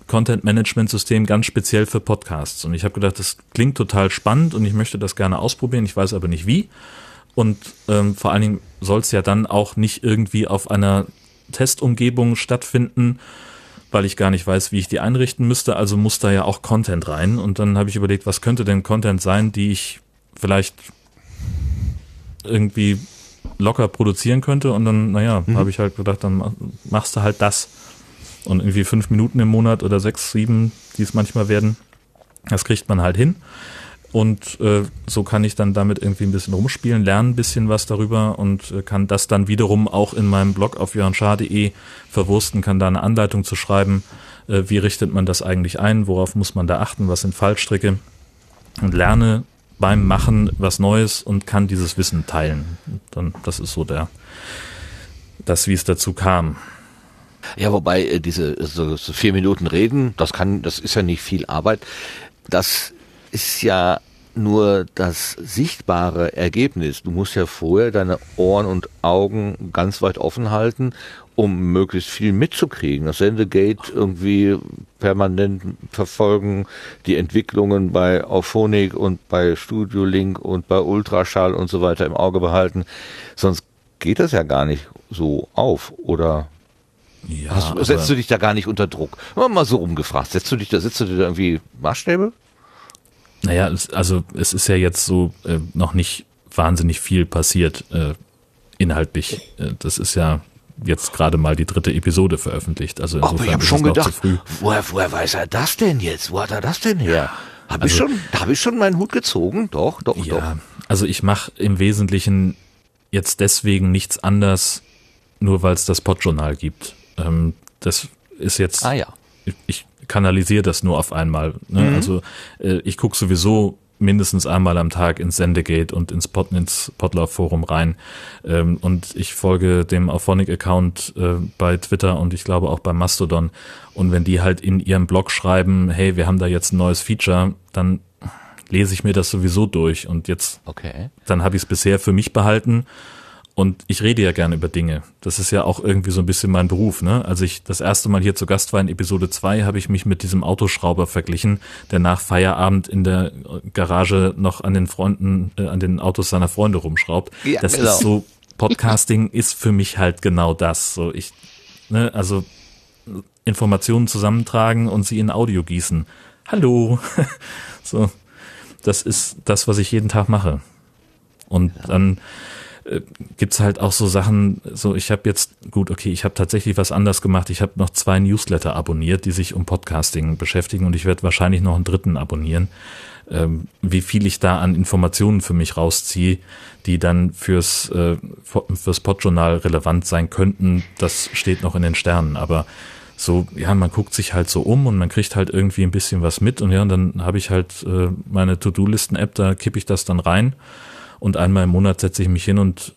[SPEAKER 2] Content-Management-System ganz speziell für Podcasts. Und ich habe gedacht, das klingt total spannend und ich möchte das gerne ausprobieren. Ich weiß aber nicht wie. Und ähm, vor allen Dingen soll es ja dann auch nicht irgendwie auf einer Testumgebung stattfinden, weil ich gar nicht weiß, wie ich die einrichten müsste. Also muss da ja auch Content rein. Und dann habe ich überlegt, was könnte denn Content sein, die ich vielleicht irgendwie locker produzieren könnte. Und dann, naja, mhm. habe ich halt gedacht, dann machst du halt das. Und irgendwie fünf Minuten im Monat oder sechs, sieben, die es manchmal werden, das kriegt man halt hin. Und äh, so kann ich dann damit irgendwie ein bisschen rumspielen, lernen ein bisschen was darüber und äh, kann das dann wiederum auch in meinem Blog auf johannschar.de verwursten, kann da eine Anleitung zu schreiben, äh, wie richtet man das eigentlich ein, worauf muss man da achten, was sind Fallstricke und lerne beim Machen was Neues und kann dieses Wissen teilen. Dann, das ist so der, das, wie es dazu kam.
[SPEAKER 1] Ja, wobei äh, diese so, so vier Minuten reden, das kann, das ist ja nicht viel Arbeit. Das ist ja nur das sichtbare Ergebnis. Du musst ja vorher deine Ohren und Augen ganz weit offen halten, um möglichst viel mitzukriegen. Das Sendegate irgendwie permanent verfolgen, die Entwicklungen bei Auphonic und bei Studio Link und bei Ultraschall und so weiter im Auge behalten. Sonst geht das ja gar nicht so auf, oder? Ja, Hast, setzt du dich da gar nicht unter Druck? Mal so umgefragt. Setzt du dich da, setzt du dir da irgendwie Maßstäbe?
[SPEAKER 2] Naja, es, also es ist ja jetzt so äh, noch nicht wahnsinnig viel passiert äh, inhaltlich. Äh, das ist ja jetzt gerade mal die dritte Episode veröffentlicht. Also
[SPEAKER 1] insofern Aber ich habe schon gedacht, woher, woher weiß er das denn jetzt? Wo hat er das denn her? Habe also, ich schon, habe ich schon meinen Hut gezogen? Doch, doch, ja, doch.
[SPEAKER 2] Also ich mache im Wesentlichen jetzt deswegen nichts anders, nur weil es das Podjournal gibt. Ähm, das ist jetzt.
[SPEAKER 1] Ah ja.
[SPEAKER 2] Ich, kanalisiere das nur auf einmal. Ne? Mhm. Also äh, ich gucke sowieso mindestens einmal am Tag ins Sendegate und ins, Pod, ins Podler-Forum rein. Ähm, und ich folge dem Auphonic-Account äh, bei Twitter und ich glaube auch bei Mastodon. Und wenn die halt in ihrem Blog schreiben, hey, wir haben da jetzt ein neues Feature, dann lese ich mir das sowieso durch. Und jetzt,
[SPEAKER 1] okay.
[SPEAKER 2] dann habe ich es bisher für mich behalten und ich rede ja gerne über Dinge. Das ist ja auch irgendwie so ein bisschen mein Beruf. Ne? Als ich das erste Mal hier zu Gast war in Episode 2, habe ich mich mit diesem Autoschrauber verglichen, der nach Feierabend in der Garage noch an den Freunden, äh, an den Autos seiner Freunde rumschraubt. Ja, das genau. ist so, Podcasting ist für mich halt genau das. So ich, ne, also Informationen zusammentragen und sie in Audio gießen. Hallo. so, das ist das, was ich jeden Tag mache. Und dann äh, gibt's halt auch so Sachen, so ich habe jetzt, gut, okay, ich habe tatsächlich was anders gemacht. Ich habe noch zwei Newsletter abonniert, die sich um Podcasting beschäftigen und ich werde wahrscheinlich noch einen dritten abonnieren. Ähm, wie viel ich da an Informationen für mich rausziehe, die dann fürs, äh, fürs Podjournal relevant sein könnten, das steht noch in den Sternen. Aber so, ja, man guckt sich halt so um und man kriegt halt irgendwie ein bisschen was mit und ja, und dann habe ich halt äh, meine To-Do-Listen-App, da kippe ich das dann rein und einmal im Monat setze ich mich hin und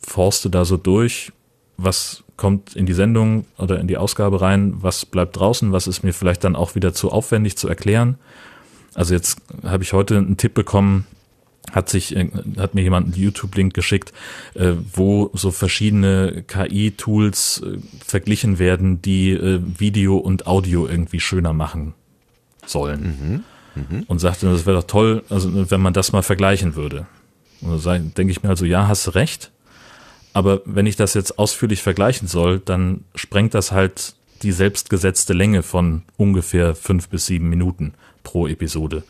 [SPEAKER 2] forste da so durch, was kommt in die Sendung oder in die Ausgabe rein, was bleibt draußen, was ist mir vielleicht dann auch wieder zu aufwendig zu erklären. Also jetzt habe ich heute einen Tipp bekommen, hat sich hat mir jemand einen YouTube-Link geschickt, äh, wo so verschiedene KI-Tools äh, verglichen werden, die äh, Video und Audio irgendwie schöner machen sollen. Mhm. Mhm. Und sagte, das wäre doch toll, also wenn man das mal vergleichen würde. Und da denke ich mir also, ja, hast recht. Aber wenn ich das jetzt ausführlich vergleichen soll, dann sprengt das halt die selbstgesetzte Länge von ungefähr fünf bis sieben Minuten pro Episode.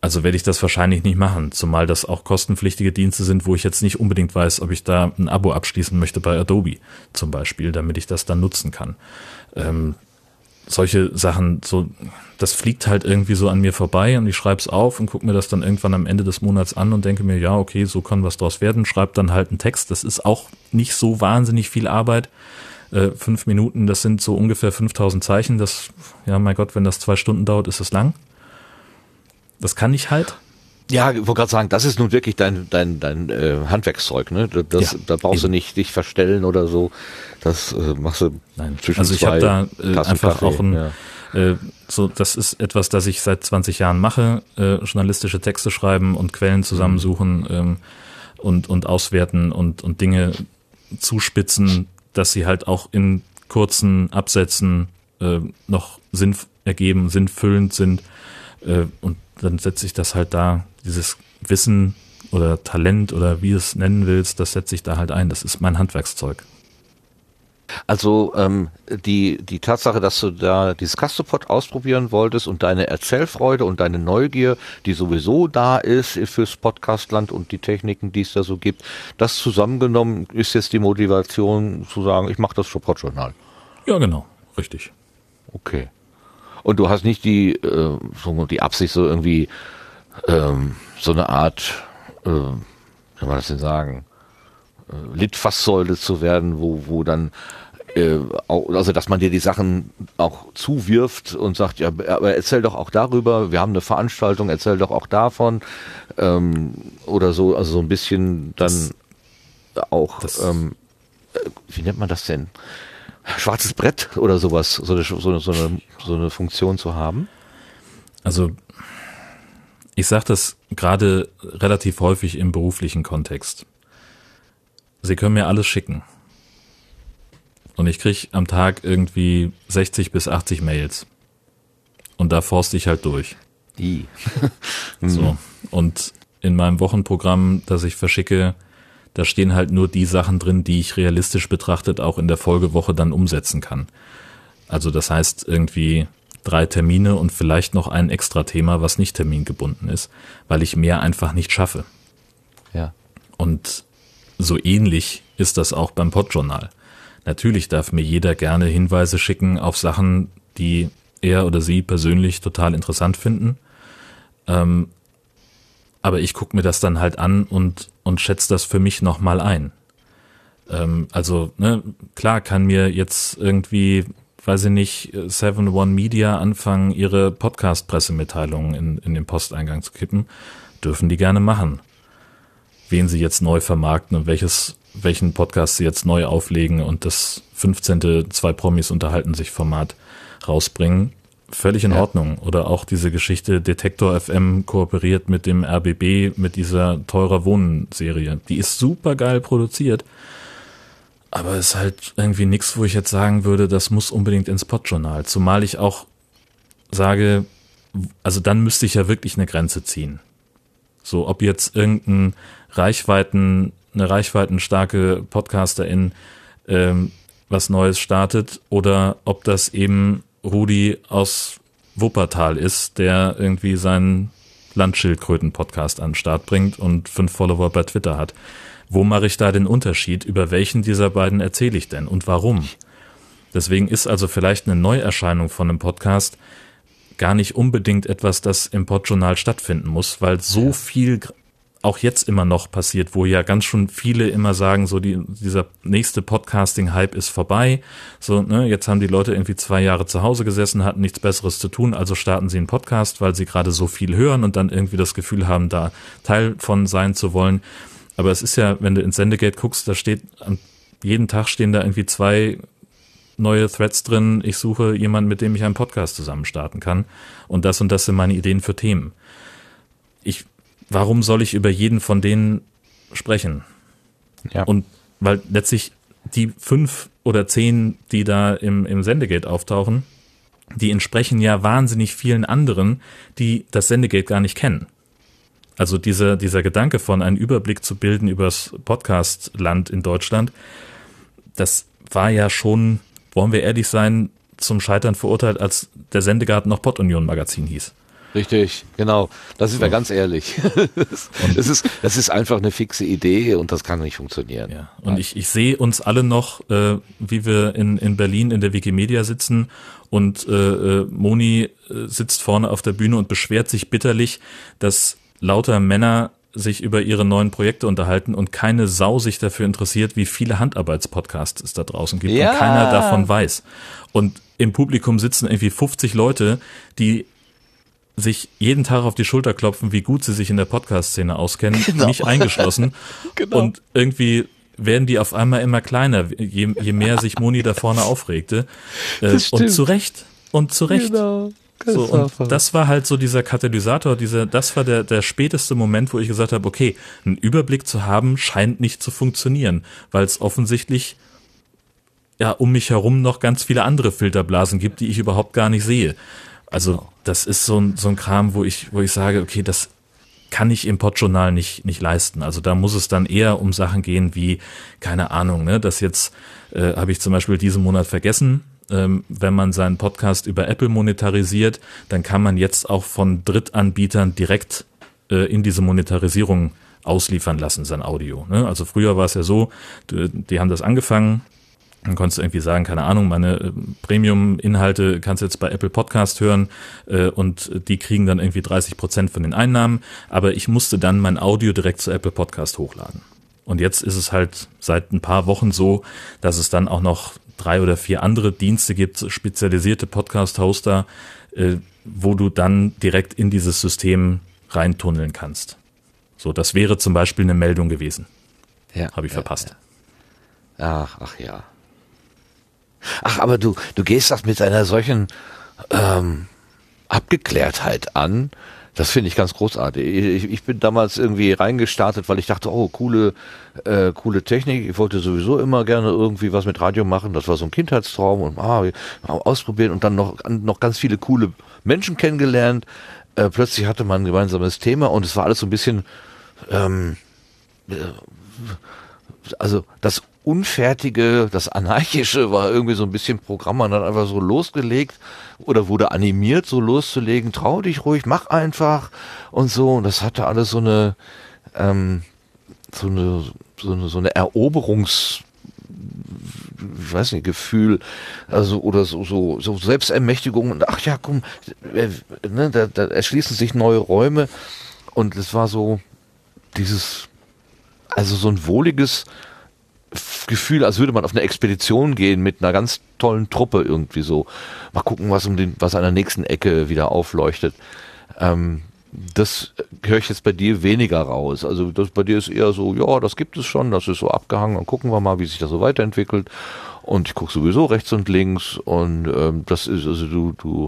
[SPEAKER 2] Also werde ich das wahrscheinlich nicht machen, zumal das auch kostenpflichtige Dienste sind, wo ich jetzt nicht unbedingt weiß, ob ich da ein Abo abschließen möchte bei Adobe zum Beispiel, damit ich das dann nutzen kann. Ähm, solche Sachen, so, das fliegt halt irgendwie so an mir vorbei und ich schreibe es auf und gucke mir das dann irgendwann am Ende des Monats an und denke mir, ja, okay, so kann was draus werden, schreibe dann halt einen Text. Das ist auch nicht so wahnsinnig viel Arbeit. Äh, fünf Minuten, das sind so ungefähr 5000 Zeichen. Das, ja, mein Gott, wenn das zwei Stunden dauert, ist es lang. Das kann ich halt.
[SPEAKER 1] Ja, ich wollte gerade sagen, das ist nun wirklich dein dein dein äh, Handwerkszeug, ne? Das,
[SPEAKER 2] Ja,
[SPEAKER 1] da brauchst
[SPEAKER 2] eben.
[SPEAKER 1] du nicht dich verstellen oder so. Das äh, machst du
[SPEAKER 2] Nein,
[SPEAKER 1] zwischen
[SPEAKER 2] also ich habe da äh, einfach
[SPEAKER 1] Kaffee,
[SPEAKER 2] auch ein,
[SPEAKER 1] ja.
[SPEAKER 2] äh, so, das ist etwas, das ich seit 20 Jahren mache, äh, journalistische Texte schreiben und Quellen zusammensuchen ähm, und, und auswerten und, und Dinge zuspitzen, dass sie halt auch in kurzen Absätzen äh, noch Sinn ergeben, sinnfüllend sind. Äh, und dann setze ich das halt da, dieses Wissen oder Talent oder wie du es nennen willst, das setze ich da halt ein. Das ist mein Handwerkszeug.
[SPEAKER 1] Also ähm, die, die Tatsache, dass du da dieses Castopod ausprobieren wolltest und deine Erzählfreude und deine Neugier, die sowieso da ist fürs Podcastland und die Techniken, die es da so gibt, das zusammengenommen ist jetzt die Motivation zu sagen, ich mache das für Podjournal.
[SPEAKER 2] Ja, genau, richtig.
[SPEAKER 1] Okay. Und du hast nicht die, äh, die Absicht, so irgendwie ähm, so eine Art, äh, wie kann man das denn sagen, äh, Litfaßsäule zu werden, wo, wo dann äh, also dass man dir die Sachen auch zuwirft und sagt, ja, aber erzähl doch auch darüber, wir haben eine Veranstaltung, erzähl doch auch davon ähm, oder so, also so ein bisschen dann auch,
[SPEAKER 2] das-
[SPEAKER 1] ähm, äh, wie nennt man das denn? Schwarzes Brett oder sowas, so eine, so eine, so eine, so eine Funktion zu haben?
[SPEAKER 2] Also ich sage das gerade relativ häufig im beruflichen Kontext. Sie können mir alles schicken. Und ich krieg am Tag irgendwie 60 bis 80 Mails. Und da forste ich halt durch.
[SPEAKER 1] Die.
[SPEAKER 2] So. Und in meinem Wochenprogramm, das ich verschicke, da stehen halt nur die Sachen drin, die ich realistisch betrachtet auch in der Folgewoche dann umsetzen kann. Also das heißt irgendwie drei Termine und vielleicht noch ein extra Thema, was nicht termingebunden ist, weil ich mehr einfach nicht schaffe.
[SPEAKER 1] Ja.
[SPEAKER 2] Und so ähnlich ist das auch beim Podjournal. Natürlich darf mir jeder gerne Hinweise schicken auf Sachen, die er oder sie persönlich total interessant finden. Ähm, aber ich gucke mir das dann halt an und, und schätze das für mich nochmal ein. Ähm, also, ne, klar kann mir jetzt irgendwie, weiß ich nicht, 7 One Media anfangen, ihre Podcast-Pressemitteilungen in, in den Posteingang zu kippen. Dürfen die gerne machen wen sie jetzt neu vermarkten und welches, welchen Podcast sie jetzt neu auflegen und das 15. zwei Promis unterhalten sich Format rausbringen. Völlig in
[SPEAKER 1] Ja.
[SPEAKER 2] Ordnung. Oder auch diese Geschichte Detektor FM kooperiert mit dem RBB mit dieser teurer Wohnen Serie. Die ist super geil produziert. Aber ist halt irgendwie nichts, wo ich jetzt sagen würde, das muss unbedingt ins Podjournal. Zumal ich auch sage, also dann müsste ich ja wirklich eine Grenze ziehen. So, ob jetzt irgendein Reichweiten, eine reichweitenstarke Podcasterin ähm, was Neues startet oder ob das eben Rudi aus Wuppertal ist, der irgendwie seinen Landschildkröten-Podcast an den Start bringt und fünf Follower bei Twitter hat. Wo mache ich da den Unterschied? Über welchen dieser beiden erzähle ich denn und warum? Deswegen ist also vielleicht eine Neuerscheinung von einem Podcast gar nicht unbedingt etwas, das im Podjournal stattfinden muss, weil so viel gr- auch jetzt immer noch passiert, wo ja ganz schon viele immer sagen, so die, dieser nächste Podcasting-Hype ist vorbei. So, ne, jetzt haben die Leute irgendwie zwei Jahre zu Hause gesessen, hatten nichts Besseres zu tun, also starten sie einen Podcast, weil sie gerade so viel hören und dann irgendwie das Gefühl haben, da Teil von sein zu wollen. Aber es ist ja, wenn du ins Sendegate guckst, da steht, jeden Tag stehen da irgendwie zwei neue Threads drin, ich suche jemanden, mit dem ich einen Podcast zusammen starten kann. Und das und das sind meine Ideen für Themen. Ich, warum soll ich über jeden von denen sprechen?
[SPEAKER 1] Ja.
[SPEAKER 2] Und weil letztlich die fünf oder zehn, die da im, im Sendegate auftauchen, die entsprechen ja wahnsinnig vielen anderen, die das Sendegate gar nicht kennen. Also dieser, dieser Gedanke von einen Überblick zu bilden über das Podcast-Land in Deutschland, das war ja schon, wollen wir ehrlich sein, zum Scheitern verurteilt, als der Sendegarten noch Pottunion Magazin hieß.
[SPEAKER 1] Richtig, genau. Da sind wir ganz ehrlich. das, ist, das ist einfach eine fixe Idee und das kann nicht funktionieren.
[SPEAKER 2] Ja. Und ich, ich sehe uns alle noch, äh, wie wir in, in Berlin in der Wikimedia sitzen und äh, äh, Moni äh, sitzt vorne auf der Bühne und beschwert sich bitterlich, dass lauter Männer sich über ihre neuen Projekte unterhalten und keine Sau sich dafür interessiert, wie viele Handarbeitspodcasts es da draußen gibt
[SPEAKER 1] Ja.
[SPEAKER 2] und keiner davon weiß. Und im Publikum sitzen irgendwie 50 Leute, die sich jeden Tag auf die Schulter klopfen, wie gut sie sich in der Podcast-Szene auskennen,
[SPEAKER 1] Genau.
[SPEAKER 2] mich eingeschlossen.
[SPEAKER 1] Genau.
[SPEAKER 2] Und irgendwie werden die auf einmal immer kleiner, je, je mehr sich Moni da vorne aufregte. Äh, und zu Recht. Und zu Recht.
[SPEAKER 1] Genau.
[SPEAKER 2] So, und das war halt so dieser Katalysator, dieser, das war der, der späteste Moment, wo ich gesagt habe, okay, einen Überblick zu haben, scheint nicht zu funktionieren, weil es offensichtlich ja um mich herum noch ganz viele andere Filterblasen gibt, die ich überhaupt gar nicht sehe. Also das ist so ein, so ein Kram, wo ich, wo ich sage, okay, das kann ich im Podjournal nicht, nicht leisten. Also da muss es dann eher um Sachen gehen wie, keine Ahnung, ne, das jetzt äh, habe ich zum Beispiel diesen Monat vergessen. Ähm, wenn man seinen Podcast über Apple monetarisiert, dann kann man jetzt auch von Drittanbietern direkt äh, in diese Monetarisierung ausliefern lassen, sein Audio. Ne? Also früher war es ja so, die haben das angefangen, dann konntest du irgendwie sagen, keine Ahnung, meine äh, Premium-Inhalte kannst du jetzt bei Apple Podcast hören äh, und die kriegen dann irgendwie 30 Prozent von den Einnahmen, aber ich musste dann mein Audio direkt zu Apple Podcast hochladen. Und jetzt ist es halt seit ein paar Wochen so, dass es dann auch noch drei oder vier andere Dienste gibt, spezialisierte Podcast-Hoster, äh, wo du dann direkt in dieses System reintunneln kannst. So, das wäre zum Beispiel eine Meldung gewesen.
[SPEAKER 1] Ja,
[SPEAKER 2] Habe ich
[SPEAKER 1] ja,
[SPEAKER 2] verpasst.
[SPEAKER 1] ja. Ach, ach ja. Ach, aber du, du gehst das mit einer solchen ähm, Abgeklärtheit an. Das finde ich ganz großartig. Ich, ich bin damals irgendwie reingestartet, weil ich dachte, oh, coole, äh, coole Technik. Ich wollte sowieso immer gerne irgendwie was mit Radio machen. Das war so ein Kindheitstraum und ah, ausprobieren und dann noch, noch ganz viele coole Menschen kennengelernt. Äh, plötzlich hatte man ein gemeinsames Thema und es war alles so ein bisschen ähm, also das Unfertige, das Anarchische war irgendwie so ein bisschen Programm, man hat einfach so losgelegt oder wurde animiert, so loszulegen, trau dich ruhig, mach einfach und so. Und das hatte alles so eine, ähm, so eine, so eine, so eine Eroberungs, ich weiß nicht, Gefühl, also oder so, so, so Selbstermächtigung und ach ja, komm, äh, ne, da, da erschließen sich neue Räume und es war so dieses, also so ein wohliges Gefühl, als würde man auf eine Expedition gehen mit einer ganz tollen Truppe irgendwie so. Mal gucken, was um den, was an der nächsten Ecke wieder aufleuchtet. Ähm, das höre ich jetzt bei dir weniger raus. Also das bei dir ist eher so, ja, das gibt es schon, das ist so abgehangen und gucken wir mal, wie sich das so weiterentwickelt. Und ich gucke sowieso rechts und links und ähm, das ist, also du, du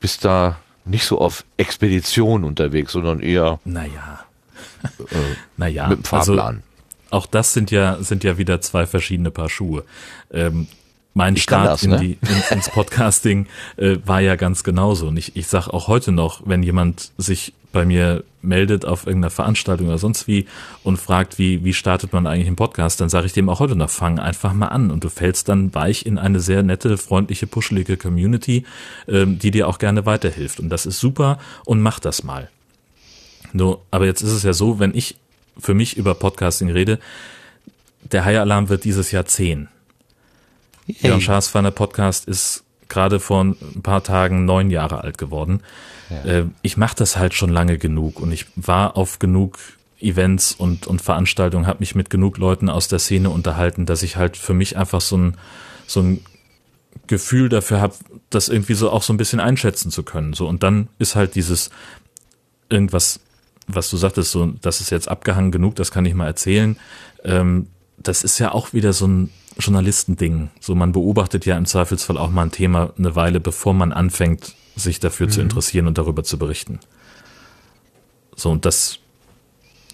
[SPEAKER 1] bist da nicht so auf Expedition unterwegs, sondern eher
[SPEAKER 2] Naja. naja,
[SPEAKER 1] mit dem Fahrplan.
[SPEAKER 2] Also, auch das sind ja, sind ja wieder zwei verschiedene Paar Schuhe. Ähm, mein
[SPEAKER 1] Ich
[SPEAKER 2] Start
[SPEAKER 1] das,
[SPEAKER 2] in
[SPEAKER 1] ne?
[SPEAKER 2] die, in, ins Podcasting äh, war ja ganz genauso. Und ich, ich sag auch heute noch, wenn jemand sich bei mir meldet auf irgendeiner Veranstaltung oder sonst wie und fragt, wie, wie startet man eigentlich einen Podcast, dann sage ich dem auch heute noch, fang einfach mal an. Und du fällst dann weich in eine sehr nette, freundliche, puschelige Community, ähm, die dir auch gerne weiterhilft. Und das ist super und mach das mal. Nur, aber jetzt ist es ja so, wenn ich für mich über Podcasting rede, der High Alarm wird dieses Jahr 10. Jörn Schaas Feiner Podcast ist gerade vor ein paar Tagen neun Jahre alt geworden. Äh, Ich mache das halt schon lange genug und ich war auf genug Events und, und Veranstaltungen, habe mich mit genug Leuten aus der Szene unterhalten, dass ich halt für mich einfach so ein, so ein Gefühl dafür habe, das irgendwie so auch so ein bisschen einschätzen zu können. So und dann ist halt dieses irgendwas, was du sagtest, so das ist jetzt abgehangen genug, das kann ich mal erzählen. Ähm, das ist ja auch wieder so ein Journalistending. So man beobachtet ja im Zweifelsfall auch mal ein Thema eine Weile, bevor man anfängt, sich dafür zu interessieren und darüber zu berichten. So und das,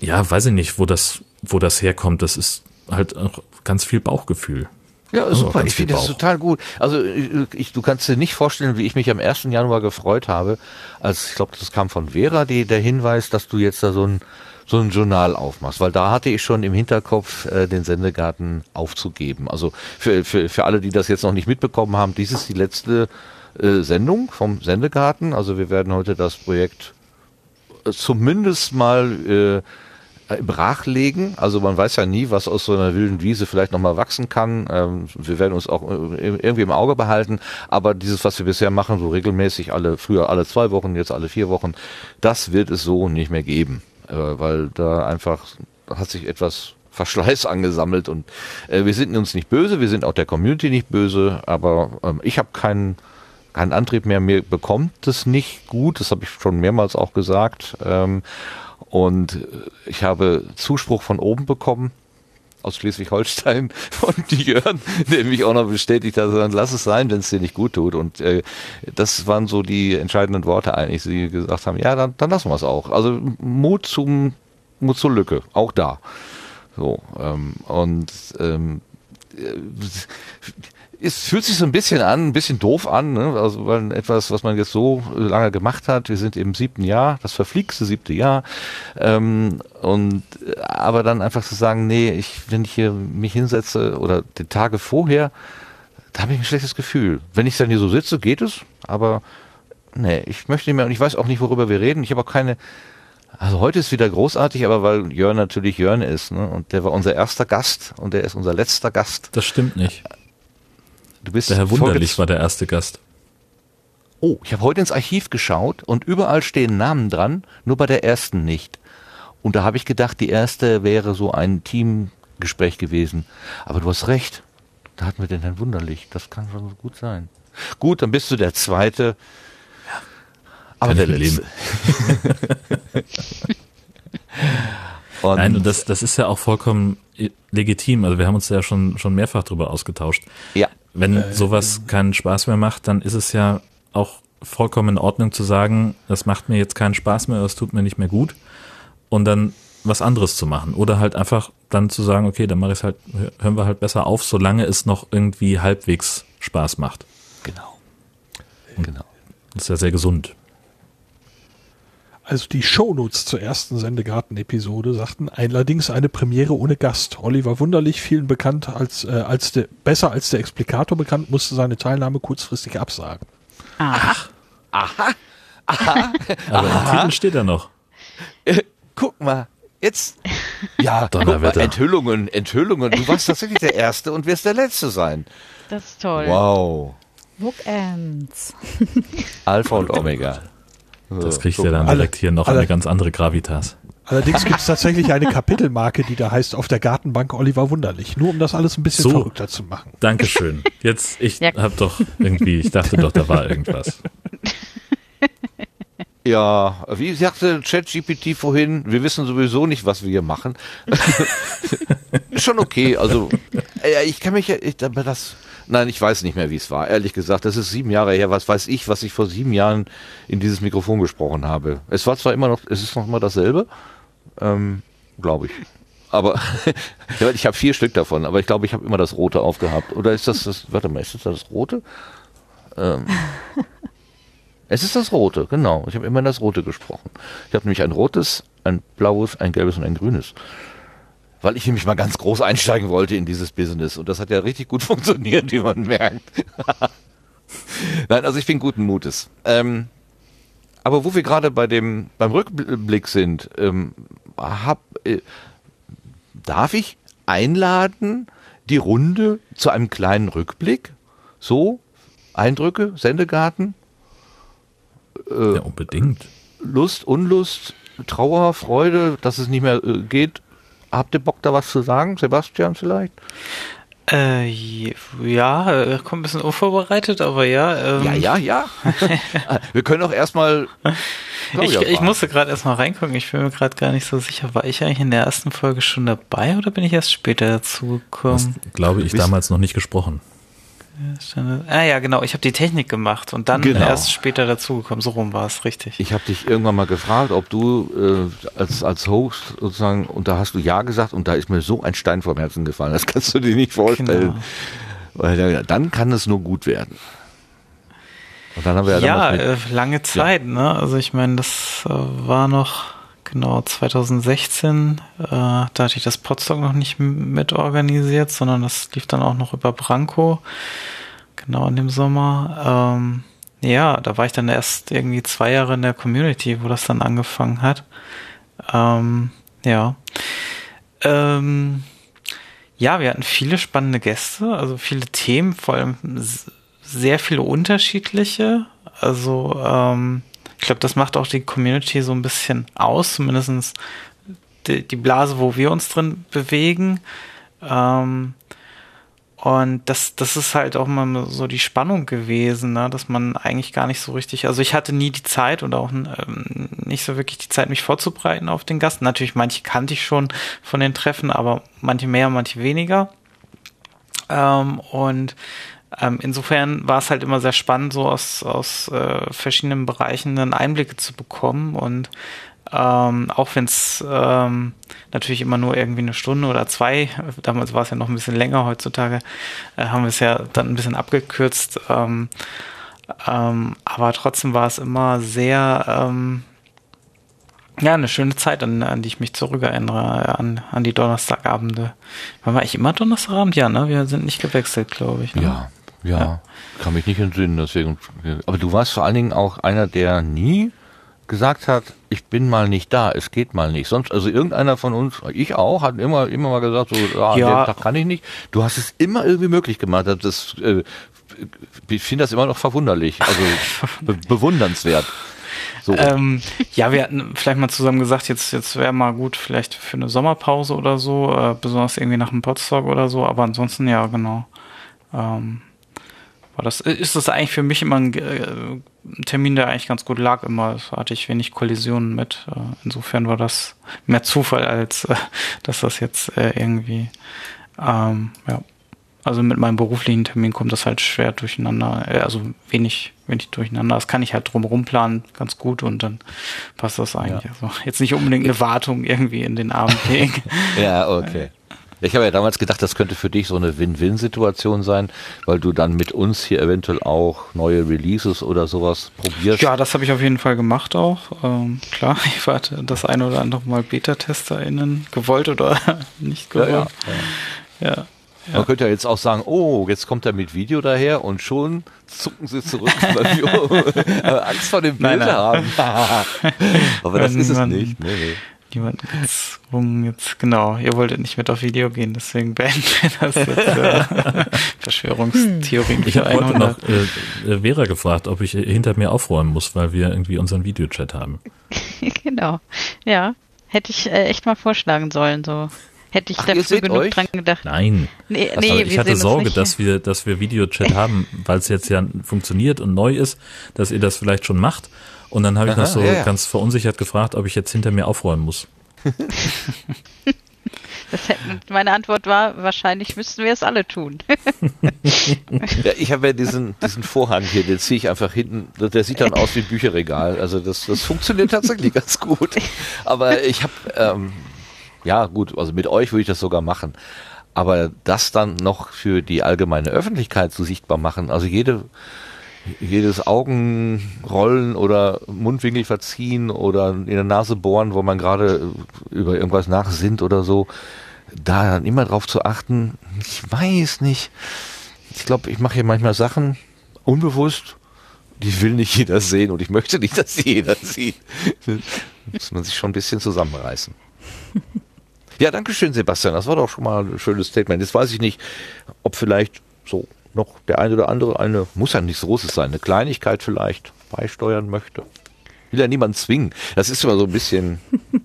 [SPEAKER 2] ja, weiß ich nicht, wo das, wo das herkommt. Das ist halt auch ganz viel Bauchgefühl.
[SPEAKER 1] Ja,
[SPEAKER 2] Also
[SPEAKER 1] super. Ich finde das total gut. Also ich, du kannst dir nicht vorstellen, wie ich mich am 1. Januar gefreut habe, als ich glaube, das kam von Vera, die, der Hinweis, dass du jetzt da so ein so ein Journal aufmachst, weil da hatte ich schon im Hinterkopf, äh, den Sendegarten aufzugeben. Also für, für, für alle, die das jetzt noch nicht mitbekommen haben, dies ist die letzte äh, Sendung vom Sendegarten. Also wir werden heute das Projekt äh, zumindest mal äh, brachlegen. Also man weiß ja nie, was aus so einer wilden Wiese vielleicht nochmal wachsen kann. Ähm, wir werden uns auch äh, irgendwie im Auge behalten. Aber dieses, was wir bisher machen, so regelmäßig alle, früher alle zwei Wochen, jetzt alle vier Wochen, das wird es so nicht mehr geben. Äh, weil da einfach hat sich etwas Verschleiß angesammelt und äh, wir sind uns nicht böse, wir sind auch der Community nicht böse, aber ähm, ich habe keinen keinen Antrieb mehr, mir bekommt es nicht gut, das habe ich schon mehrmals auch gesagt ähm, und äh, ich habe Zuspruch von oben bekommen aus Schleswig-Holstein von Jörn, der mich auch noch bestätigt hat, dann lass es sein, wenn es dir nicht gut tut. Und äh, das waren so die entscheidenden Worte eigentlich, die gesagt haben, ja, dann, dann lassen wir es auch. Also Mut zum Mut zur Lücke, auch da. So, ähm, und ähm, es fühlt sich so ein bisschen an, ein bisschen doof an, ne? also weil etwas, was man jetzt so lange gemacht hat, wir sind im siebten Jahr, das verflixte siebte Jahr, ähm, und aber dann einfach zu sagen, nee, ich, wenn ich hier mich hinsetze oder die Tage vorher, da habe ich ein schlechtes Gefühl. Wenn ich dann hier so sitze, geht es, aber nee, ich möchte nicht mehr und ich weiß auch nicht, worüber wir reden. Ich habe auch keine also heute ist wieder großartig, aber weil Jörn natürlich Jörn ist, ne? Und der war unser erster Gast und der ist unser letzter Gast.
[SPEAKER 2] Das stimmt nicht.
[SPEAKER 1] Du bist
[SPEAKER 2] der Herr Wunderlich war der erste Gast.
[SPEAKER 1] Oh, ich habe heute ins Archiv geschaut und überall stehen Namen dran, nur bei der ersten nicht. Und da habe ich gedacht, die erste wäre so ein Teamgespräch gewesen. Aber du hast recht. Da hatten wir den Herrn Wunderlich. Das kann schon gut sein. Gut, dann bist du der zweite. Aber der letzte.
[SPEAKER 2] und Nein, und das, das ist ja auch vollkommen legitim. Also wir haben uns ja schon, schon mehrfach darüber ausgetauscht.
[SPEAKER 1] Ja.
[SPEAKER 2] Wenn äh, sowas keinen Spaß mehr macht, dann ist es ja auch vollkommen in Ordnung zu sagen, das macht mir jetzt keinen Spaß mehr, das tut mir nicht mehr gut. Und dann was anderes zu machen. Oder halt einfach dann zu sagen, okay, dann mache ich halt, hören wir halt besser auf, solange es noch irgendwie halbwegs Spaß macht.
[SPEAKER 1] Genau.
[SPEAKER 2] Genau. Das ist ja sehr gesund.
[SPEAKER 6] Also die Shownotes zur ersten Sendegarten-Episode sagten allerdings eine Premiere ohne Gast. Oliver Wunderlich, vielen bekannt als, äh, als der, besser als der Explikator bekannt, musste seine Teilnahme kurzfristig absagen.
[SPEAKER 1] Ach. Aha. Aha.
[SPEAKER 2] Aber im Titel steht er noch.
[SPEAKER 1] Äh, guck mal. Jetzt. Ja, guck mal, Enthüllungen, Enthüllungen. Du warst tatsächlich der Erste und wirst der Letzte sein.
[SPEAKER 4] Das ist toll.
[SPEAKER 1] Wow.
[SPEAKER 3] Bookends.
[SPEAKER 1] Alpha und Omega.
[SPEAKER 2] Das kriegt so, ja dann direkt hier noch eine ganz andere Gravitas.
[SPEAKER 6] Allerdings gibt es tatsächlich eine Kapitelmarke, die da heißt auf der Gartenbank Oliver Wunderlich. Nur um das alles ein bisschen so, verrückter zu machen.
[SPEAKER 2] Dankeschön. Jetzt, ich ja. hab doch irgendwie, ich dachte doch, da war irgendwas.
[SPEAKER 1] Ja, wie sagte ChatGPT vorhin, wir wissen sowieso nicht, was wir hier machen. Schon okay, also ich kann mich ja, ich, das, Nein, ich weiß nicht mehr, wie es war. Ehrlich gesagt, das ist sieben Jahre her. Was weiß ich, was ich vor sieben Jahren in dieses Mikrofon gesprochen habe. Es war zwar immer noch, es ist noch immer dasselbe, ähm, glaube ich. Aber ich habe vier Stück davon, aber ich glaube, ich habe immer das Rote aufgehabt. Oder ist das das, warte mal, ist das das Rote? Ähm, es ist das Rote, genau. Ich habe immer das Rote gesprochen. Ich habe nämlich ein rotes, ein blaues, ein gelbes und ein grünes weil ich nämlich mal ganz groß einsteigen wollte in dieses Business. Und das hat ja richtig gut funktioniert, wie man merkt. Nein, also ich bin guten Mutes. Ähm, aber wo wir gerade bei dem beim Rückblick sind, ähm, hab, äh, darf ich einladen die Runde zu einem kleinen Rückblick? So Eindrücke, Sendegarten?
[SPEAKER 2] Äh, ja, unbedingt.
[SPEAKER 1] Lust, Unlust, Trauer, Freude, dass es nicht mehr äh, geht, Habt ihr Bock da was zu sagen, Sebastian vielleicht?
[SPEAKER 5] Äh, ja, kommt ein bisschen unvorbereitet, aber ja.
[SPEAKER 1] Ähm, ja, ja, ja. Wir können auch erstmal.
[SPEAKER 5] Ich, ich musste gerade erstmal reingucken. Ich bin mir gerade gar nicht so sicher. War ich eigentlich in der ersten Folge schon dabei oder bin ich erst später dazugekommen?
[SPEAKER 2] Glaube ich, damals noch nicht gesprochen.
[SPEAKER 5] Ah ja, genau. Ich habe die Technik gemacht und dann genau. erst später dazugekommen. So rum war es, richtig.
[SPEAKER 1] Ich habe dich irgendwann mal gefragt, ob du äh, als, als Host sozusagen, und da hast du Ja gesagt und da ist mir so ein Stein vom Herzen gefallen. Das kannst du dir nicht vorstellen. Genau. Weil dann kann es nur gut werden.
[SPEAKER 5] Und dann haben wir ja, ja äh, lange Zeit, ja. ne? Also ich meine, das äh, war noch Genau, 2016, äh, da hatte ich das Podstock noch nicht mitorganisiert, sondern das lief dann auch noch über Branko, genau in dem Sommer. Ähm, ja, da war ich dann erst irgendwie zwei Jahre in der Community, wo das dann angefangen hat. Ähm, ja. Ähm, ja, wir hatten viele spannende Gäste, also viele Themen, vor allem sehr viele unterschiedliche. Also ähm, ich glaube, das macht auch die Community so ein bisschen aus, zumindest die, die Blase, wo wir uns drin bewegen. Ähm, und das, das ist halt auch mal so die Spannung gewesen, ne? dass man eigentlich gar nicht so richtig, also ich hatte nie die Zeit und auch ähm, nicht so wirklich die Zeit, mich vorzubereiten auf den Gast. Natürlich, manche kannte ich schon von den Treffen, aber manche mehr, manche weniger. Ähm, und ähm, insofern war es halt immer sehr spannend, so aus, aus äh, verschiedenen Bereichen dann Einblicke zu bekommen und ähm, auch wenn es ähm, natürlich immer nur irgendwie eine Stunde oder zwei, damals war es ja noch ein bisschen länger, heutzutage äh, haben wir es ja dann ein bisschen abgekürzt. Ähm, ähm, aber trotzdem war es immer sehr, ähm, ja, eine schöne Zeit, an, an die ich mich zurückerinnere, an, an die Donnerstagabende. War eigentlich immer Donnerstagabend? Ja, ne? Wir sind nicht gewechselt, glaube ich. Ne?
[SPEAKER 1] Ja, ja, ja, kann mich nicht entsinnen, deswegen. Aber du warst vor allen Dingen auch einer, der nie gesagt hat, ich bin mal nicht da, es geht mal nicht. Sonst, also irgendeiner von uns, ich auch, hat immer, immer mal gesagt, so, ah, ja. Tag kann ich nicht. Du hast es immer irgendwie möglich gemacht. Das, äh, ich finde das immer noch verwunderlich, also be bewundernswert.
[SPEAKER 5] So. Ähm, ja, wir hatten vielleicht mal zusammen gesagt, jetzt, jetzt wäre mal gut, vielleicht für eine Sommerpause oder so, äh, besonders irgendwie nach einem Potsdam oder so, aber ansonsten ja, genau. Ähm, war das, ist das eigentlich für mich immer ein, äh, ein Termin, der eigentlich ganz gut lag. Immer da hatte ich wenig Kollisionen mit. Äh, insofern war das mehr Zufall, als äh, dass das jetzt äh, irgendwie, ähm, ja. Also mit meinem beruflichen Termin kommt das halt schwer durcheinander, also wenig, wenig durcheinander. Das kann ich halt drumherum planen, ganz gut und dann passt das eigentlich. Ja. Also jetzt nicht unbedingt eine Wartung irgendwie in den Abend legen.
[SPEAKER 1] ja, okay. Ich habe ja damals gedacht, das könnte für dich so eine Win-Win-Situation sein, weil du dann mit uns hier eventuell auch neue Releases oder sowas probierst.
[SPEAKER 5] Ja, das habe ich auf jeden Fall gemacht auch. Ähm, klar, ich war das eine oder andere Mal Beta-TesterInnen gewollt oder nicht gewollt. Ja, ja. ja.
[SPEAKER 1] Ja. Man könnte ja jetzt auch sagen, oh, jetzt kommt er mit Video daher und schon zucken sie zurück, weil wir Angst vor dem Bild haben. Aber das ist es nicht. Nee, nee
[SPEAKER 5] niemanden gezwungen jetzt, genau, ihr wolltet nicht mit auf Video gehen, deswegen beenden wir das jetzt. Äh, Verschwörungstheorien.
[SPEAKER 2] Ich habe heute noch äh, Vera gefragt, ob ich hinter mir aufräumen muss, weil wir irgendwie unseren Videochat haben.
[SPEAKER 4] genau, ja. Hätte ich äh, echt mal vorschlagen sollen, so. Hätte ich Ach, dafür genug euch? dran gedacht.
[SPEAKER 2] Nein. Nee, nee, ich hatte Sorge, dass wir, dass wir Videochat haben, weil es jetzt ja funktioniert und neu ist, dass ihr das vielleicht schon macht. Und dann habe ich noch so ja, ja. ganz verunsichert gefragt, ob ich jetzt hinter mir aufräumen muss.
[SPEAKER 4] Hätte, meine Antwort war, wahrscheinlich müssten wir es alle tun.
[SPEAKER 1] ja, ich habe ja diesen, diesen Vorhang hier, den ziehe ich einfach hinten, der sieht dann aus wie ein Bücherregal. Also das, das funktioniert tatsächlich ganz gut. Aber ich habe, ähm, ja gut, also mit euch würde ich das sogar machen. Aber das dann noch für die allgemeine Öffentlichkeit so sichtbar machen, also jede jedes Augenrollen oder Mundwinkel verziehen oder in der Nase bohren, wo man gerade über irgendwas nachsinnt oder so, da dann immer drauf zu achten, ich weiß nicht. Ich glaube, ich mache hier manchmal Sachen unbewusst, die will nicht jeder sehen und ich möchte nicht, dass sie jeder sieht. Muss man sich schon ein bisschen zusammenreißen. Ja, danke schön, Sebastian. Das war doch schon mal ein schönes Statement. Jetzt weiß ich nicht, ob vielleicht so noch der eine oder andere eine, muss ja nichts Großes sein, eine Kleinigkeit vielleicht beisteuern möchte. Will ja niemand zwingen. Das ist immer so ein bisschen.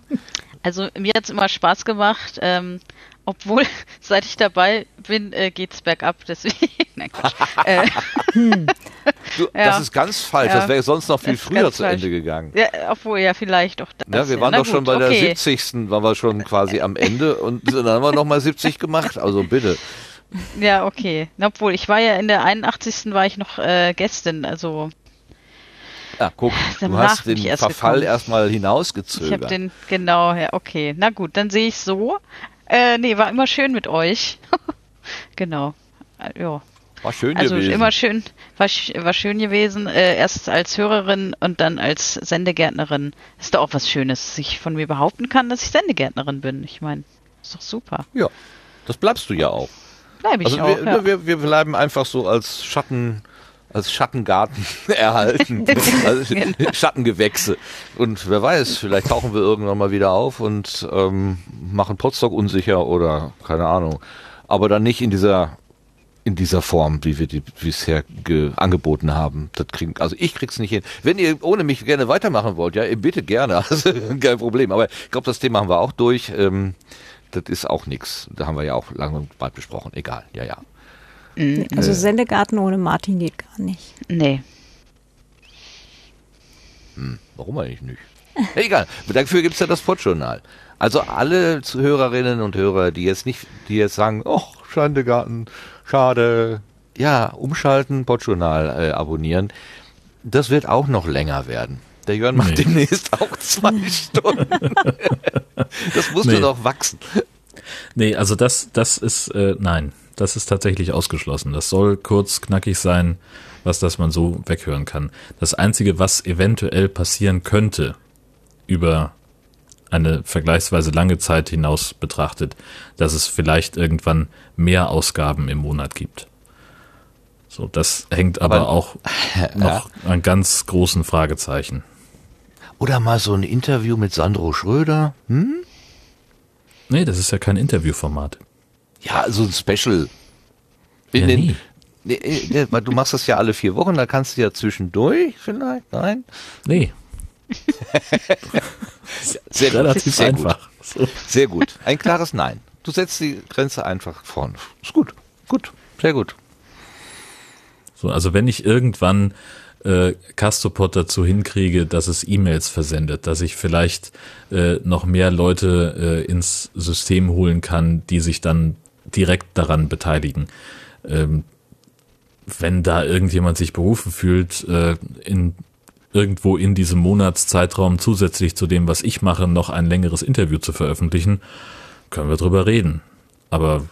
[SPEAKER 4] Also mir hat es immer Spaß gemacht, ähm, obwohl seit ich dabei bin, äh, es bergab. Deswegen. Nein, Quatsch. äh,
[SPEAKER 1] du, ja. Das ist ganz falsch. Ja. Das wäre sonst noch viel früher zu falsch. Ende gegangen.
[SPEAKER 4] Ja, obwohl ja vielleicht auch
[SPEAKER 1] das. Ja, wir waren doch gut, schon bei okay. der 70. waren wir schon quasi am Ende und dann haben wir noch mal 70 gemacht. Also bitte.
[SPEAKER 4] Ja, okay. Obwohl, ich war ja in der 81. war ich noch äh, Gästin, also.
[SPEAKER 1] Ja, guck, du hast den erst Verfall erstmal hinausgezögert.
[SPEAKER 4] Ich habe den, genau, ja, okay. Na gut, dann sehe ich so. Äh, nee, war immer schön mit euch. genau. Äh, ja.
[SPEAKER 1] War schön
[SPEAKER 4] also
[SPEAKER 1] gewesen.
[SPEAKER 4] Also immer schön, war, war schön gewesen. Äh, erst als Hörerin und dann als Sendegärtnerin. Ist doch auch was Schönes, dass ich von mir behaupten kann, dass ich Sendegärtnerin bin. Ich meine, ist doch super.
[SPEAKER 1] Ja, das bleibst du ja auch.
[SPEAKER 4] Bleibe ich
[SPEAKER 1] also
[SPEAKER 4] auch.
[SPEAKER 1] Wir, ja. wir, wir bleiben einfach so als Schatten, als Schattengarten erhalten. also genau. Schattengewächse. Und wer weiß, vielleicht tauchen wir irgendwann mal wieder auf und ähm, machen Potsdok unsicher oder keine Ahnung. Aber dann nicht in dieser in dieser Form, wie wir die bisher angeboten haben. Das kriegen, also ich krieg's nicht hin. Wenn ihr ohne mich gerne weitermachen wollt, ja, bitte gerne, also kein Problem. Aber ich glaube, das Thema haben wir auch durch. Ähm, das ist auch nichts. Da haben wir ja auch lange und breit besprochen. Egal, ja, ja.
[SPEAKER 3] Mhm. Also Sendegarten ohne Martin geht gar nicht.
[SPEAKER 4] Nee.
[SPEAKER 1] Hm, warum eigentlich nicht? Egal, dafür gibt's ja das Podjournal. Also alle Hörerinnen und Hörer, die jetzt nicht, die jetzt sagen, oh, Schandegarten, schade, ja, umschalten, Podjournal äh, abonnieren. Das wird auch noch länger werden. Der Jörn macht nee. demnächst auch zwei Stunden. das musste nee. doch wachsen.
[SPEAKER 2] Nee, also das, das ist, äh, nein, das ist tatsächlich ausgeschlossen. Das soll kurz, knackig sein, was das man so weghören kann. Das Einzige, was eventuell passieren könnte, über eine vergleichsweise lange Zeit hinaus betrachtet, dass es vielleicht irgendwann mehr Ausgaben im Monat gibt. So, das hängt aber, aber auch noch ja. an ganz großen Fragezeichen.
[SPEAKER 1] Oder mal so ein Interview mit Sandro Schröder. Hm?
[SPEAKER 2] Nee, das ist ja kein Interviewformat.
[SPEAKER 1] Ja, so ein Special. In ja, den, nie. Nee, nee, weil du machst das ja alle vier Wochen, da kannst du ja zwischendurch vielleicht, nein?
[SPEAKER 2] Nee.
[SPEAKER 1] sehr relativ sehr einfach. Gut. Sehr gut. Ein klares Nein. Du setzt die Grenze einfach vorn. Ist gut. Gut. Sehr gut.
[SPEAKER 2] So, also wenn ich irgendwann äh, Castopod dazu hinkriege, dass es E-Mails versendet, dass ich vielleicht äh, noch mehr Leute äh, ins System holen kann, die sich dann direkt daran beteiligen. Ähm, wenn da irgendjemand sich berufen fühlt, äh, in irgendwo in diesem Monatszeitraum zusätzlich zu dem, was ich mache, noch ein längeres Interview zu veröffentlichen, können wir drüber reden. Aber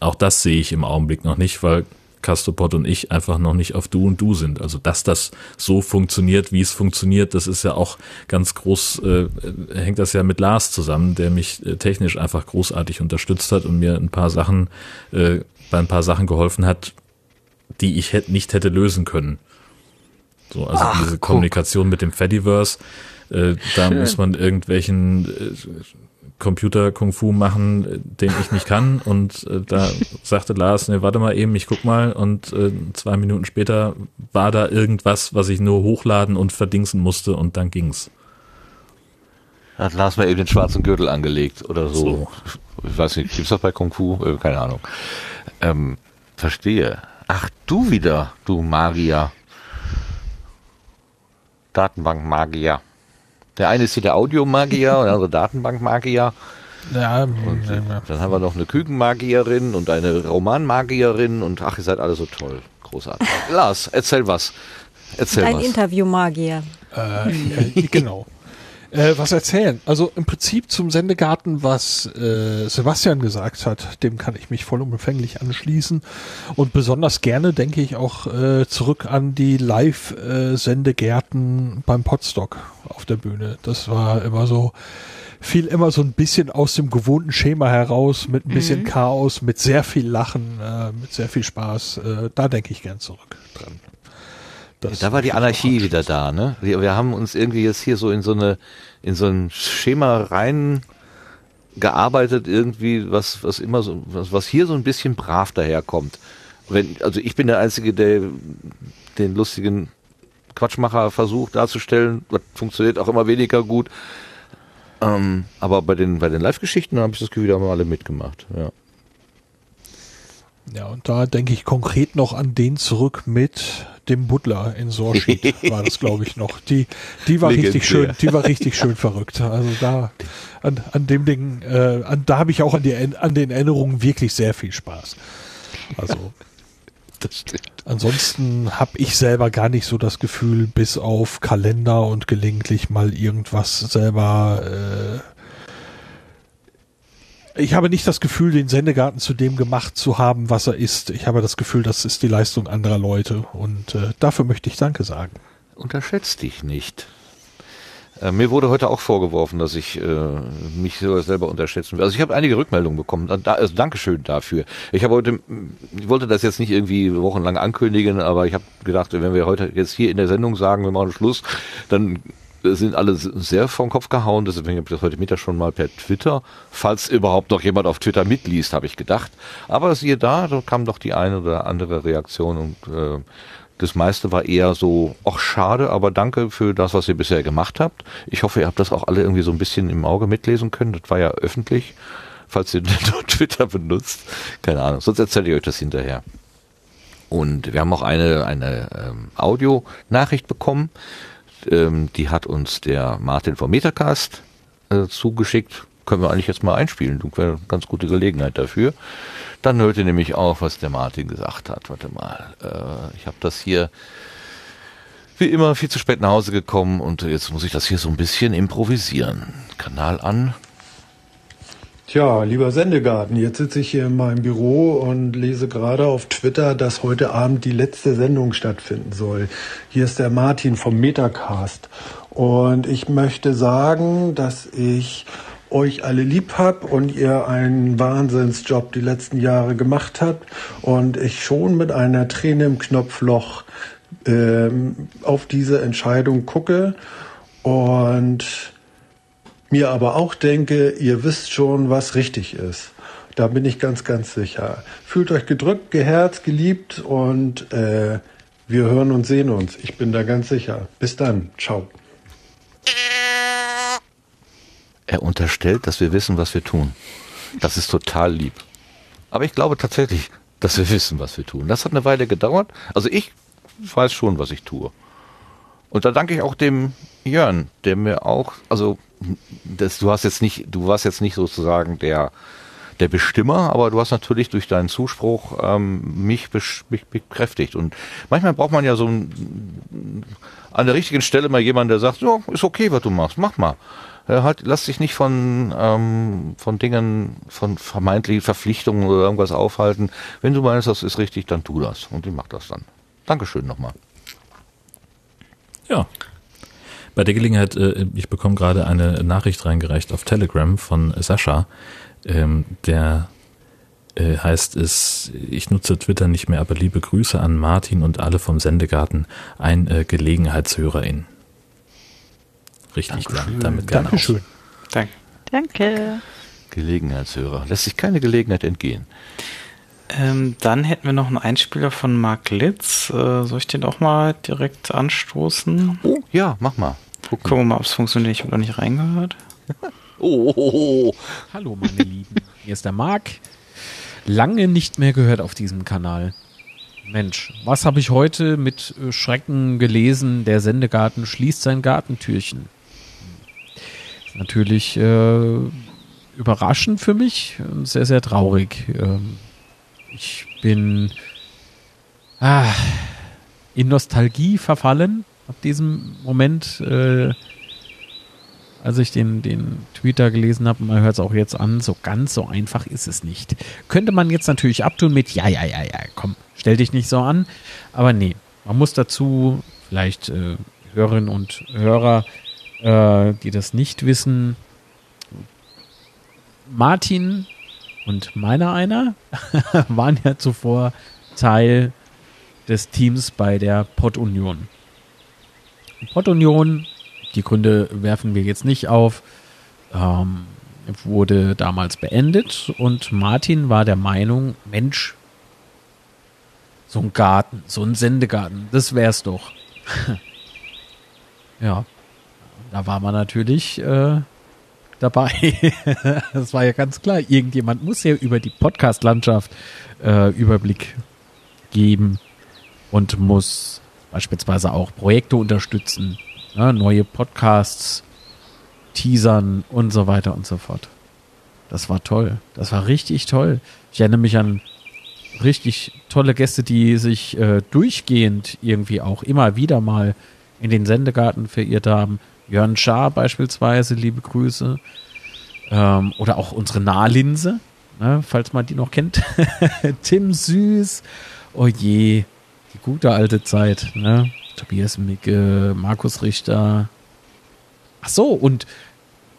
[SPEAKER 2] auch das sehe ich im Augenblick noch nicht, weil Castopod und ich einfach noch nicht auf Du und Du sind. Also dass das so funktioniert, wie es funktioniert, das ist ja auch ganz groß, äh, hängt das ja mit Lars zusammen, der mich äh, technisch einfach großartig unterstützt hat und mir ein paar Sachen, äh, bei ein paar Sachen geholfen hat, die ich hätte, nicht hätte lösen können. So, also Ach, diese Kommunikation mit dem Fediverse, äh, da muss man irgendwelchen äh, Computer-Kung-Fu machen, den ich nicht kann. Und äh, da sagte Lars, ne, warte mal eben, ich guck mal. Und äh, zwei Minuten später war da irgendwas, was ich nur hochladen und verdingsen musste und dann ging's.
[SPEAKER 1] Hat Lars mal eben den schwarzen Gürtel angelegt oder so. so. Ich weiß nicht, gibt's das bei Kung Fu? Äh, keine Ahnung. Ähm, verstehe. Ach, du wieder, du Magier. Datenbankmagier. Der eine ist hier der Audiomagier und der andere Datenbankmagier. Ja, und ja, dann haben wir noch eine Kükenmagierin und eine Romanmagierin und ach, ihr seid alle so toll. Großartig. Lars, erzähl was. Erzähl
[SPEAKER 3] Ein
[SPEAKER 1] was.
[SPEAKER 3] Interviewmagier.
[SPEAKER 6] Äh, äh, genau. Äh, was erzählen? Also im Prinzip zum Sendegarten, was äh, Sebastian gesagt hat, dem kann ich mich vollumfänglich anschließen. Und besonders gerne denke ich auch äh, zurück an die Live-Sendegärten beim Podstock auf der Bühne. Das war immer so, fiel immer so ein bisschen aus dem gewohnten Schema heraus, mit ein bisschen mhm. Chaos, mit sehr viel Lachen, äh, mit sehr viel Spaß. Äh, da denke ich gern zurück dran.
[SPEAKER 1] Das da war die Anarchie wieder da, ne? Wir, wir, haben uns irgendwie jetzt hier so in so eine, in so ein Schema rein gearbeitet, irgendwie, was, was immer so, was, was hier so ein bisschen brav daherkommt. Wenn, also ich bin der Einzige, der den lustigen Quatschmacher versucht darzustellen, das funktioniert auch immer weniger gut. Ähm, aber bei den, bei den Live-Geschichten habe ich das Gefühl, da haben wir alle mitgemacht, ja.
[SPEAKER 6] Ja, und da denke ich konkret noch an den zurück mit dem Butler in Sorschied war das, glaube ich, noch. Die, die war Legendär. richtig schön, die war richtig schön verrückt. Also da, an, an dem Ding, äh, an, da habe ich auch an, die, an den Erinnerungen wirklich sehr viel Spaß. Also. Das stimmt. Ansonsten habe ich selber gar nicht so das Gefühl, bis auf Kalender und gelegentlich mal irgendwas selber äh, ich habe nicht das Gefühl, den Sendegarten zu dem gemacht zu haben, was er ist. Ich habe das Gefühl, das ist die Leistung anderer Leute und äh, dafür möchte ich Danke sagen.
[SPEAKER 1] Unterschätzt dich nicht. Äh, mir wurde heute auch vorgeworfen, dass ich äh, mich selber unterschätzen will. Also ich habe einige Rückmeldungen bekommen. Da, also Dankeschön dafür. Ich habe heute, ich wollte das jetzt nicht irgendwie wochenlang ankündigen, aber ich habe gedacht, wenn wir heute jetzt hier in der Sendung sagen, wir machen Schluss, dann sind alle sehr vom Kopf gehauen. Deswegen habe ich das heute Mittag schon mal per Twitter, falls überhaupt noch jemand auf Twitter mitliest, habe ich gedacht. Aber siehe da, da kam doch die eine oder andere Reaktion und äh, das meiste war eher so, ach schade, aber danke für das, was ihr bisher gemacht habt. Ich hoffe, ihr habt das auch alle irgendwie so ein bisschen im Auge mitlesen können. Das war ja öffentlich, falls ihr Twitter benutzt. Keine Ahnung, sonst erzähle ich euch das hinterher. Und wir haben auch eine, eine ähm, Audio-Nachricht bekommen. Ähm, die hat uns der Martin vom Metacast äh, zugeschickt. Können wir eigentlich jetzt mal einspielen. Du wäre eine ganz gute Gelegenheit dafür. Dann hört ihr nämlich auch, was der Martin gesagt hat. Warte mal, äh, ich habe das hier wie immer viel zu spät nach Hause gekommen und jetzt muss ich das hier so ein bisschen improvisieren. Kanal an.
[SPEAKER 7] Tja, lieber Sendegarten, jetzt sitze ich hier in meinem Büro und lese gerade auf Twitter, dass heute Abend die letzte Sendung stattfinden soll. Hier ist der Martin vom Metacast und ich möchte sagen, dass ich euch alle lieb hab und ihr einen Wahnsinnsjob die letzten Jahre gemacht habt und ich schon mit einer Träne im Knopfloch ähm, auf diese Entscheidung gucke und mir aber auch denke, ihr wisst schon, was richtig ist. Da bin ich ganz, ganz sicher. Fühlt euch gedrückt, geherzt, geliebt und äh, wir hören und sehen uns. Ich bin da ganz sicher. Bis dann. Ciao.
[SPEAKER 1] Er unterstellt, dass wir wissen, was wir tun. Das ist total lieb. Aber ich glaube tatsächlich, dass wir wissen, was wir tun. Das hat eine Weile gedauert. Also ich weiß schon, was ich tue. Und da danke ich auch dem Jörn, der mir auch, also das, du hast jetzt nicht, du warst jetzt nicht sozusagen der der Bestimmer, aber du hast natürlich durch deinen Zuspruch ähm, mich, mich bekräftigt. Und manchmal braucht man ja so ein, an der richtigen Stelle mal jemanden, der sagt, ja, ist okay, was du machst, mach mal halt, lass dich nicht von, ähm, von Dingen, von vermeintlichen Verpflichtungen oder irgendwas aufhalten. Wenn du meinst, das ist richtig, dann tu das. Und ich mach das dann. Dankeschön nochmal.
[SPEAKER 2] Ja. Bei der Gelegenheit, äh, ich bekomme gerade eine Nachricht reingereicht auf Telegram von Sascha, ähm, der äh, heißt es, ich nutze Twitter nicht mehr, aber liebe Grüße an Martin und alle vom Sendegarten, ein äh, Gelegenheitshörerin richtig Dankeschön. damit gerne Dankeschön.
[SPEAKER 4] Aus. Danke. Danke.
[SPEAKER 1] Gelegenheitshörer. Lässt sich keine Gelegenheit entgehen.
[SPEAKER 5] Ähm, dann hätten wir noch einen Einspieler von Mark Litz. Äh, soll ich den auch mal direkt anstoßen?
[SPEAKER 1] Oh, ja, mach mal.
[SPEAKER 5] Gucken, Gucken wir mal, ob es funktioniert. Ich habe noch nicht reingehört.
[SPEAKER 8] oh, oh, oh, Hallo, meine Lieben. Hier ist der Mark. Lange nicht mehr gehört auf diesem Kanal. Mensch, was habe ich heute mit äh, Schrecken gelesen? Der Sendegarten schließt sein Gartentürchen natürlich äh, überraschend für mich und sehr, sehr traurig. Ähm, ich bin ah, in Nostalgie verfallen ab diesem Moment, äh, als ich den, den Twitter gelesen habe. Man hört es auch jetzt an, so ganz so einfach ist es nicht. Könnte man jetzt natürlich abtun mit, ja, ja, ja, ja, komm, stell dich nicht so an. Aber nee, man muss dazu vielleicht äh, Hörerinnen und Hörer äh, die das nicht wissen, Martin und meiner einer waren ja zuvor Teil des Teams bei der Pod-Union. Pod-Union, die Gründe werfen wir jetzt nicht auf, ähm, wurde damals beendet und Martin war der Meinung, Mensch, so ein Garten, so ein Sendegarten, das wär's doch. ja, da war man natürlich äh, dabei. das war ja ganz klar. Irgendjemand muss ja über die Podcast-Landschaft äh, Überblick geben und muss beispielsweise auch Projekte unterstützen, ne, neue Podcasts teasern und so weiter und so fort. Das war toll. Das war richtig toll. Ich erinnere mich an richtig tolle Gäste, die sich äh, durchgehend irgendwie auch immer wieder mal in den Sendegarten verirrt haben. Jörn Schaar beispielsweise, liebe Grüße. Ähm, oder auch unsere Nahlinse, ne, falls man die noch kennt. Tim Süß. Oh je, die gute alte Zeit. Ne? Tobias Micke, Markus Richter. Ach so, und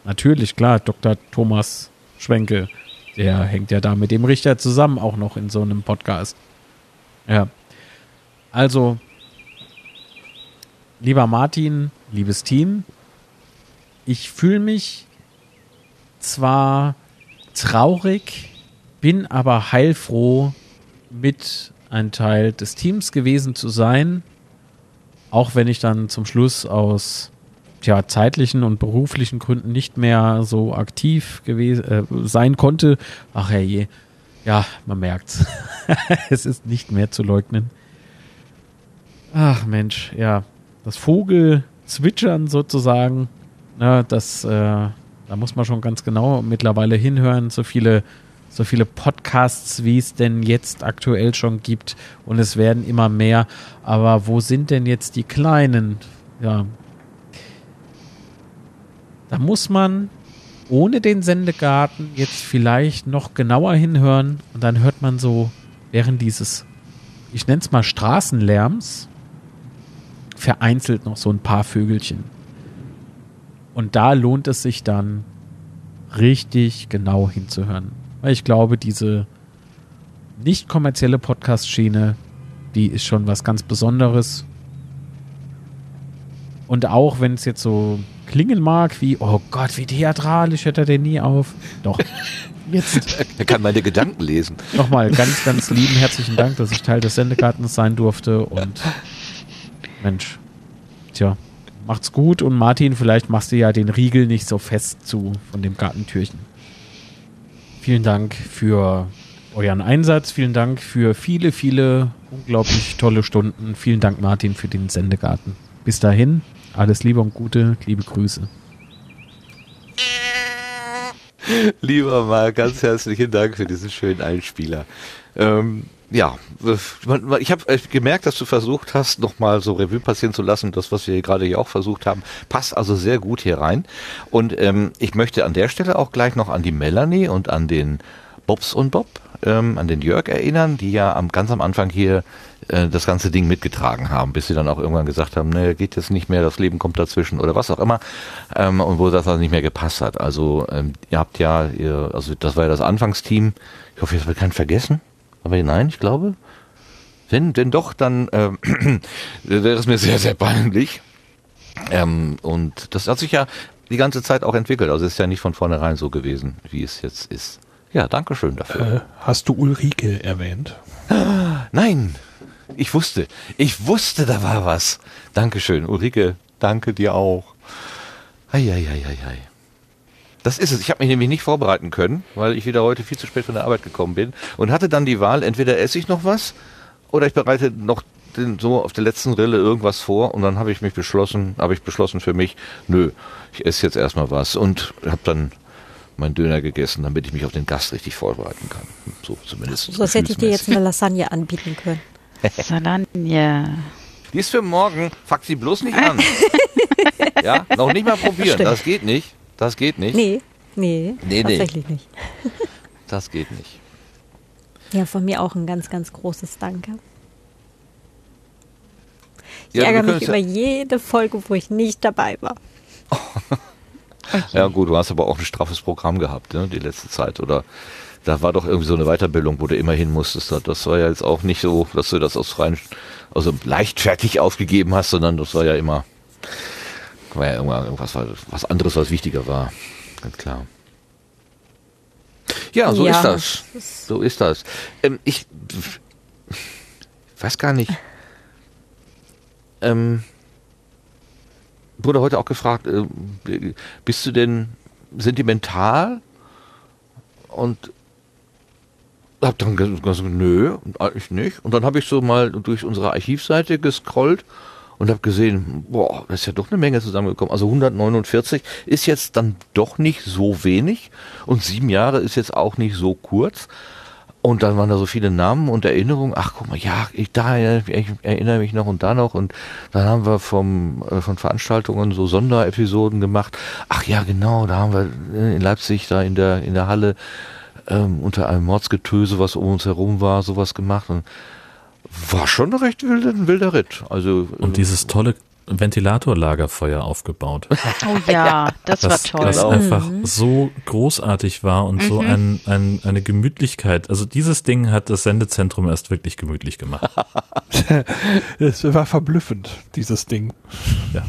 [SPEAKER 8] natürlich, klar, Dr. Thomas Schwenke, der hängt ja da mit dem Richter zusammen, auch noch in so einem Podcast. Ja. Also, lieber Martin, liebes Team, ich fühle mich zwar traurig, bin aber heilfroh, mit ein Teil des Teams gewesen zu sein, auch wenn ich dann zum Schluss aus ja, zeitlichen und beruflichen Gründen nicht mehr so aktiv gewesen äh, sein konnte. Ach herrje, ja, man merkt's. es ist nicht mehr zu leugnen. Ach Mensch, ja, das Vogelzwitschern sozusagen, na, das, äh, da muss man schon ganz genau mittlerweile hinhören. So viele, so viele Podcasts, wie es denn jetzt aktuell schon gibt, und es werden immer mehr. Aber wo sind denn jetzt die Kleinen? Ja, da muss man ohne den Sendegarten jetzt vielleicht noch genauer hinhören und dann hört man so während dieses, ich nenne es mal Straßenlärms, vereinzelt noch so ein paar Vögelchen. Und da lohnt es sich dann richtig genau hinzuhören. Weil ich glaube, diese nicht kommerzielle Podcast-Schiene, die ist schon was ganz Besonderes. Und auch wenn es jetzt so klingen mag, wie, oh Gott, wie theatralisch hört er denn nie auf. Doch.
[SPEAKER 1] Jetzt. Er kann meine Gedanken lesen.
[SPEAKER 8] Nochmal ganz, ganz lieben herzlichen Dank, dass ich Teil des Sendegartens sein durfte und Mensch, tja, macht's gut und Martin, vielleicht machst du ja den Riegel nicht so fest zu von dem Gartentürchen. Vielen Dank für euren Einsatz, vielen Dank für viele, viele unglaublich tolle Stunden. Vielen Dank, Martin, für den Sendegarten. Bis dahin, alles Liebe und Gute, liebe Grüße.
[SPEAKER 1] Lieber Marc, ganz herzlichen Dank für diesen schönen Einspieler. Ähm, ja, ich habe äh, gemerkt, dass du versucht hast, nochmal so Revue passieren zu lassen. Das, was wir gerade hier auch versucht haben, passt also sehr gut hier rein. Und ähm, ich möchte an der Stelle auch gleich noch an die Melanie und an den Bobs und Bob, ähm, an den Jörg erinnern, die ja am, ganz am Anfang hier äh, das ganze Ding mitgetragen haben, bis sie dann auch irgendwann gesagt haben, ne, geht jetzt nicht mehr, das Leben kommt dazwischen oder was auch immer, ähm, und wo das also nicht mehr gepasst hat. Also ähm, ihr habt ja, ihr, also das war ja das Anfangsteam. Ich hoffe, jetzt wird keinen vergessen. Aber nein, ich glaube, wenn, denn doch, dann äh, wäre es mir sehr, sehr peinlich. Ähm, und das hat sich ja die ganze Zeit auch entwickelt. Also es ist ja nicht von vornherein so gewesen, wie es jetzt ist. Ja, danke schön dafür.
[SPEAKER 6] Äh, hast du Ulrike erwähnt?
[SPEAKER 1] Nein, ich wusste, ich wusste, da war was. Dankeschön, Ulrike, danke dir auch. Eieieiei. Das ist es. Ich habe mich nämlich nicht vorbereiten können, weil ich wieder heute viel zu spät von der Arbeit gekommen bin und hatte dann die Wahl, entweder esse ich noch was oder ich bereite noch den, so auf der letzten Rille irgendwas vor und dann habe ich mich beschlossen, habe ich beschlossen für mich, nö, ich esse jetzt erstmal was und habe dann meinen Döner gegessen, damit ich mich auf den Gast richtig vorbereiten kann. So zumindest.
[SPEAKER 3] So, hätte ich dir jetzt eine Lasagne anbieten können.
[SPEAKER 4] Lasagne.
[SPEAKER 1] Die ist für morgen. Fuck sie bloß nicht an. ja, noch nicht mal probieren. Das, das geht nicht. Das geht nicht.
[SPEAKER 3] Nee, nee, nee tatsächlich nee. nicht.
[SPEAKER 1] das geht nicht.
[SPEAKER 3] Ja, von mir auch ein ganz, ganz großes Danke. Ich ja, ärgere mich über jede Folge, wo ich nicht dabei war.
[SPEAKER 1] okay. Ja gut, du hast aber auch ein straffes Programm gehabt, ne, die letzte Zeit, oder? Da war doch irgendwie so eine Weiterbildung, wo du immer hin musstest. Das war ja jetzt auch nicht so, dass du das aus freien, also leichtfertig aufgegeben hast, sondern das war ja immer, war ja irgendwas, was anderes, was wichtiger war. Ganz klar. Ja, so ja, ist das. So ist das. Ähm, ich weiß gar nicht. Ähm, wurde heute auch gefragt, äh, bist du denn sentimental? Und hab dann gesagt, nö, eigentlich nicht. Und dann habe ich so mal durch unsere Archivseite gescrollt und habe gesehen, boah, da ist ja doch eine Menge zusammengekommen. Also 149 ist jetzt dann doch nicht so wenig und sieben Jahre ist jetzt auch nicht so kurz. Und dann waren da so viele Namen und Erinnerungen. Ach, guck mal, ja, ich, da ich erinnere mich noch und da noch. Und dann haben wir vom, äh, von Veranstaltungen so Sonderepisoden gemacht. Ach ja, genau, da haben wir äh, in Leipzig da in der, in der Halle ähm, unter einem Mordsgetöse, was um uns herum war, sowas gemacht. Und war schon ein recht wilder, wilder Ritt. Also,
[SPEAKER 2] und dieses tolle Ventilatorlagerfeuer aufgebaut.
[SPEAKER 4] Oh ja, das, das war toll.
[SPEAKER 2] Das einfach mhm. so großartig war und mhm. so ein, ein, eine Gemütlichkeit. Also dieses Ding hat das Sendezentrum erst wirklich gemütlich gemacht.
[SPEAKER 6] Es war verblüffend, dieses Ding.
[SPEAKER 2] Ja.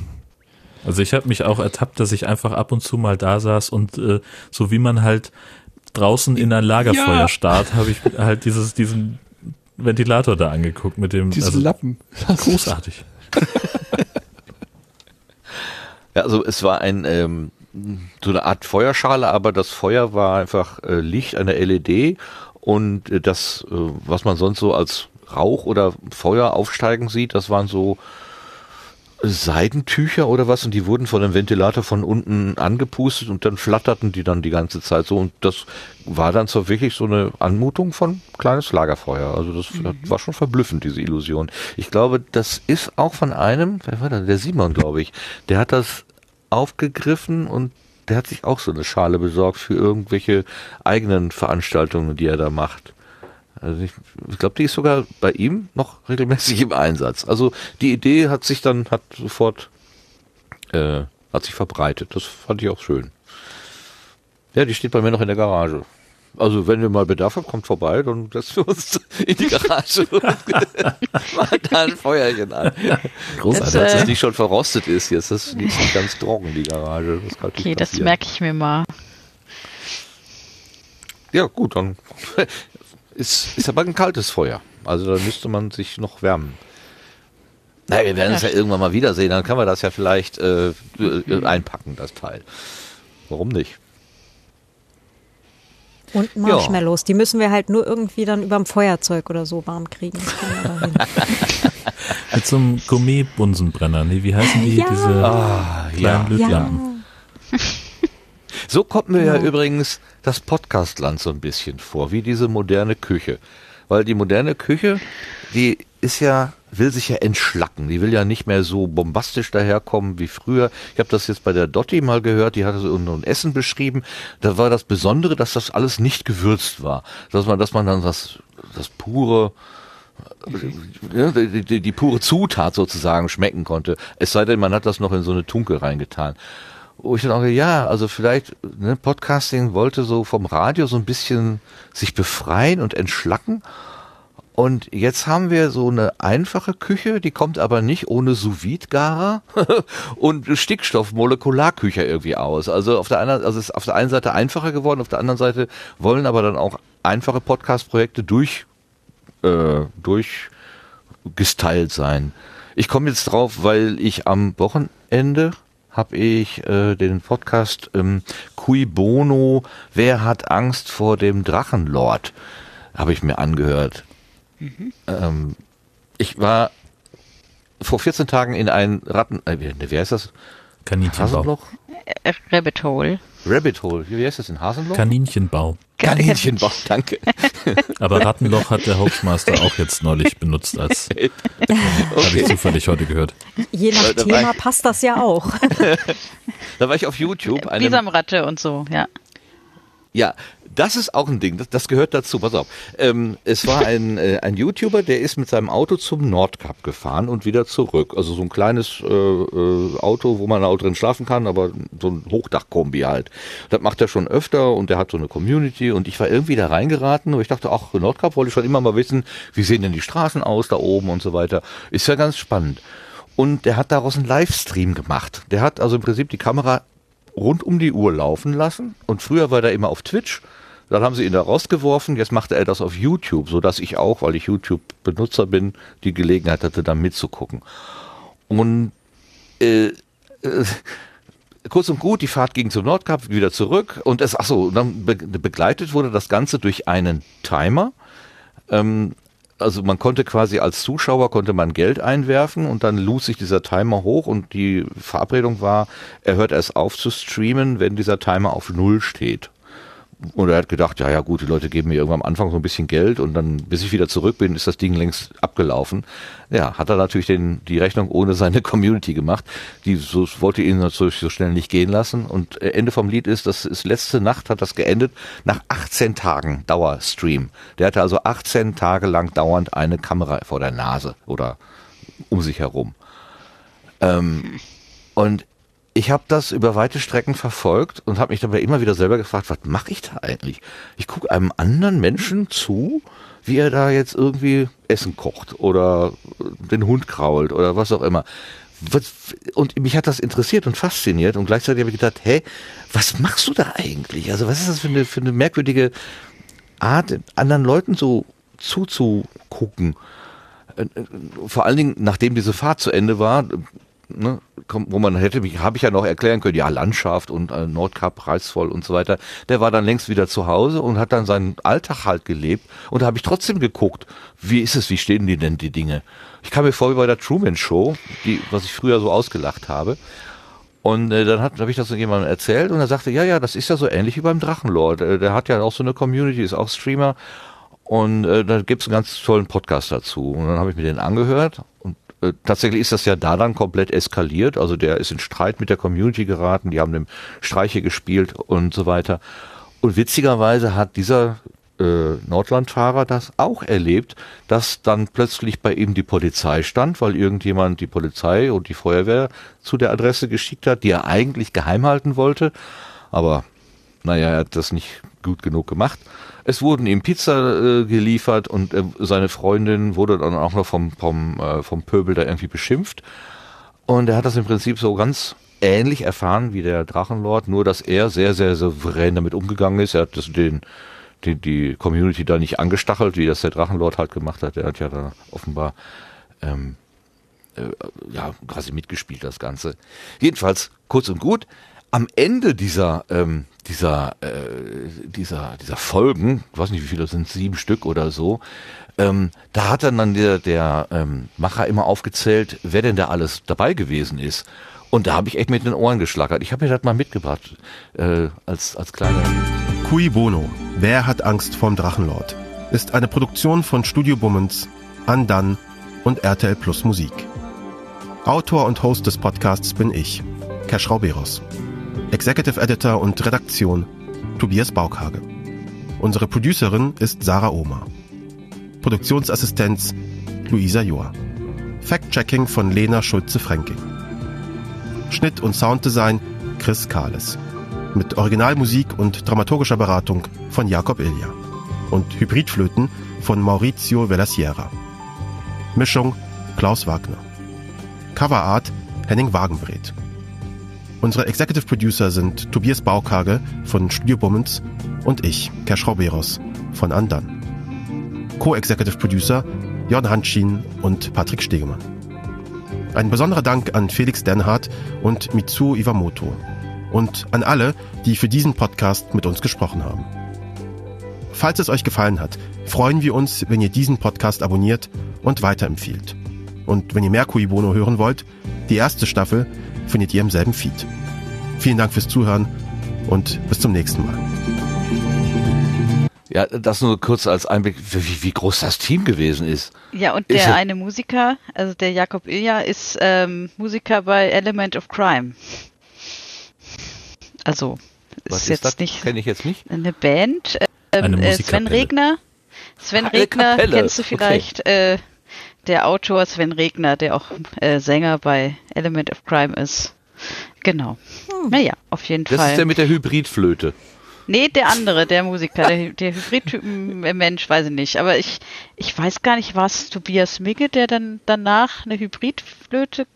[SPEAKER 2] Also ich habe mich auch ertappt, dass ich einfach ab und zu mal da saß und äh, so wie man halt draußen in ein Lagerfeuer ja. starrt, habe ich halt dieses, diesen Ventilator da angeguckt mit dem
[SPEAKER 6] Diesen also, Lappen.
[SPEAKER 2] Großartig.
[SPEAKER 1] ja, also es war ein ähm, so eine Art Feuerschale, aber das Feuer war einfach äh, Licht einer LED und äh, das, äh, was man sonst so als Rauch oder Feuer aufsteigen sieht, das waren so Seidentücher oder was und die wurden von dem Ventilator von unten angepustet und dann flatterten die dann die ganze Zeit so und das war dann so wirklich so eine Anmutung von kleines Lagerfeuer. Also das mhm. war schon verblüffend, diese Illusion. Ich glaube, das ist auch von einem, wer war das? Der Simon, glaube ich. Der hat das aufgegriffen und der hat sich auch so eine Schale besorgt für irgendwelche eigenen Veranstaltungen, die er da macht. Also ich, ich glaube, die ist sogar bei ihm noch regelmäßig im Einsatz. Also die Idee hat sich dann, hat sofort, äh, hat sich verbreitet. Das fand ich auch schön. Ja, die steht bei mir noch in der Garage. Also wenn wir mal Bedarf haben, kommt vorbei, dann setzen wir uns in die Garage und machen da ein Feuerchen an. Großartig, dass das nicht schon verrostet ist jetzt. Das ist nicht ganz trocken, die Garage.
[SPEAKER 4] Das okay, das merke ich mir mal.
[SPEAKER 1] Ja, gut, dann ist, ist aber ein kaltes Feuer. Also da müsste man sich noch wärmen. Naja, wir werden es ja irgendwann mal wiedersehen, dann können wir das ja vielleicht äh, äh, einpacken, das Teil. Warum nicht?
[SPEAKER 3] Und Marshmallows, ja. die müssen wir halt nur irgendwie dann überm Feuerzeug oder so warm kriegen.
[SPEAKER 2] Mit so einem Gourmet-Bunsenbrenner, nee, wie heißen die?
[SPEAKER 3] Ja.
[SPEAKER 2] Diese ah, kleinen ja. Lötlampen. Ja.
[SPEAKER 1] So kommt mir ja, ja übrigens das Podcastland so ein bisschen vor, wie diese moderne Küche. Weil die moderne Küche, die ist ja, will sich ja entschlacken. Die will ja nicht mehr so bombastisch daherkommen wie früher. Ich habe das jetzt bei der Dotti mal gehört, die hatte so ein Essen beschrieben. Da war das Besondere, dass das alles nicht gewürzt war. Dass man, dass man dann das, das pure, die, die, die, pure Zutat sozusagen schmecken konnte. Es sei denn, man hat das noch in so eine Tunke reingetan wo ich dann auch, ja, also vielleicht, ne, Podcasting wollte so vom Radio so ein bisschen sich befreien und entschlacken. Und jetzt haben wir so eine einfache Küche, die kommt aber nicht ohne sous garer und Stickstoff-Molekularküche irgendwie aus. Also auf der einen, also ist auf der einen Seite einfacher geworden, auf der anderen Seite wollen aber dann auch einfache Podcast-Projekte durch, äh, durchgestylt sein. Ich komme jetzt drauf, weil ich am Wochenende habe ich äh, den Podcast ähm, Cui Bono, wer hat Angst vor dem Drachenlord, habe ich mir angehört. Mhm. Ähm, ich war vor 14 Tagen in ein Ratten, äh, wie, heißt das?
[SPEAKER 2] Kaninchenbau.
[SPEAKER 4] Äh, Rabbit Hole.
[SPEAKER 1] Rabbit Hole. Wie heißt das in Hasenloch?
[SPEAKER 2] Kaninchenbau.
[SPEAKER 1] Kaninchenbau, danke.
[SPEAKER 2] Aber Rattenloch hat der Hauptmaster auch jetzt neulich benutzt als okay. habe ich zufällig heute gehört.
[SPEAKER 3] Je nach da Thema passt das ja auch.
[SPEAKER 1] da war ich auf YouTube.
[SPEAKER 4] Bisamratte und so, ja.
[SPEAKER 1] Ja, das ist auch ein Ding, das, das gehört dazu. Pass auf. Ähm, es war ein, äh, ein YouTuber, der ist mit seinem Auto zum Nordkap gefahren und wieder zurück. Also so ein kleines äh, äh, Auto, wo man auch drin schlafen kann, aber so ein Hochdachkombi halt. Das macht er schon öfter und der hat so eine Community und ich war irgendwie da reingeraten und ich dachte, ach, Nordkap wollte ich schon immer mal wissen, wie sehen denn die Straßen aus da oben und so weiter. Ist ja ganz spannend. Und der hat daraus einen Livestream gemacht. Der hat also im Prinzip die Kamera rund um die Uhr laufen lassen. Und früher war der immer auf Twitch dann haben sie ihn da rausgeworfen. Jetzt machte er das auf YouTube, so dass ich auch, weil ich YouTube-Benutzer bin, die Gelegenheit hatte, da mitzugucken. Und äh, äh, kurz und gut, die Fahrt ging zum Nordkap, wieder zurück und es, ach so, dann be begleitet wurde das Ganze durch einen Timer. Ähm, also man konnte quasi als Zuschauer konnte man Geld einwerfen und dann lud sich dieser Timer hoch und die Verabredung war, er hört erst auf zu streamen, wenn dieser Timer auf Null steht. Und er hat gedacht, ja, ja, gut, die Leute geben mir irgendwann am Anfang so ein bisschen Geld und dann, bis ich wieder zurück bin, ist das Ding längst abgelaufen. Ja, hat er natürlich den, die Rechnung ohne seine Community gemacht. Die so, wollte ihn natürlich so schnell nicht gehen lassen. Und äh, Ende vom Lied ist, das ist letzte Nacht hat das geendet nach 18 Tagen Dauerstream. Der hatte also 18 Tage lang dauernd eine Kamera vor der Nase oder um sich herum. Ähm, und ich habe das über weite Strecken verfolgt und habe mich dabei immer wieder selber gefragt, was mache ich da eigentlich? Ich gucke einem anderen Menschen zu, wie er da jetzt irgendwie Essen kocht oder den Hund krault oder was auch immer. Und mich hat das interessiert und fasziniert und gleichzeitig habe ich gedacht, hä, was machst du da eigentlich? Also was ist das für eine, für eine merkwürdige Art, anderen Leuten so zuzugucken? Äh, äh, vor allen Dingen, nachdem diese Fahrt zu Ende war, ne, wo man hätte mich, habe ich ja noch erklären können, ja, Landschaft und äh, Nordkap reizvoll und so weiter. Der war dann längst wieder zu Hause und hat dann seinen Alltag halt gelebt. Und da habe ich trotzdem geguckt, wie ist es, wie stehen die denn die Dinge? Ich kam mir vor wie bei der Truman Show, die, was ich früher so ausgelacht habe. Und äh, dann habe ich das jemandem erzählt und er sagte, ja, ja, das ist ja so ähnlich wie beim Drachenlord. Äh, der hat ja auch so eine Community, ist auch Streamer. Und äh, da gibt's einen ganz tollen Podcast dazu. Und dann habe ich mir den angehört und äh, tatsächlich ist das ja da dann komplett eskaliert. Also der ist in Streit mit der Community geraten, die haben dem Streiche gespielt und so weiter. Und witzigerweise hat dieser äh, Nordlandfahrer das auch erlebt, dass dann plötzlich bei ihm die Polizei stand, weil irgendjemand die Polizei und die Feuerwehr zu der Adresse geschickt hat, die er eigentlich geheim halten wollte. Aber naja, er hat das nicht gut genug gemacht. Es wurden ihm Pizza äh, geliefert und äh, seine Freundin wurde dann auch noch vom, vom, äh, vom Pöbel da irgendwie beschimpft. Und er hat das im Prinzip so ganz ähnlich erfahren wie der Drachenlord, nur dass er sehr, sehr souverän damit umgegangen ist. Er hat das den, die, die Community da nicht angestachelt, wie das der Drachenlord halt gemacht hat. Er hat ja da offenbar ähm, äh, ja quasi mitgespielt, das Ganze. Jedenfalls, kurz und gut, am Ende dieser, ähm, dieser, äh, dieser, dieser Folgen, ich weiß nicht wie viele das sind, sieben Stück oder so, ähm, da hat dann der, der ähm, Macher immer aufgezählt, wer denn da alles dabei gewesen ist. Und da habe ich echt mit den Ohren geschlagert. Ich habe mir das mal mitgebracht, äh, als, als kleiner.
[SPEAKER 9] Cui Bono, Wer hat Angst vorm Drachenlord? ist eine Produktion von Studio Bummens, Andan und RTL Plus Musik. Autor und Host des Podcasts bin ich, Cash Rauberos. Executive Editor und Redaktion Tobias Baukhage. Unsere Producerin ist Sarah Ohmer. Produktionsassistenz Luisa Joa. Fact-Checking von Lena Schulze-Fränking. Schnitt und Sounddesign Chris Kahles. Mit Originalmusik und dramaturgischer Beratung von Jakob Ilja. Und Hybridflöten von Maurizio Velasiera. Mischung Klaus Wagner. Coverart Henning Wagenbreth. Unsere Executive Producer sind Tobias Baukage von Studio Bummens und ich, Kersch Beros von Andan. Co-Executive Producer Jon Hanschin und Patrick Stegemann. Ein besonderer Dank an Felix Denhardt und Mitsuo Iwamoto und an alle, die für diesen Podcast mit uns gesprochen haben. Falls es euch gefallen hat, freuen wir uns, wenn ihr diesen Podcast abonniert und weiterempfiehlt. Und wenn ihr mehr Kui Bono hören wollt, die erste Staffel findet ihr im selben Feed. Vielen Dank fürs Zuhören und bis zum nächsten Mal.
[SPEAKER 1] Ja, das nur kurz als Einblick, wie, wie groß das Team gewesen ist.
[SPEAKER 4] Ja, und der eine Musiker, also der Jakob Ilja, ist ähm, Musiker bei Element of Crime. Also,
[SPEAKER 1] Was ist, ist jetzt das? nicht. Kenne ich jetzt nicht.
[SPEAKER 4] Eine Band. Ähm, eine äh, Sven Regner. Sven Regner kennst du vielleicht. Okay. Äh, der Autor Sven Regner, der auch äh, Sänger bei Element of Crime ist. Genau. Hm. Naja, auf jeden
[SPEAKER 1] das
[SPEAKER 4] Fall.
[SPEAKER 1] Das ist der mit der Hybridflöte.
[SPEAKER 4] Nee, der andere, der Musiker, der, der Hybridtypen äh, Mensch, weiß ich nicht. Aber ich, ich weiß gar nicht, was Tobias Migge, der dann danach eine Hybridflöte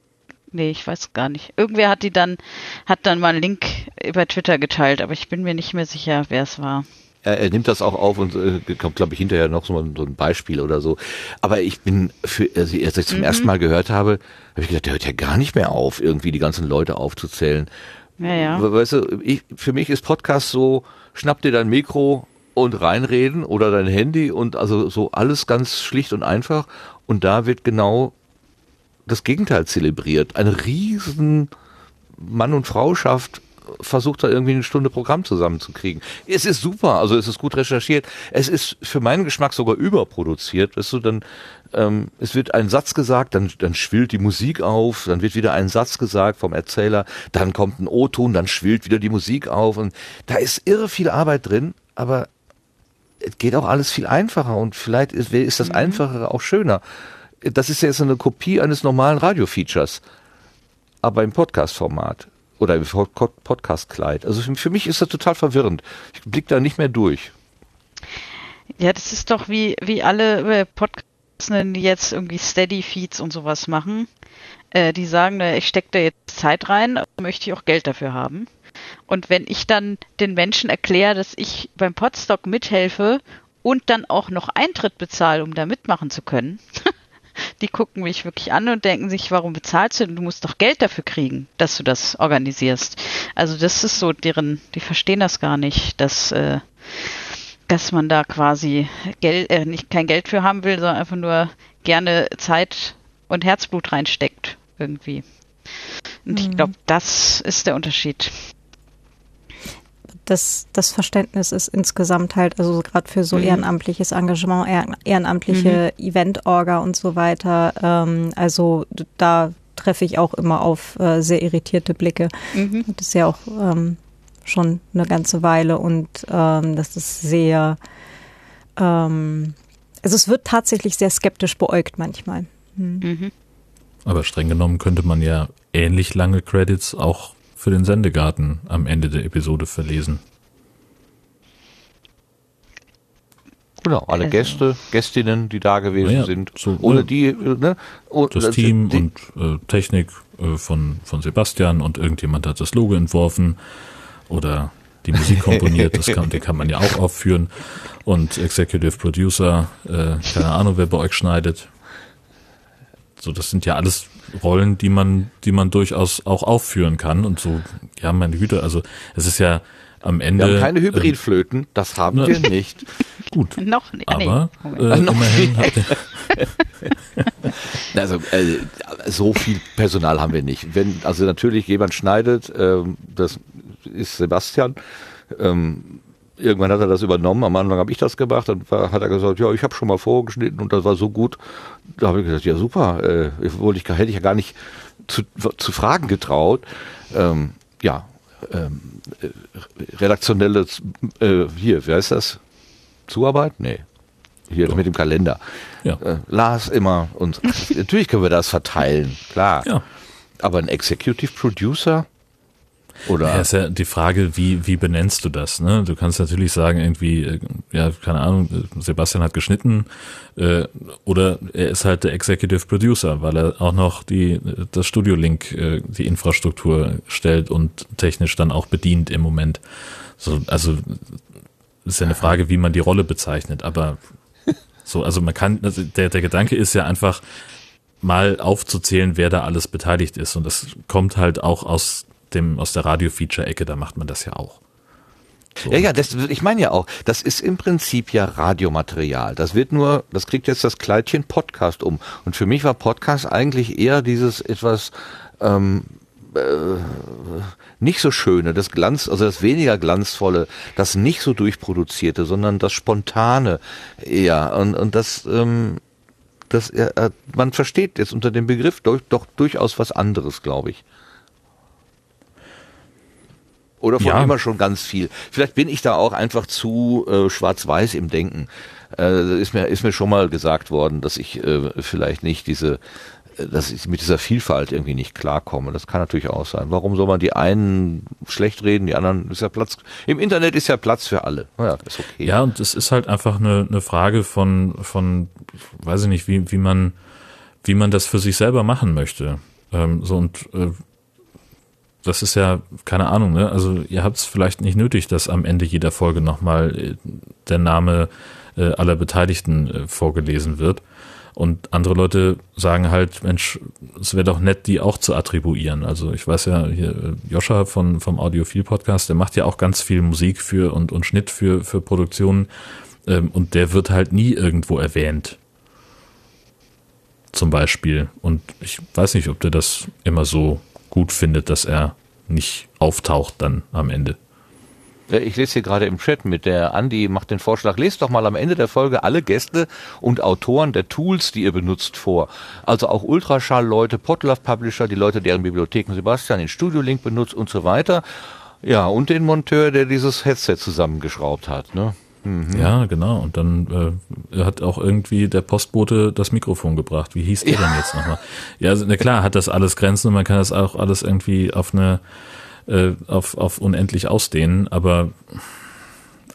[SPEAKER 4] Nee, ich weiß gar nicht. Irgendwer hat die dann, hat dann mal einen Link über Twitter geteilt, aber ich bin mir nicht mehr sicher, wer es war.
[SPEAKER 1] Er, er nimmt das auch auf und äh, kommt, glaube ich, hinterher noch so, so, ein Beispiel oder so. Aber ich bin, für, also, als ich zum mhm. ersten Mal gehört habe, habe ich gedacht, der hört ja gar nicht mehr auf, irgendwie die ganzen Leute aufzuzählen.
[SPEAKER 4] Ja, ja.
[SPEAKER 1] Weißt du, ich, für mich ist Podcast so, schnapp dir dein Mikro und reinreden oder dein Handy und also so alles ganz schlicht und einfach. Und da wird genau das Gegenteil zelebriert. Eine riesen Mann- und Frauschaft versucht da irgendwie eine Stunde Programm zusammenzukriegen. Es ist super, also es ist gut recherchiert. Es ist für meinen Geschmack sogar überproduziert. Weißt du, dann ähm, es wird ein Satz gesagt, dann, dann schwillt die Musik auf, dann wird wieder ein Satz gesagt vom Erzähler, dann kommt ein O-Ton, dann schwillt wieder die Musik auf und da ist irre viel Arbeit drin, aber es geht auch alles viel einfacher und vielleicht ist, ist das mhm. Einfachere auch schöner das ist ja jetzt eine Kopie eines normalen Radio-Features. aber im Podcast-Format oder im Podcast-Kleid. Also für, für mich ist das total verwirrend. Ich blick da nicht mehr durch.
[SPEAKER 4] Ja, das ist doch wie, wie alle äh, Podcasts, die jetzt irgendwie Steady-Feeds und sowas machen. Äh, die sagen, ich stecke da jetzt Zeit rein, möchte ich auch Geld dafür haben. Und wenn ich dann den Menschen erkläre, dass ich beim Podstock mithelfe und dann auch noch Eintritt bezahle, um da mitmachen zu können, die gucken mich wirklich an und denken sich, warum bezahlst du denn? Du musst doch Geld dafür kriegen, dass du das organisierst. Also das ist so deren, die verstehen das gar nicht, dass, äh, dass man da quasi Geld, äh, nicht kein Geld für haben will, sondern einfach nur gerne Zeit und Herzblut reinsteckt irgendwie. Und mhm. ich glaube, das ist der Unterschied
[SPEAKER 3] das, das Verständnis ist insgesamt halt, also gerade für so mhm. ehrenamtliches Engagement, ehrenamtliche mhm. Event-Orga und so weiter. Ähm, also da treffe ich auch immer auf äh, sehr irritierte Blicke. Mhm. Das ist ja auch ähm, schon eine ganze Weile und ähm, das ist sehr, ähm, also es wird tatsächlich sehr skeptisch beäugt manchmal.
[SPEAKER 2] Mhm. mhm. Aber streng genommen könnte man ja ähnlich lange Credits auch für den Sendegarten am Ende der Episode verlesen.
[SPEAKER 1] Genau, alle also. Gäste, Gästinnen, die da gewesen ja, sind.
[SPEAKER 2] So, ohne ja, die, ne? Oh, das Team die, und äh, Technik äh, von, von Sebastian und irgendjemand hat das Logo entworfen oder die Musik komponiert, das kann, den kann man ja auch aufführen. Und Executive Producer, äh, keine Ahnung, wer bei euch schneidet. So, das sind ja alles Rollen, die man, die man durchaus auch aufführen kann und so, ja, meine Güte, also es ist ja am Ende.
[SPEAKER 1] Wir haben keine Hybridflöten, ähm, das haben ne, wir nicht.
[SPEAKER 2] Gut.
[SPEAKER 4] Noch nicht.
[SPEAKER 2] Aber äh, noch immerhin
[SPEAKER 1] habt ihr also äh, so viel Personal haben wir nicht. Wenn also natürlich jemand schneidet, äh, das ist Sebastian. Ähm, irgendwann hat er das übernommen. Am Anfang habe ich das gemacht. Dann war, hat er gesagt, ja, ich habe schon mal vorgeschnitten und das war so gut. Da habe ich gesagt, ja super. Äh, wollte ich, hätte ich ja gar nicht zu, zu fragen getraut. Ähm, ja, ähm, äh, redaktionelles, äh, hier, wie heißt das? Zuarbeit? Nee. Hier Doch. mit dem Kalender. Ja. Äh, Lars immer und natürlich können wir das verteilen, klar. Ja. Aber ein Executive Producer, oder?
[SPEAKER 2] Ja, ist ja die Frage, wie, wie benennst du das? Ne? Du kannst natürlich sagen, irgendwie, äh, ja, keine Ahnung, Sebastian hat geschnitten äh, oder er ist halt der Executive Producer, weil er auch noch die, das Studio Link, äh, die Infrastruktur stellt und technisch dann auch bedient im Moment. So, also ist ja eine Frage, wie man die Rolle bezeichnet, aber so, also man kann, also der, der Gedanke ist ja einfach, mal aufzuzählen, wer da alles beteiligt ist. Und das kommt halt auch aus dem, aus der Radio-Feature-Ecke, da macht man das ja auch.
[SPEAKER 1] So. Ja, ja, das, ich meine ja auch, das ist im Prinzip ja Radiomaterial. Das wird nur, das kriegt jetzt das Kleidchen Podcast um. Und für mich war Podcast eigentlich eher dieses etwas ähm, äh, nicht so schöne, das Glanz, also das weniger glanzvolle, das nicht so durchproduzierte, sondern das spontane eher. Und, und das, ähm, das, äh, man versteht jetzt unter dem Begriff doch, doch durchaus was anderes, glaube ich. Oder von ja. immer schon ganz viel. Vielleicht bin ich da auch einfach zu äh, schwarz-weiß im Denken. Äh, ist mir ist mir schon mal gesagt worden, dass ich äh, vielleicht nicht diese äh, dass ich mit dieser Vielfalt irgendwie nicht klarkomme. Das kann natürlich auch sein. Warum soll man die einen schlecht reden, die anderen ist ja Platz. Im Internet ist ja Platz für alle.
[SPEAKER 2] Ja, ist okay. Ja, und es ist halt einfach eine, eine Frage von, von, weiß ich nicht, wie, wie man, wie man das für sich selber machen möchte. Ähm, so und äh, das ist ja, keine Ahnung, ne? Also ihr habt es vielleicht nicht nötig, dass am Ende jeder Folge nochmal äh, der Name äh, aller Beteiligten äh, vorgelesen wird. Und andere Leute sagen halt, Mensch, es wäre doch nett, die auch zu attribuieren. Also ich weiß ja, hier äh, Joscha von, vom Audiophil Podcast, der macht ja auch ganz viel Musik für und, und Schnitt für, für Produktionen. Ähm, und der wird halt nie irgendwo erwähnt. Zum Beispiel. Und ich weiß nicht, ob der das immer so gut findet, dass er nicht auftaucht dann am Ende.
[SPEAKER 1] Ich lese hier gerade im Chat mit, der Andi macht den Vorschlag, lest doch mal am Ende der Folge alle Gäste und Autoren der Tools, die ihr benutzt, vor. Also auch Ultraschall-Leute, Podlove Publisher, die Leute, deren Bibliotheken Sebastian in Studio Link benutzt und so weiter. Ja, und den Monteur, der dieses Headset zusammengeschraubt hat. Ne?
[SPEAKER 2] Mhm. Ja, genau. Und dann hat auch irgendwie der Postbote das Mikrofon gebracht. Wie hieß der ja. denn jetzt nochmal? Ja, also, na klar, hat das alles Grenzen und man kann das auch alles irgendwie auf eine, äh, auf, auf unendlich ausdehnen, aber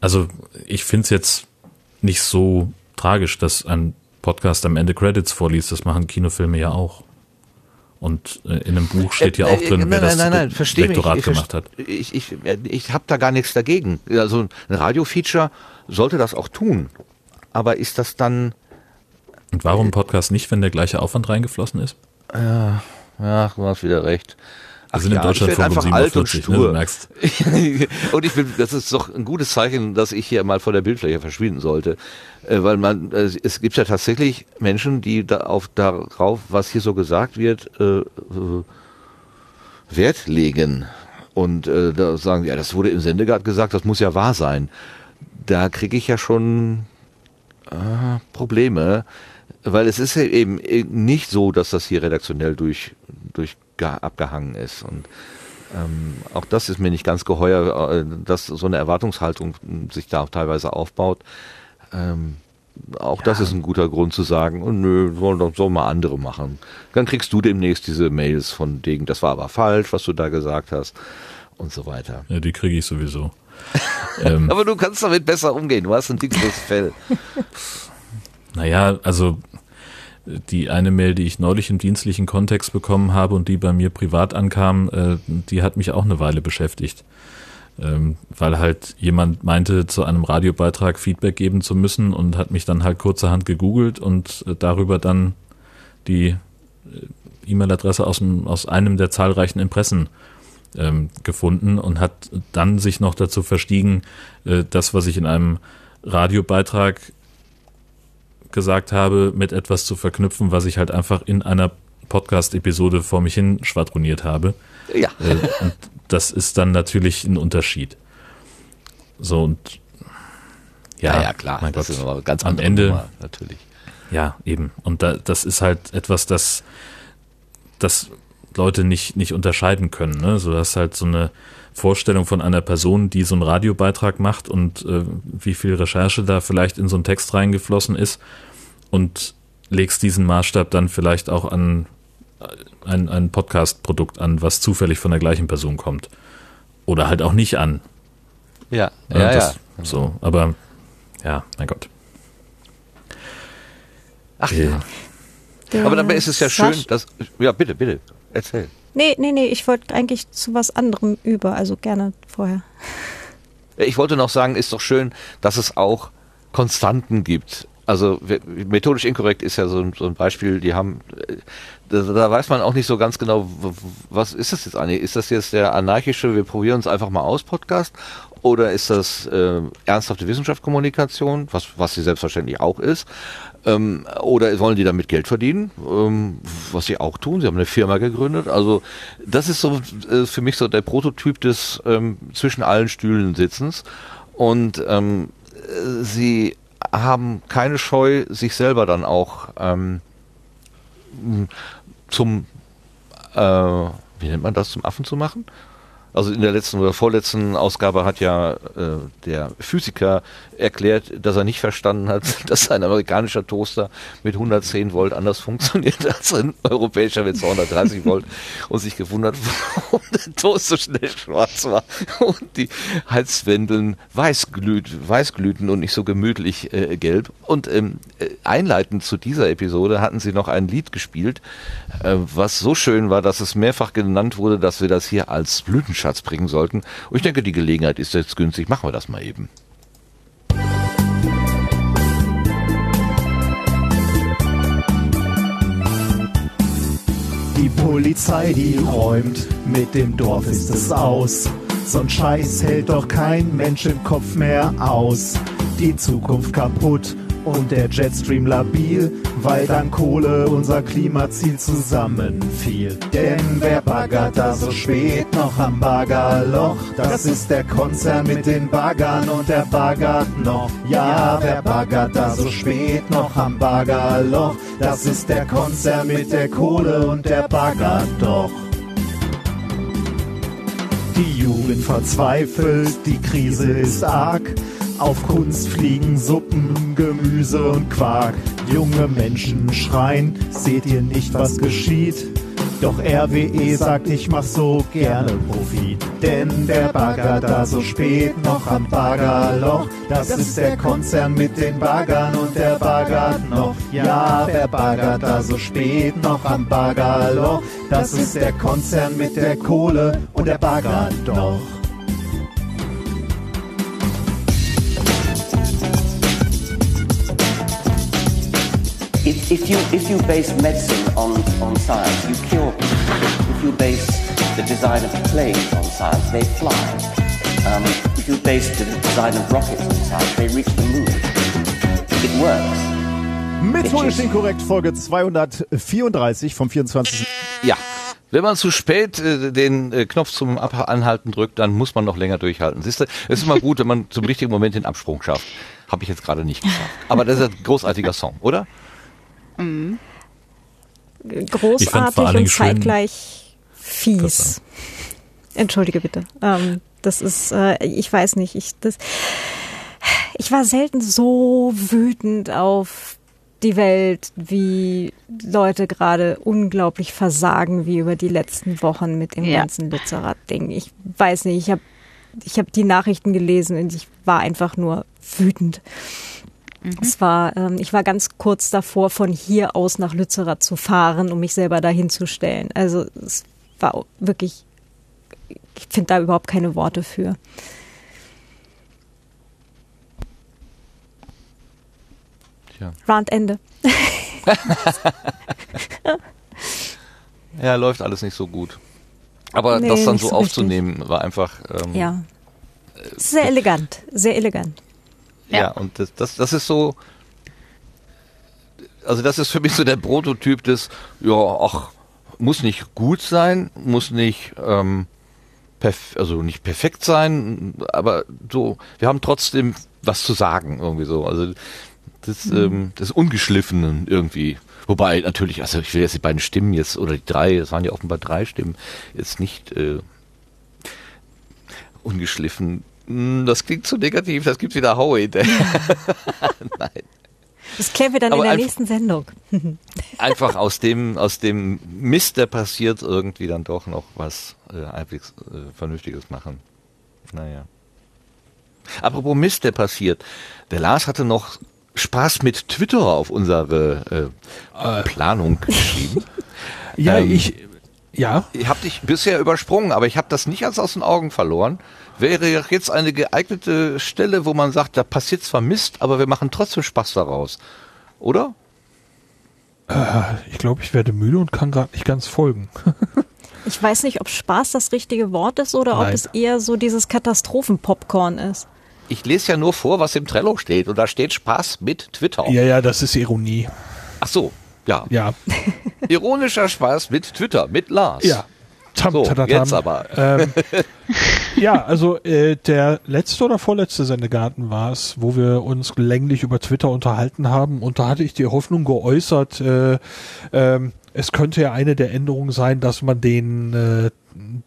[SPEAKER 2] also ich finde es jetzt nicht so tragisch, dass ein Podcast am Ende Credits vorliest. Das machen Kinofilme ja auch. Und äh, in einem Buch steht ja auch drin, äh, wer das nein, nein, Lektorat gemacht hat.
[SPEAKER 1] Ich, ich, ich habe da gar nichts dagegen. Also ein Radiofeature sollte das auch tun. Aber ist das dann...
[SPEAKER 2] Und warum Podcast nicht, wenn der gleiche Aufwand reingeflossen ist?
[SPEAKER 1] Ja, ja du hast wieder recht.
[SPEAKER 2] Wir sind ja, in Deutschland von um 47, ne, du merkst.
[SPEAKER 1] und ich bin, das ist doch ein gutes Zeichen, dass ich hier mal vor der Bildfläche verschwinden sollte. Äh, weil man, äh, es gibt ja tatsächlich Menschen, die da auf darauf, was hier so gesagt wird, äh, äh, Wert legen. Und äh, da sagen, ja, das wurde im Sendegard gesagt, das muss ja wahr sein. Da kriege ich ja schon äh, Probleme, weil es ist ja eben nicht so, dass das hier redaktionell durch, durch abgehangen ist. Und ähm, auch das ist mir nicht ganz geheuer, äh, dass so eine Erwartungshaltung sich da auch teilweise aufbaut. Ähm, auch ja. das ist ein guter Grund zu sagen, oh, nö, sollen doch so mal andere machen. Dann kriegst du demnächst diese Mails von denen, das war aber falsch, was du da gesagt hast und so weiter.
[SPEAKER 2] Ja, die kriege ich sowieso.
[SPEAKER 1] ähm, aber du kannst damit besser umgehen, du hast ein dickeres Fell.
[SPEAKER 2] Naja, also die eine Mail, die ich neulich im dienstlichen Kontext bekommen habe und die bei mir privat ankam, äh, die hat mich auch eine Weile beschäftigt. Ähm, weil halt jemand meinte, zu einem Radiobeitrag Feedback geben zu müssen und hat mich dann halt kurzerhand gegoogelt und äh, darüber dann die äh, E-Mail-Adresse aus, aus einem der zahlreichen Impressen ähm, gefunden und hat dann sich noch dazu verstiegen, äh, das, was ich in einem Radiobeitrag gesagt habe, mit etwas zu verknüpfen, was ich halt einfach in einer Podcast-Episode vor mich hin schwadroniert habe.
[SPEAKER 1] Ja. Äh,
[SPEAKER 2] und das ist dann natürlich ein Unterschied. So und ja, ja,
[SPEAKER 1] ja klar,
[SPEAKER 2] mein
[SPEAKER 1] das
[SPEAKER 2] Gott,
[SPEAKER 1] ist aber ganz
[SPEAKER 2] am Ende
[SPEAKER 1] Nummer, natürlich.
[SPEAKER 2] Ja, eben. Und da, das ist halt etwas, das, das Leute nicht, nicht unterscheiden können. Ne? So, das ist halt so eine Vorstellung von einer Person, die so einen Radiobeitrag macht und äh, wie viel Recherche da vielleicht in so einen Text reingeflossen ist und legst diesen Maßstab dann vielleicht auch an ein, ein Podcast-Produkt an, was zufällig von der gleichen Person kommt. Oder halt auch nicht an.
[SPEAKER 1] Ja, ja, das,
[SPEAKER 2] ja. So, aber ja, mein Gott.
[SPEAKER 1] Ach ja. Der aber dabei ist es ja schön, dass. Ja, bitte, bitte, erzähl.
[SPEAKER 3] Nee, nee, nee, ich wollte eigentlich zu was anderem über, also gerne vorher.
[SPEAKER 1] Ich wollte noch sagen, ist doch schön, dass es auch Konstanten gibt. Also methodisch inkorrekt ist ja so ein, so ein Beispiel, die haben, äh, da, da, weiß man auch nicht so ganz genau, was ist das jetzt eigentlich? Ist das jetzt der anarchische, wir probieren uns einfach mal aus Podcast oder ist das äh, ernsthafte Wissenschaftskommunikation, was, was sie selbstverständlich auch ist? Ähm, oder wollen die damit Geld verdienen, ähm, was sie auch tun? Sie haben eine Firma gegründet. Also das ist so äh, für mich so der Prototyp des ähm, zwischen allen Stühlen sitzens. Und ähm, sie haben keine Scheu, sich selber dann auch ähm, zum äh, wie nennt man das, zum Affen zu machen? Also in der letzten oder vorletzten Ausgabe hat ja äh, der Physiker erklärt, dass er nicht verstanden hat, dass ein amerikanischer Toaster mit 110 Volt anders funktioniert als ein europäischer mit 230 Volt und sich gewundert, warum der Toast so schnell schwarz war und die Heizwendeln weiß, glüht, weiß glühten und nicht so gemütlich äh, gelb. Und ähm, äh, einleitend zu dieser Episode hatten sie noch ein Lied gespielt, äh, was so schön war, dass es mehrfach genannt wurde, dass wir das hier als Blütenschatz bringen sollten. Und ich denke, die Gelegenheit ist jetzt günstig. Machen wir das mal eben.
[SPEAKER 10] Die Polizei, die räumt, mit dem Dorf ist es aus. So'n Scheiß hält doch kein Mensch im Kopf mehr aus. Die Zukunft kaputt und der Jetstream labil, weil dann Kohle unser Klimaziel zusammenfiel. Denn wer baggert da so spät noch am Baggerloch? Das ist der Konzern mit den Baggern und der baggert noch. Ja, wer baggert da so spät noch am Baggerloch? Das ist der Konzern mit der Kohle und der baggert doch. Die Jugend verzweifelt, die Krise ist arg Auf Kunst fliegen Suppen, Gemüse und Quark. Junge Menschen schreien, seht ihr nicht, was geschieht? Doch RWE sagt, ich mach so gerne Profit. Denn der Bagger da so spät noch am Baggerloch. Das ist der Konzern mit den Baggern und der baggert noch. Ja, wer baggert da so spät noch am Baggerloch? Das ist der Konzern mit der Kohle und der baggert doch.
[SPEAKER 11] If, you, if you base medicine on, on science, you cure people. If you base the design of planes on science, they fly. Um, if you base the design of rockets on science, they reach the moon. It works.
[SPEAKER 12] Methodisch inkorrekt, Folge 234 vom 24.
[SPEAKER 1] Ja. Wenn man zu spät äh, den äh, Knopf zum Ab Anhalten drückt, dann muss man noch länger durchhalten. Siehst du, es ist immer gut, wenn man zum richtigen Moment den Absprung schafft. Habe ich jetzt gerade nicht geschafft. Aber das ist ein großartiger Song, oder?
[SPEAKER 3] Mhm. Großartig und zeitgleich fies. Entschuldige bitte. Ähm, das ist, äh, ich weiß nicht, ich, das, ich war selten so wütend auf die Welt, wie Leute gerade unglaublich versagen, wie über die letzten Wochen mit dem ja. ganzen Lützerath-Ding. Ich weiß nicht, ich habe ich hab die Nachrichten gelesen und ich war einfach nur wütend. Mhm. Es war, ähm, ich war ganz kurz davor, von hier aus nach Lützerath zu fahren, um mich selber dahin zu stellen. Also es war wirklich, ich finde da überhaupt keine Worte für.
[SPEAKER 1] Tja.
[SPEAKER 3] Ende.
[SPEAKER 1] ja, läuft alles nicht so gut. Aber nee, das dann so, so aufzunehmen, richtig. war einfach.
[SPEAKER 3] Ähm, ja. Sehr elegant, sehr elegant.
[SPEAKER 1] Ja, ja und das, das, das ist so, also das ist für mich so der Prototyp des, ja, ach, muss nicht gut sein, muss nicht, ähm, also nicht perfekt sein, aber so, wir haben trotzdem was zu sagen, irgendwie so. Also das, mhm. ähm, das Ungeschliffenen irgendwie. Wobei natürlich, also ich will jetzt die beiden Stimmen jetzt, oder die drei, es waren ja offenbar drei Stimmen, jetzt nicht äh, ungeschliffen das klingt zu negativ, das gibt wieder Howie.
[SPEAKER 3] Nein. Das klären wir dann Aber in der nächsten Sendung.
[SPEAKER 1] einfach aus dem, aus dem Mist, der passiert, irgendwie dann doch noch was äh, halbwegs äh, Vernünftiges machen. Naja. Apropos Mist, der passiert. Der Lars hatte noch Spaß mit Twitter auf unsere äh, Planung geschrieben.
[SPEAKER 6] ja, ähm, ich, ja.
[SPEAKER 1] Ich habe dich bisher übersprungen, aber ich habe das nicht als aus den Augen verloren wäre jetzt eine geeignete Stelle, wo man sagt, da passiert zwar Mist, aber wir machen trotzdem Spaß daraus. Oder?
[SPEAKER 6] Äh, ich glaube, ich werde müde und kann gerade nicht ganz folgen.
[SPEAKER 3] ich weiß nicht, ob Spaß das richtige Wort ist oder Nein. ob es eher so dieses Katastrophenpopcorn ist.
[SPEAKER 1] Ich lese ja nur vor, was im Trello steht und da steht Spaß mit Twitter.
[SPEAKER 6] Ja, ja, das ist Ironie.
[SPEAKER 1] Ach so, ja.
[SPEAKER 6] Ja.
[SPEAKER 1] Ironischer Spaß mit Twitter, mit Lars.
[SPEAKER 6] Ja.
[SPEAKER 1] Tam, so, tatatam. jetzt aber.
[SPEAKER 6] Ähm, ja, also äh, der letzte oder vorletzte Sendegarten war es, wo wir uns länglich über Twitter unterhalten haben und da hatte ich die Hoffnung geäußert, äh, äh, es könnte ja eine der Änderungen sein, dass man den äh,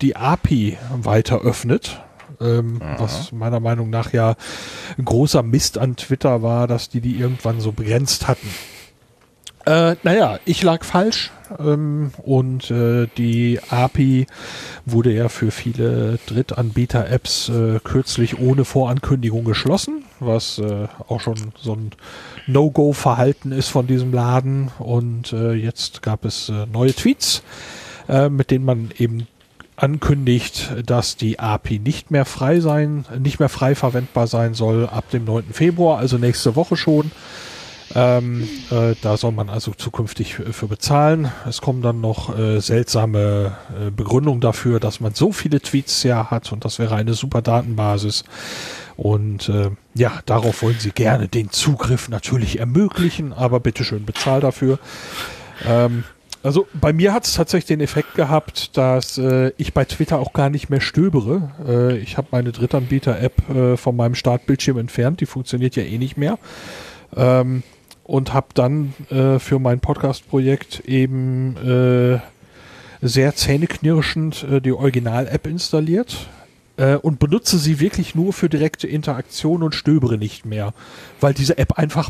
[SPEAKER 6] die API weiter öffnet. Ähm, was meiner Meinung nach ja ein großer Mist an Twitter war, dass die die irgendwann so begrenzt hatten. Äh, naja, ich lag falsch ähm, und äh, die API wurde ja für viele Drittanbieter-Apps äh, kürzlich ohne Vorankündigung geschlossen, was äh, auch schon so ein No-Go-Verhalten ist von diesem Laden. Und äh, jetzt gab es äh, neue Tweets, äh, mit denen man eben ankündigt, dass die API nicht mehr frei sein, nicht mehr frei verwendbar sein soll ab dem 9. Februar, also nächste Woche schon. Ähm, äh, da soll man also zukünftig für bezahlen. Es kommen dann noch äh, seltsame äh, Begründungen dafür, dass man so viele Tweets ja hat und das wäre eine super Datenbasis. Und äh, ja, darauf wollen sie gerne den Zugriff natürlich ermöglichen, aber bitteschön bezahl dafür. Ähm, also bei mir hat es tatsächlich den Effekt gehabt, dass äh, ich bei Twitter auch gar nicht mehr stöbere. Äh, ich habe meine Drittanbieter-App äh, von meinem Startbildschirm entfernt, die funktioniert ja eh nicht mehr. Ähm, und habe dann äh, für mein Podcast-Projekt eben äh, sehr zähneknirschend äh, die Original-App installiert. äh, und benutze sie wirklich nur für direkte Interaktion und stöbere nicht mehr, weil diese App einfach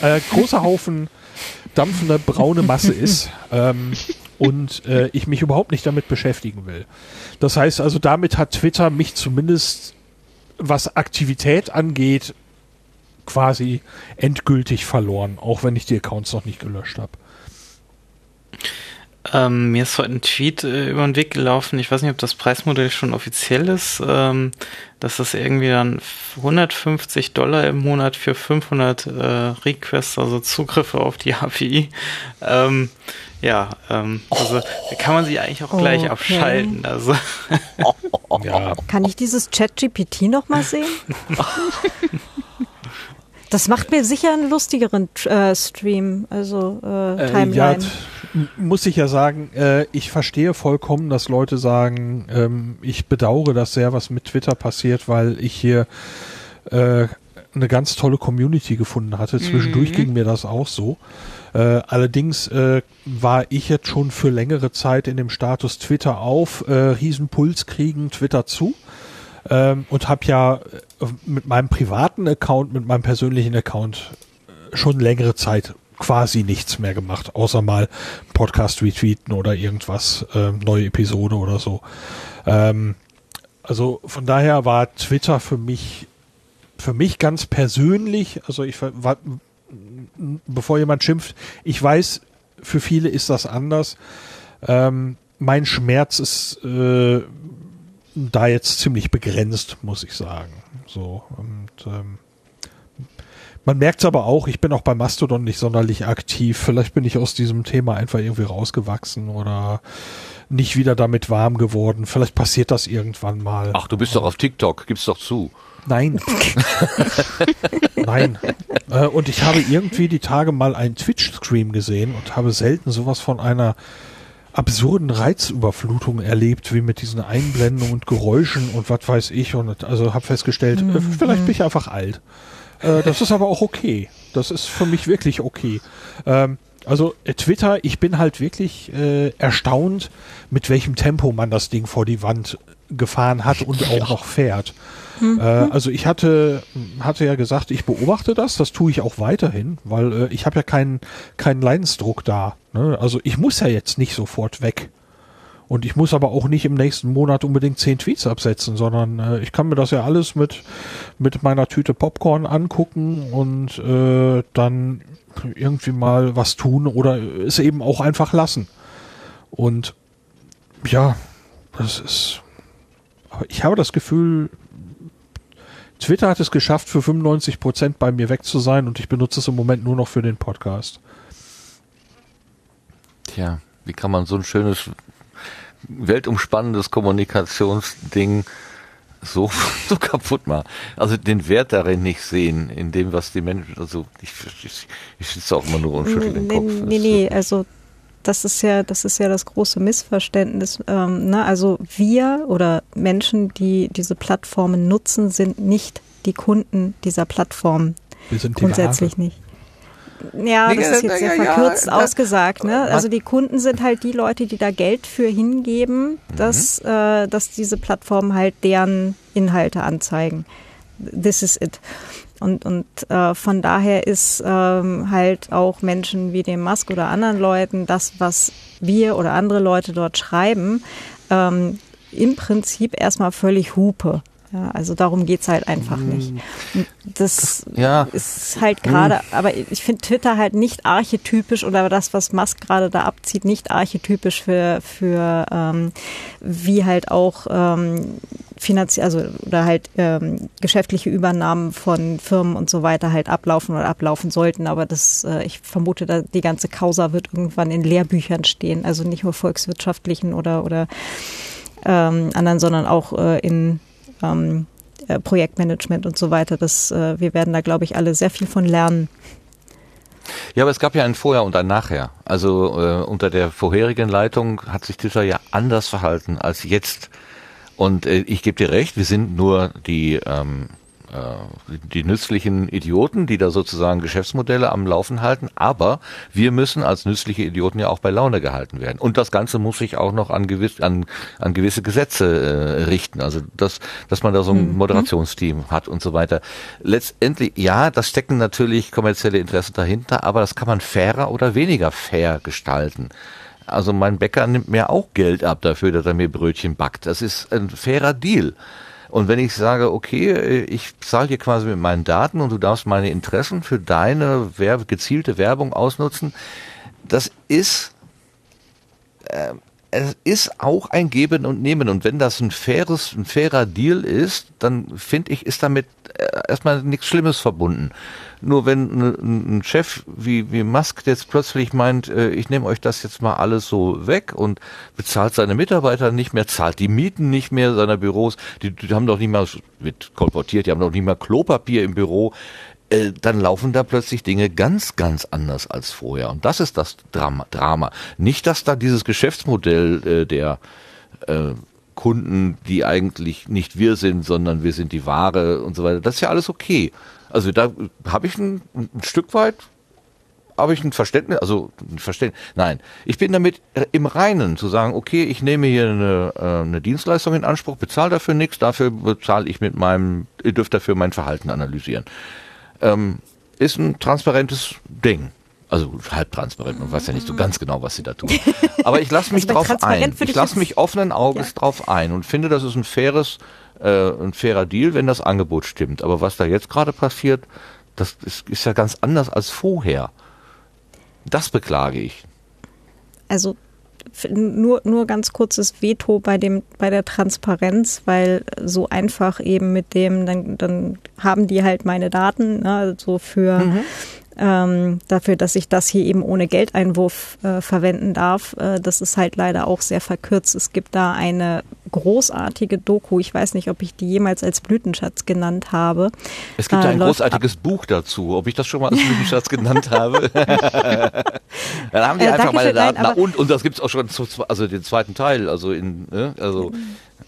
[SPEAKER 6] äh, großer Haufen dampfende braune Masse ist ähm, und äh, ich mich überhaupt nicht damit beschäftigen will. Das heißt also, damit hat Twitter mich zumindest, was Aktivität angeht, quasi endgültig verloren, auch wenn ich die Accounts noch nicht gelöscht habe.
[SPEAKER 5] Ähm, mir ist heute ein Tweet äh, über den Weg gelaufen. Ich weiß nicht, ob das Preismodell schon offiziell ist. Ähm, dass das irgendwie dann 150 Dollar im Monat für 500 äh, Requests, also Zugriffe auf die API. Ähm, ja, ähm, also da kann man sie eigentlich auch gleich okay. abschalten. Also.
[SPEAKER 3] ja. Kann ich dieses Chat-GPT noch mal sehen? Das macht mir sicher einen lustigeren äh, Stream, also äh, Timeline. Äh, ja,
[SPEAKER 6] muss ich ja sagen, äh, ich verstehe vollkommen, dass Leute sagen, ähm, ich bedauere das sehr, was mit Twitter passiert, weil ich hier äh, eine ganz tolle Community gefunden hatte. Zwischendurch mhm. ging mir das auch so. Äh, allerdings äh, war ich jetzt schon für längere Zeit in dem Status Twitter auf, äh, Riesenpuls kriegen, Twitter zu ähm, und habe ja äh, mit meinem privaten Account, mit meinem persönlichen Account äh, schon längere Zeit quasi nichts mehr gemacht, außer mal Podcast retweeten oder irgendwas, äh, neue Episode oder so. Ähm, also von daher war Twitter für mich für mich ganz persönlich, also ich war, bevor jemand schimpft, ich weiß, für viele ist das anders. Ähm, mein Schmerz ist äh, da jetzt ziemlich begrenzt, muss ich sagen. So und ähm, man merkt es aber auch, ich bin auch bei Mastodon nicht sonderlich aktiv. Vielleicht bin ich aus diesem Thema einfach irgendwie rausgewachsen oder nicht wieder damit warm geworden. Vielleicht passiert das irgendwann mal.
[SPEAKER 1] Ach, du bist doch auf TikTok, gib's doch zu.
[SPEAKER 6] Nein. Nein. Äh, und ich habe irgendwie die Tage mal einen Twitch-Stream gesehen und habe selten sowas von einer absurden Reizüberflutung erlebt, wie mit diesen Einblendungen und Geräuschen und was weiß ich. Und also habe festgestellt, mhm. vielleicht bin ich einfach alt. Äh, das ist aber auch okay. Das ist für mich wirklich okay. Ähm, also äh, Twitter, ich bin halt wirklich äh, erstaunt, mit welchem Tempo man das Ding vor die Wand gefahren hat und auch noch fährt. Mhm. Äh, also ich hatte, hatte ja gesagt, ich beobachte das, das tue ich auch weiterhin, weil äh, ich habe ja keinen keinen Leidensdruck da. Ne? Also ich muss ja jetzt nicht sofort weg. Und ich muss aber auch nicht im nächsten Monat unbedingt zehn Tweets absetzen, sondern äh, ich kann mir das ja alles mit, mit meiner Tüte Popcorn angucken und äh, dann irgendwie mal was tun oder es eben auch einfach lassen. Und ja, das ist. Aber ich habe das Gefühl, Twitter hat es geschafft, für 95 Prozent bei mir weg zu sein und ich benutze es im Moment nur noch für den Podcast.
[SPEAKER 1] Tja, wie kann man so ein schönes, weltumspannendes Kommunikationsding so, so kaputt machen? Also den Wert darin nicht sehen, in dem, was die Menschen, also ich, ich, ich sitze auch immer nur und schüttel den Kopf.
[SPEAKER 3] Nee, nee, also das ist ja, das ist ja das große Missverständnis. Ähm, ne? Also wir oder Menschen, die diese Plattformen nutzen, sind nicht die Kunden dieser Plattform.
[SPEAKER 6] Wir sind
[SPEAKER 3] grundsätzlich nicht. Ja, das ist jetzt sehr verkürzt ja, ausgesagt. Ne? Also die Kunden sind halt die Leute, die da Geld für hingeben, mhm. dass, äh, dass diese Plattformen halt deren Inhalte anzeigen. This is it. Und, und äh, von daher ist ähm, halt auch Menschen wie dem Musk oder anderen Leuten das, was wir oder andere Leute dort schreiben, ähm, im Prinzip erstmal völlig Hupe. Ja, also darum geht's halt einfach mm. nicht. Das, das ja. ist halt gerade, mm. aber ich finde Twitter halt nicht archetypisch oder das, was Musk gerade da abzieht, nicht archetypisch für, für ähm, wie halt auch ähm, finanziell, also oder halt ähm, geschäftliche Übernahmen von Firmen und so weiter halt ablaufen oder ablaufen sollten. Aber das, äh, ich vermute, da die ganze Causa wird irgendwann in Lehrbüchern stehen, also nicht nur volkswirtschaftlichen oder oder ähm, anderen, sondern auch äh, in ähm, äh, Projektmanagement und so weiter. Das, äh, wir werden da, glaube ich, alle sehr viel von lernen.
[SPEAKER 1] Ja, aber es gab ja ein Vorher und ein Nachher. Also äh, unter der vorherigen Leitung hat sich Twitter ja anders verhalten als jetzt. Und äh, ich gebe dir recht, wir sind nur die ähm, äh, die nützlichen Idioten, die da sozusagen Geschäftsmodelle am Laufen halten, aber wir müssen als nützliche Idioten ja auch bei Laune gehalten werden. Und das Ganze muss sich auch noch an, gewiss, an, an gewisse Gesetze äh, richten. Also dass, dass man da so ein mhm. Moderationsteam hat und so weiter. Letztendlich, ja, das stecken natürlich kommerzielle Interessen dahinter, aber das kann man fairer oder weniger fair gestalten. Also mein Bäcker nimmt mir auch Geld ab dafür, dass er mir Brötchen backt. Das ist ein fairer Deal. Und wenn ich sage, okay, ich zahle dir quasi mit meinen Daten und du darfst meine Interessen für deine Werbe, gezielte Werbung ausnutzen, das ist, äh, es ist auch ein Geben und Nehmen. Und wenn das ein faires, ein fairer Deal ist, dann finde ich, ist damit äh, erstmal nichts Schlimmes verbunden. Nur wenn ein Chef wie, wie Musk jetzt plötzlich meint, äh, ich nehme euch das jetzt mal alles so weg und bezahlt seine Mitarbeiter nicht mehr, zahlt die Mieten nicht mehr seiner Büros, die, die haben doch nicht mal, wird kolportiert, die haben doch nicht mal Klopapier im Büro, äh, dann laufen da plötzlich Dinge ganz, ganz anders als vorher. Und das ist das Drama. Drama. Nicht, dass da dieses Geschäftsmodell äh, der äh, Kunden, die eigentlich nicht wir sind, sondern wir sind die Ware und so weiter, das ist ja alles okay. Also da habe ich ein, ein Stück weit habe ich ein Verständnis, also ein Verständnis, nein, ich bin damit im Reinen zu sagen, okay, ich nehme hier eine, äh, eine Dienstleistung in Anspruch, bezahle dafür nichts, dafür bezahle ich mit meinem, ihr dürft dafür mein Verhalten analysieren. Ähm, ist ein transparentes Ding. Also halbtransparent, man weiß ja nicht so ganz genau, was sie da tun. Aber ich lasse mich also drauf ein. Ich lasse mich offenen Auges ja. drauf ein und finde, das ist ein faires äh, ein fairer Deal, wenn das Angebot stimmt. Aber was da jetzt gerade passiert, das ist, ist ja ganz anders als vorher. Das beklage ich.
[SPEAKER 3] Also nur, nur ganz kurzes Veto bei dem, bei der Transparenz, weil so einfach eben mit dem, dann, dann haben die halt meine Daten, ne, so für mhm ähm, dafür, dass ich das hier eben ohne Geldeinwurf äh, verwenden darf. Äh, das ist halt leider auch sehr verkürzt. Es gibt da eine großartige Doku. Ich weiß nicht, ob ich die jemals als Blütenschatz genannt habe.
[SPEAKER 1] Es gibt äh, ein großartiges Buch dazu. Ob ich das schon mal als Blütenschatz genannt habe? Dann haben die äh, einfach meine Daten. Nein, und, und das gibt's auch schon, zu, also den zweiten Teil. Also in, ne? also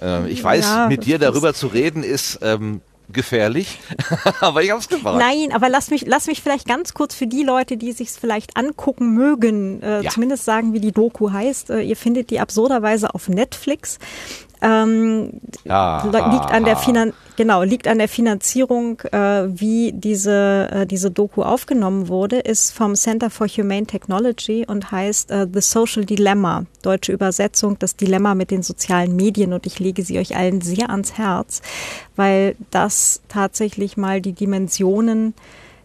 [SPEAKER 1] äh, ich weiß, ja, mit dir darüber zu reden ist ähm, gefährlich, aber ich habe es gemacht.
[SPEAKER 3] Nein, aber lass mich, lass mich vielleicht ganz kurz für die Leute, die sich vielleicht angucken mögen, äh, ja. zumindest sagen, wie die Doku heißt. Äh, ihr findet die absurderweise auf Netflix. Ähm, ja, liegt an der Finan genau liegt an der Finanzierung, äh, wie diese äh, diese Doku aufgenommen wurde, ist vom Center for Humane Technology und heißt äh, The Social Dilemma, deutsche Übersetzung, das Dilemma mit den sozialen Medien. Und ich lege sie euch allen sehr ans Herz, weil das tatsächlich mal die Dimensionen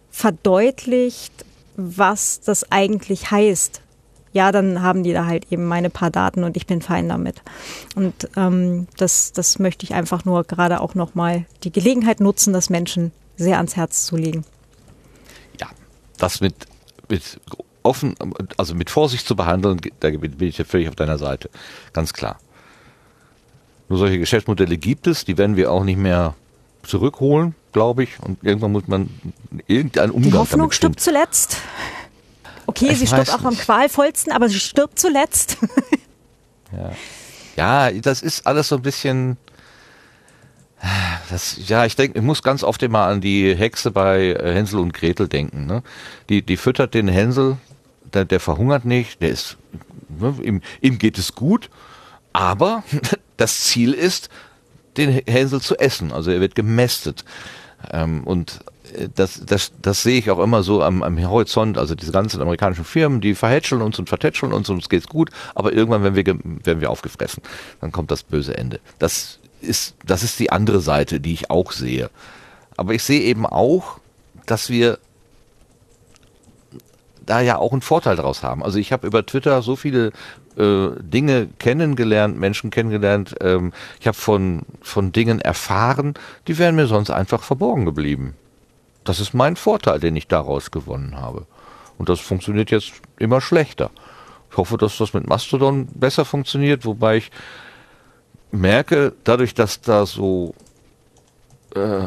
[SPEAKER 3] verdeutlicht, was das eigentlich heißt, ja, dann haben die da halt eben meine paar Daten und ich bin fein damit. Und ähm, das, das möchte ich einfach nur gerade auch nochmal die Gelegenheit nutzen, das Menschen sehr ans Herz zu legen.
[SPEAKER 1] Ja, das mit, mit offen, also mit Vorsicht zu behandeln, da bin ich ja völlig auf deiner Seite. Ganz klar. Nur solche Geschäftsmodelle gibt es, die werden wir auch nicht mehr zurückholen, glaube ich. Und irgendwann muss man irgendeinen Umgang
[SPEAKER 3] Die Hoffnung stirbt zuletzt. Okay, ich sie stirbt auch am qualvollsten, aber sie stirbt zuletzt.
[SPEAKER 1] ja. ja, das ist alles so ein bisschen. Das, ja, ich denke, ich muss ganz oft immer an die Hexe bei Hänsel und Gretel denken. Ne? Die, die füttert den Hänsel, der, der verhungert nicht, der ist, ne, ihm, ihm geht es gut, aber das Ziel ist, den Hänsel zu essen. Also er wird gemästet. Ähm, und das, das, das sehe ich auch immer so am, am Horizont. Also diese ganzen amerikanischen Firmen, die verhätscheln uns und vertätscheln uns und uns geht's gut, aber irgendwann werden wir, werden wir aufgefressen. Dann kommt das böse Ende. Das ist, das ist die andere Seite, die ich auch sehe. Aber ich sehe eben auch, dass wir da ja auch einen Vorteil daraus haben. Also ich habe über Twitter so viele äh, Dinge kennengelernt, Menschen kennengelernt. Ähm, ich habe von, von Dingen erfahren, die wären mir sonst einfach verborgen geblieben. Das ist mein Vorteil, den ich daraus gewonnen habe. Und das funktioniert jetzt immer schlechter. Ich hoffe, dass das mit Mastodon besser funktioniert, wobei ich merke, dadurch, dass da so, äh,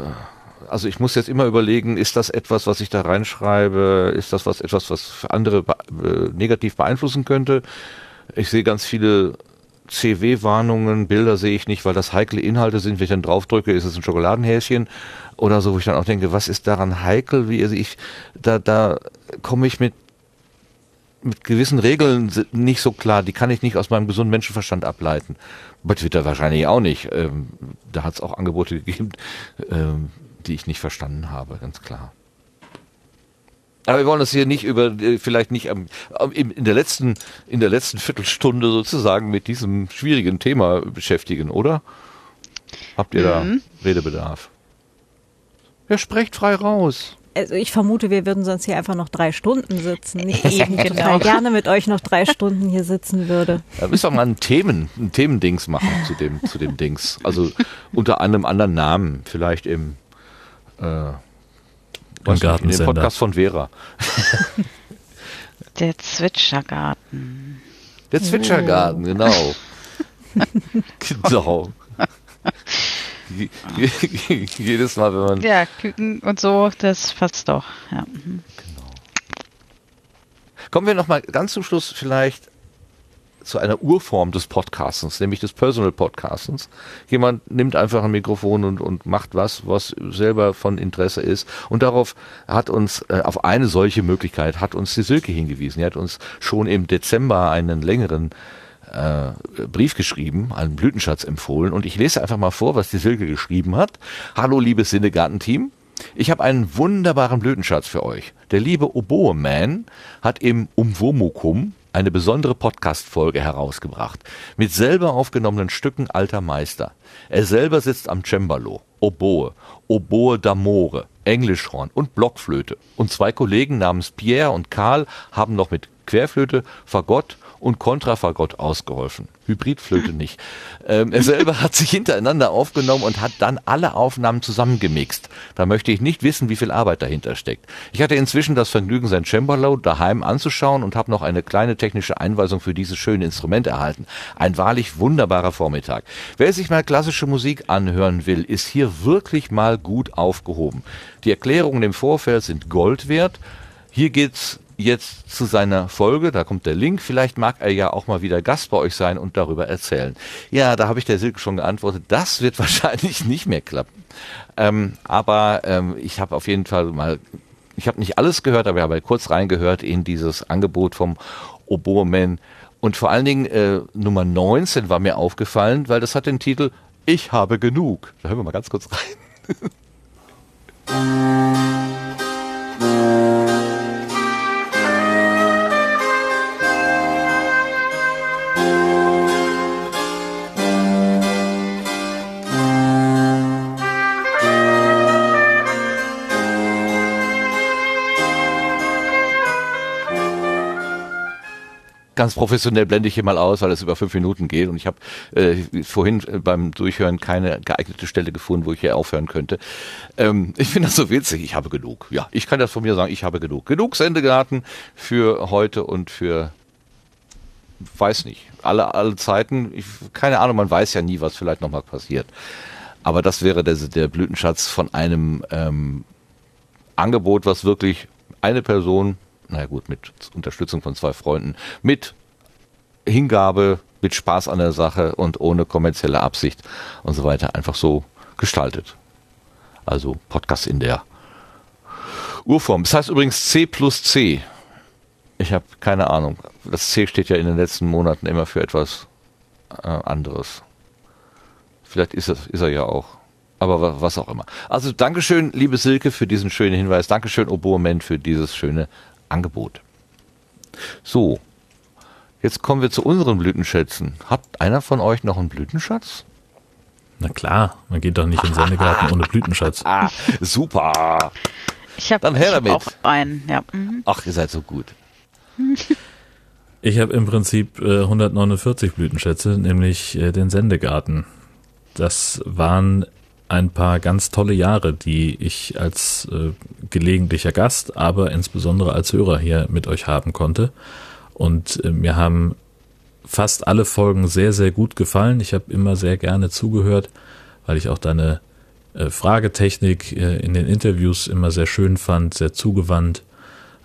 [SPEAKER 1] also ich muss jetzt immer überlegen, ist das etwas, was ich da reinschreibe, ist das was etwas, was andere be äh, negativ beeinflussen könnte? Ich sehe ganz viele CW-Warnungen, Bilder sehe ich nicht, weil das heikle Inhalte sind. Wenn ich dann draufdrücke, ist es ein Schokoladenhäschen oder so, wo ich dann auch denke, was ist daran heikel? Wie, also ich, da, da komme ich mit mit gewissen Regeln nicht so klar, die kann ich nicht aus meinem gesunden Menschenverstand ableiten. Bei Twitter wahrscheinlich auch nicht. Ähm, da hat es auch Angebote gegeben, ähm, die ich nicht verstanden habe, ganz klar. Aber wir wollen uns hier nicht über, äh, vielleicht nicht am, in der letzten, in der letzten Viertelstunde sozusagen mit diesem schwierigen Thema beschäftigen, oder? Habt ihr mhm. da Redebedarf? Ja, sprecht frei raus.
[SPEAKER 3] Also ich vermute, wir würden sonst hier einfach noch drei Stunden sitzen. Nicht, ich genau. total gerne mit euch noch drei Stunden hier sitzen würde.
[SPEAKER 1] Da müssen wir mal ein Themen, ein Themendings machen zu dem, zu dem Dings. Also unter einem anderen Namen, vielleicht im äh,
[SPEAKER 2] im Garten.
[SPEAKER 1] In Podcast von Vera.
[SPEAKER 4] Der Zwitschergarten.
[SPEAKER 1] Der Zwitschergarten, oh. genau. genau. Jedes Mal, wenn man.
[SPEAKER 4] Ja, Küken und so, das passt doch. Ja. Mhm. Genau.
[SPEAKER 1] Kommen wir nochmal ganz zum Schluss vielleicht zu einer Urform des Podcastens, nämlich des Personal Podcastens. Jemand nimmt einfach ein Mikrofon und, und macht was, was selber von Interesse ist. Und darauf hat uns, äh, auf eine solche Möglichkeit hat uns die Silke hingewiesen. Die hat uns schon im Dezember einen längeren äh, Brief geschrieben, einen Blütenschatz empfohlen. Und ich lese einfach mal vor, was die Silke geschrieben hat. Hallo, liebes Sinnegarten-Team. Ich habe einen wunderbaren Blütenschatz für euch. Der liebe Oboe Man hat im Umwomukum eine besondere Podcast-Folge herausgebracht. Mit selber aufgenommenen Stücken alter Meister. Er selber sitzt am Cembalo, Oboe, Oboe d'Amore, Englischhorn und Blockflöte. Und zwei Kollegen namens Pierre und Karl haben noch mit Querflöte, Fagott und Kontrafagott ausgeholfen. Hybridflöte nicht. Ähm, er selber hat sich hintereinander aufgenommen und hat dann alle Aufnahmen zusammengemixt. Da möchte ich nicht wissen, wie viel Arbeit dahinter steckt. Ich hatte inzwischen das Vergnügen, sein Cembalo daheim anzuschauen und habe noch eine kleine technische Einweisung für dieses schöne Instrument erhalten. Ein wahrlich wunderbarer Vormittag. Wer sich mal klassische Musik anhören will, ist hier wirklich mal gut aufgehoben. Die Erklärungen im Vorfeld sind Gold wert. Hier geht's jetzt zu seiner Folge, da kommt der Link, vielleicht mag er ja auch mal wieder Gast bei euch sein und darüber erzählen. Ja, da habe ich der Silke schon geantwortet, das wird wahrscheinlich nicht mehr klappen. Ähm, aber ähm, ich habe auf jeden Fall mal, ich habe nicht alles gehört, aber ich habe kurz reingehört in dieses Angebot vom Oboeman. Und vor allen Dingen äh, Nummer 19 war mir aufgefallen, weil das hat den Titel Ich habe genug. Da hören wir mal ganz kurz rein. ganz professionell blende ich hier mal aus, weil es über fünf Minuten geht und ich habe äh, vorhin äh, beim Durchhören keine geeignete Stelle gefunden, wo ich hier aufhören könnte. Ähm, ich finde das so witzig. Ich habe genug. Ja, ich kann das von mir sagen. Ich habe genug. Genug Sendegarten für heute und für weiß nicht alle alle Zeiten. Ich, keine Ahnung. Man weiß ja nie, was vielleicht noch mal passiert. Aber das wäre der, der Blütenschatz von einem ähm, Angebot, was wirklich eine Person naja gut, mit Unterstützung von zwei Freunden, mit Hingabe, mit Spaß an der Sache und ohne kommerzielle Absicht und so weiter einfach so gestaltet. Also Podcast in der Urform. Das heißt übrigens C plus C. Ich habe keine Ahnung. Das C steht ja in den letzten Monaten immer für etwas äh, anderes. Vielleicht ist, es, ist er ja auch. Aber was auch immer. Also Dankeschön, liebe Silke, für diesen schönen Hinweis. Dankeschön, Oboement, für dieses schöne Angebot. So, jetzt kommen wir zu unseren Blütenschätzen. Hat einer von euch noch einen Blütenschatz?
[SPEAKER 2] Na klar, man geht doch nicht in den Sendegarten ohne Blütenschatz.
[SPEAKER 1] Ah, super.
[SPEAKER 4] Ich habe
[SPEAKER 1] Dann her damit.
[SPEAKER 4] auch einen, ja. Mhm.
[SPEAKER 1] Ach, ihr seid so gut.
[SPEAKER 2] Ich habe im Prinzip äh, 149 Blütenschätze, nämlich äh, den Sendegarten. Das waren ein paar ganz tolle Jahre, die ich als äh, gelegentlicher Gast, aber insbesondere als Hörer hier mit euch haben konnte. Und äh, mir haben fast alle Folgen sehr, sehr gut gefallen. Ich habe immer sehr gerne zugehört, weil ich auch deine äh, Fragetechnik äh, in den Interviews immer sehr schön fand, sehr zugewandt.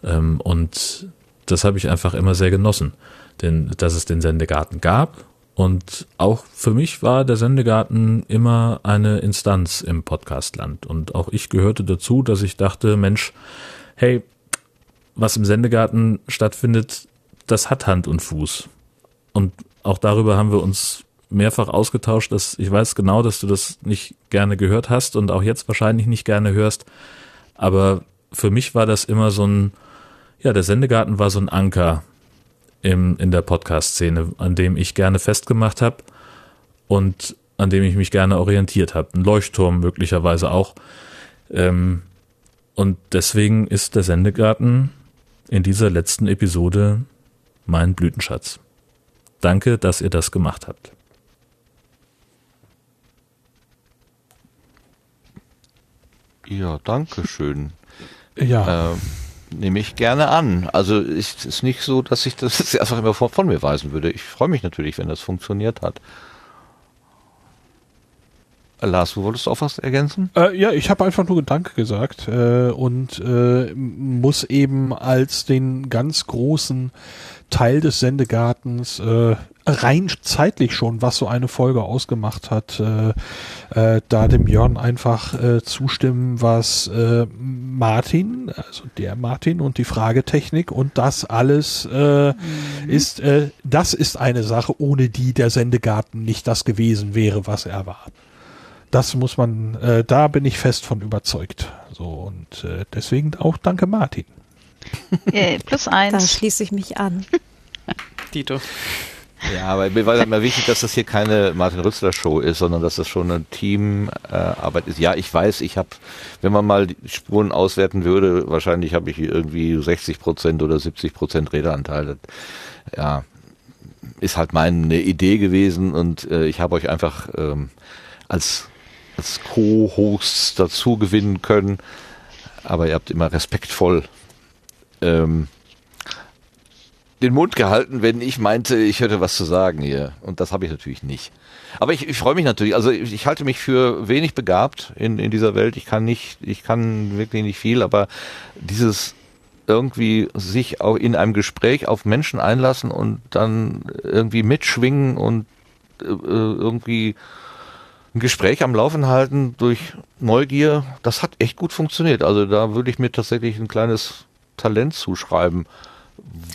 [SPEAKER 2] Ähm, und das habe ich einfach immer sehr genossen. Denn dass es den Sendegarten gab Und auch für mich war der Sendegarten immer eine Instanz im Podcastland. Und auch ich gehörte dazu, dass ich dachte, Mensch, hey, was im Sendegarten stattfindet, das hat Hand und Fuß. Und auch darüber haben wir uns mehrfach ausgetauscht, dass ich weiß genau, dass du das nicht gerne gehört hast und auch jetzt wahrscheinlich nicht gerne hörst. Aber für mich war das immer so ein, ja, der Sendegarten war so ein Anker im, in der Podcast-Szene, an dem ich gerne festgemacht habe und an dem ich mich gerne orientiert habe. Ein Leuchtturm möglicherweise auch. Ähm, und deswegen ist der Sendegarten in dieser letzten Episode mein Blütenschatz. Danke, dass ihr das gemacht habt.
[SPEAKER 1] Ja, danke schön.
[SPEAKER 6] Ja.
[SPEAKER 1] Äh, nehme ich gerne an. Also ist es nicht so, dass ich das einfach immer von, von mir weisen würde. Ich freue mich natürlich, wenn das funktioniert hat. Lars, du wolltest auch was ergänzen?
[SPEAKER 6] Äh, ja, ich habe einfach nur Danke gesagt äh, und äh, muss eben als den ganz großen Teil des Sendegartens äh, rein zeitlich schon, was so eine Folge ausgemacht hat, äh, äh, da dem Jörn einfach äh, zustimmen, was äh, Martin, also der Martin und die Fragetechnik und das alles äh, mhm. ist, äh, das ist eine Sache, ohne die der Sendegarten nicht das gewesen wäre, was er war. Das muss man, äh, da bin ich fest von überzeugt. So und äh, deswegen auch danke Martin.
[SPEAKER 3] Äh, plus eins. Da schließe ich mich an.
[SPEAKER 5] Dito.
[SPEAKER 1] Ja, aber mir war halt immer wichtig, dass das hier keine Martin Rützler Show ist, sondern dass das schon eine Teamarbeit äh, ist. Ja, ich weiß, ich habe, wenn man mal die Spuren auswerten würde, wahrscheinlich habe ich irgendwie 60 Prozent oder 70 Prozent Redeanteil. Ja, ist halt meine Idee gewesen und äh, ich habe euch einfach ähm, als als Co-Hosts dazu gewinnen können. Aber ihr habt immer respektvoll ähm, den Mund gehalten, wenn ich meinte, ich hätte was zu sagen hier. Und das habe ich natürlich nicht. Aber ich, ich freue mich natürlich. Also ich, ich, halte mich für wenig begabt in, in dieser Welt. Ich kann nicht, ich kann wirklich nicht viel, aber dieses irgendwie sich auch in einem Gespräch auf Menschen einlassen und dann irgendwie mitschwingen und äh, irgendwie ein Gespräch am Laufen halten durch Neugier, das hat echt gut funktioniert. Also da würde ich mir tatsächlich ein kleines Talent zuschreiben.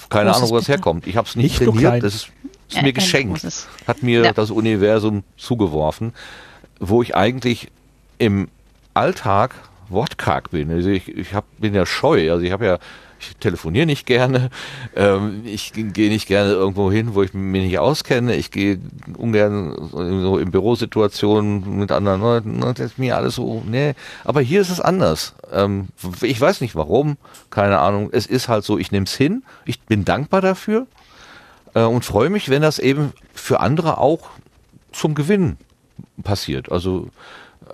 [SPEAKER 1] Keine Großes Ahnung, wo das herkommt. Ich habe es nicht, nicht trainiert, das ist, ist ja, mir geschenkt. Hat mir ja. das Universum zugeworfen, wo ich eigentlich im Alltag wortkarg bin. Also ich, ich hab, bin ja scheu. Also ich habe ja ich telefoniere nicht gerne, ähm, ich gehe nicht gerne irgendwo hin, wo ich mich nicht auskenne, ich gehe ungern so in Bürosituationen mit anderen Leuten, das ist mir alles so, nee, aber hier ist es anders. Ähm, ich weiß nicht warum, keine Ahnung, es ist halt so, ich nehme es hin, ich bin dankbar dafür äh, und freue mich, wenn das eben für andere auch zum Gewinn passiert. Also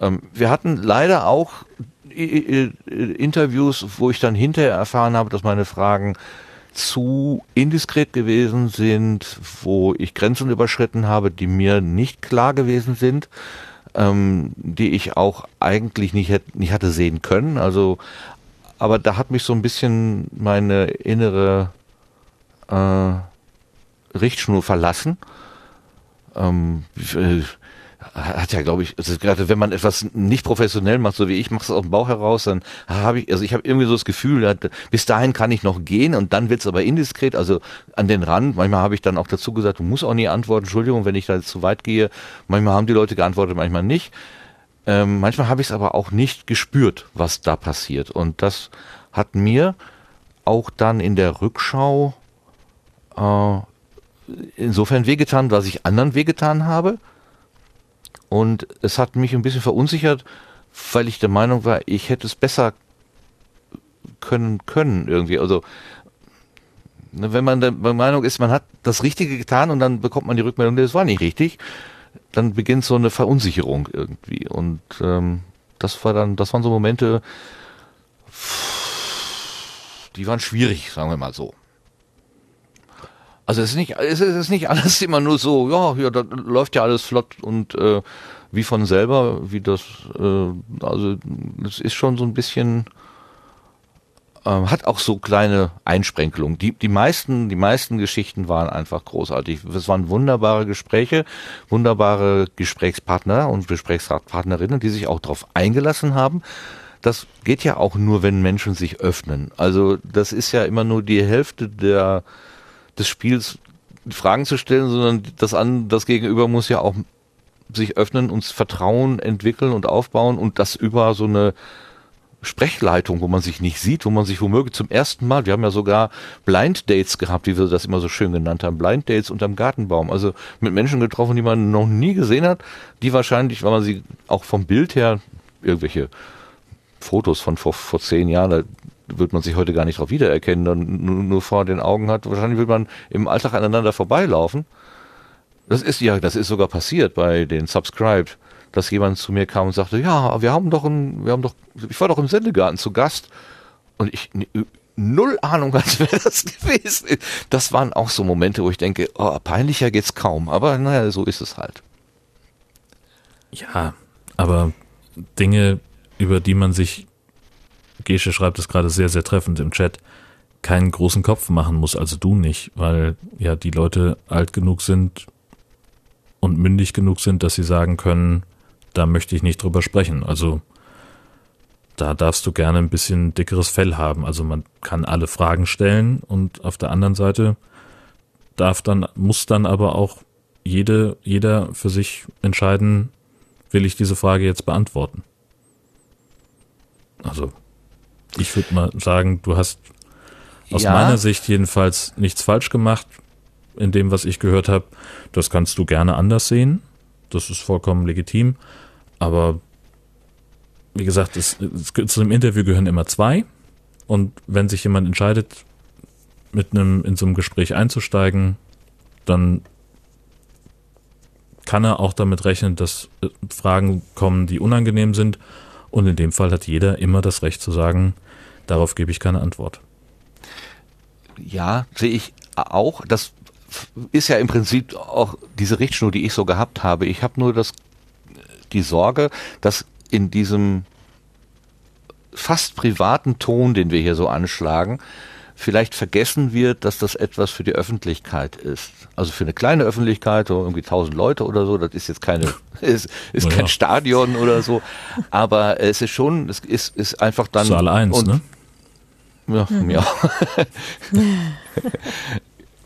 [SPEAKER 1] ähm, wir hatten leider auch Interviews, wo ich dann hinterher erfahren habe, dass meine Fragen zu indiskret gewesen sind, wo ich Grenzen überschritten habe, die mir nicht klar gewesen sind, ähm, die ich auch eigentlich nicht, hätte, nicht hatte sehen können. Also, aber da hat mich so ein bisschen meine innere äh, Richtschnur verlassen. Ähm, hat ja, glaube ich, gerade wenn man etwas nicht professionell macht, so wie ich, mache es aus dem Bauch heraus, dann habe ich, also ich habe irgendwie so das Gefühl, bis dahin kann ich noch gehen und dann wird's aber indiskret, also an den Rand. Manchmal habe ich dann auch dazu gesagt, du musst auch nie antworten, Entschuldigung, wenn ich da zu weit gehe. Manchmal haben die Leute geantwortet, manchmal nicht. Ähm, manchmal habe ich es aber auch nicht gespürt, was da passiert. Und das hat mir auch dann in der Rückschau äh, insofern wehgetan, was ich anderen wehgetan habe und es hat mich ein bisschen verunsichert, weil ich der Meinung war, ich hätte es besser können können irgendwie. Also ne, wenn man der Meinung ist, man hat das Richtige getan und dann bekommt man die Rückmeldung, das war nicht richtig, dann beginnt so eine Verunsicherung irgendwie. Und ähm, das war dann, das waren so Momente, die waren schwierig, sagen wir mal so. Also es ist nicht, es ist nicht alles immer nur so, ja, ja, da läuft ja alles flott und äh, wie von selber, wie das, äh, also es ist schon so ein bisschen ähm, hat auch so kleine Einsprenkelungen. Die, die meisten, die meisten Geschichten waren einfach großartig. Es waren wunderbare Gespräche, wunderbare Gesprächspartner und Gesprächspartnerinnen, die sich auch darauf eingelassen haben. Das geht ja auch nur, wenn Menschen sich öffnen. Also das ist ja immer nur die Hälfte der, des Spiels, Fragen zu stellen, sondern das an, das Gegenüber muss ja auch sich öffnen, uns Vertrauen entwickeln und aufbauen und das über so eine Sprechleitung, wo man sich nicht sieht, wo man sich womöglich zum ersten Mal, wir haben ja sogar Blind Dates gehabt, wie wir das immer so schön genannt haben, Blind Dates unterm Gartenbaum, also mit Menschen getroffen, die man noch nie gesehen hat, die wahrscheinlich, weil man sie auch vom Bild her, irgendwelche Fotos von vor, vor zehn Jahren, wird man sich heute gar nicht drauf wiedererkennen, dann nur, nur vor den Augen hat, wahrscheinlich wird man im Alltag aneinander vorbeilaufen. Das ist ja, das ist sogar passiert bei den Subscribed dass jemand zu mir kam und sagte, ja, wir haben doch ein, wir haben doch, ich war doch im Sendegarten zu Gast und ich null Ahnung, als wäre das gewesen. Das waren auch so Momente, wo ich denke, oh, peinlicher geht's kaum, aber naja, so ist es halt.
[SPEAKER 2] Ja, aber Dinge, über die man sich, Gesche schreibt es gerade sehr, sehr treffend im Chat, keinen großen Kopf machen muss, also du nicht, weil ja die Leute alt genug sind und mündig genug sind, dass sie sagen können, da möchte ich nicht drüber sprechen. Also da darfst du gerne ein bisschen dickeres Fell haben. Also man kann alle Fragen stellen und auf der anderen Seite darf dann, muss dann aber auch jede, jeder für sich entscheiden, will ich diese Frage jetzt beantworten. Also, ich würde mal sagen, du hast aus ja. meiner Sicht jedenfalls nichts falsch gemacht in dem, was ich gehört habe. Das kannst du gerne anders sehen. Das ist vollkommen legitim. Aber wie gesagt, es, es, zu einem Interview gehören immer zwei. Und wenn sich jemand entscheidet, mit einem in so einem Gespräch einzusteigen, dann kann er auch damit rechnen, dass äh, Fragen kommen, die unangenehm sind. Und in dem Fall hat jeder immer das Recht zu sagen, darauf gebe ich keine Antwort.
[SPEAKER 1] Ja, sehe ich auch. Das ist ja im Prinzip auch diese Richtschnur, die ich so gehabt habe. Ich habe nur das die Sorge, dass in diesem fast privaten Ton, den wir hier so anschlagen, vielleicht vergessen wird, dass das etwas für die Öffentlichkeit ist. Also für eine kleine Öffentlichkeit, so irgendwie tausend Leute oder so, das ist jetzt keine, ist, ist naja. kein Stadion oder so, aber es ist schon, es ist, ist einfach dann.
[SPEAKER 2] Saal 1, und, ne?
[SPEAKER 1] Ja, mhm. ja.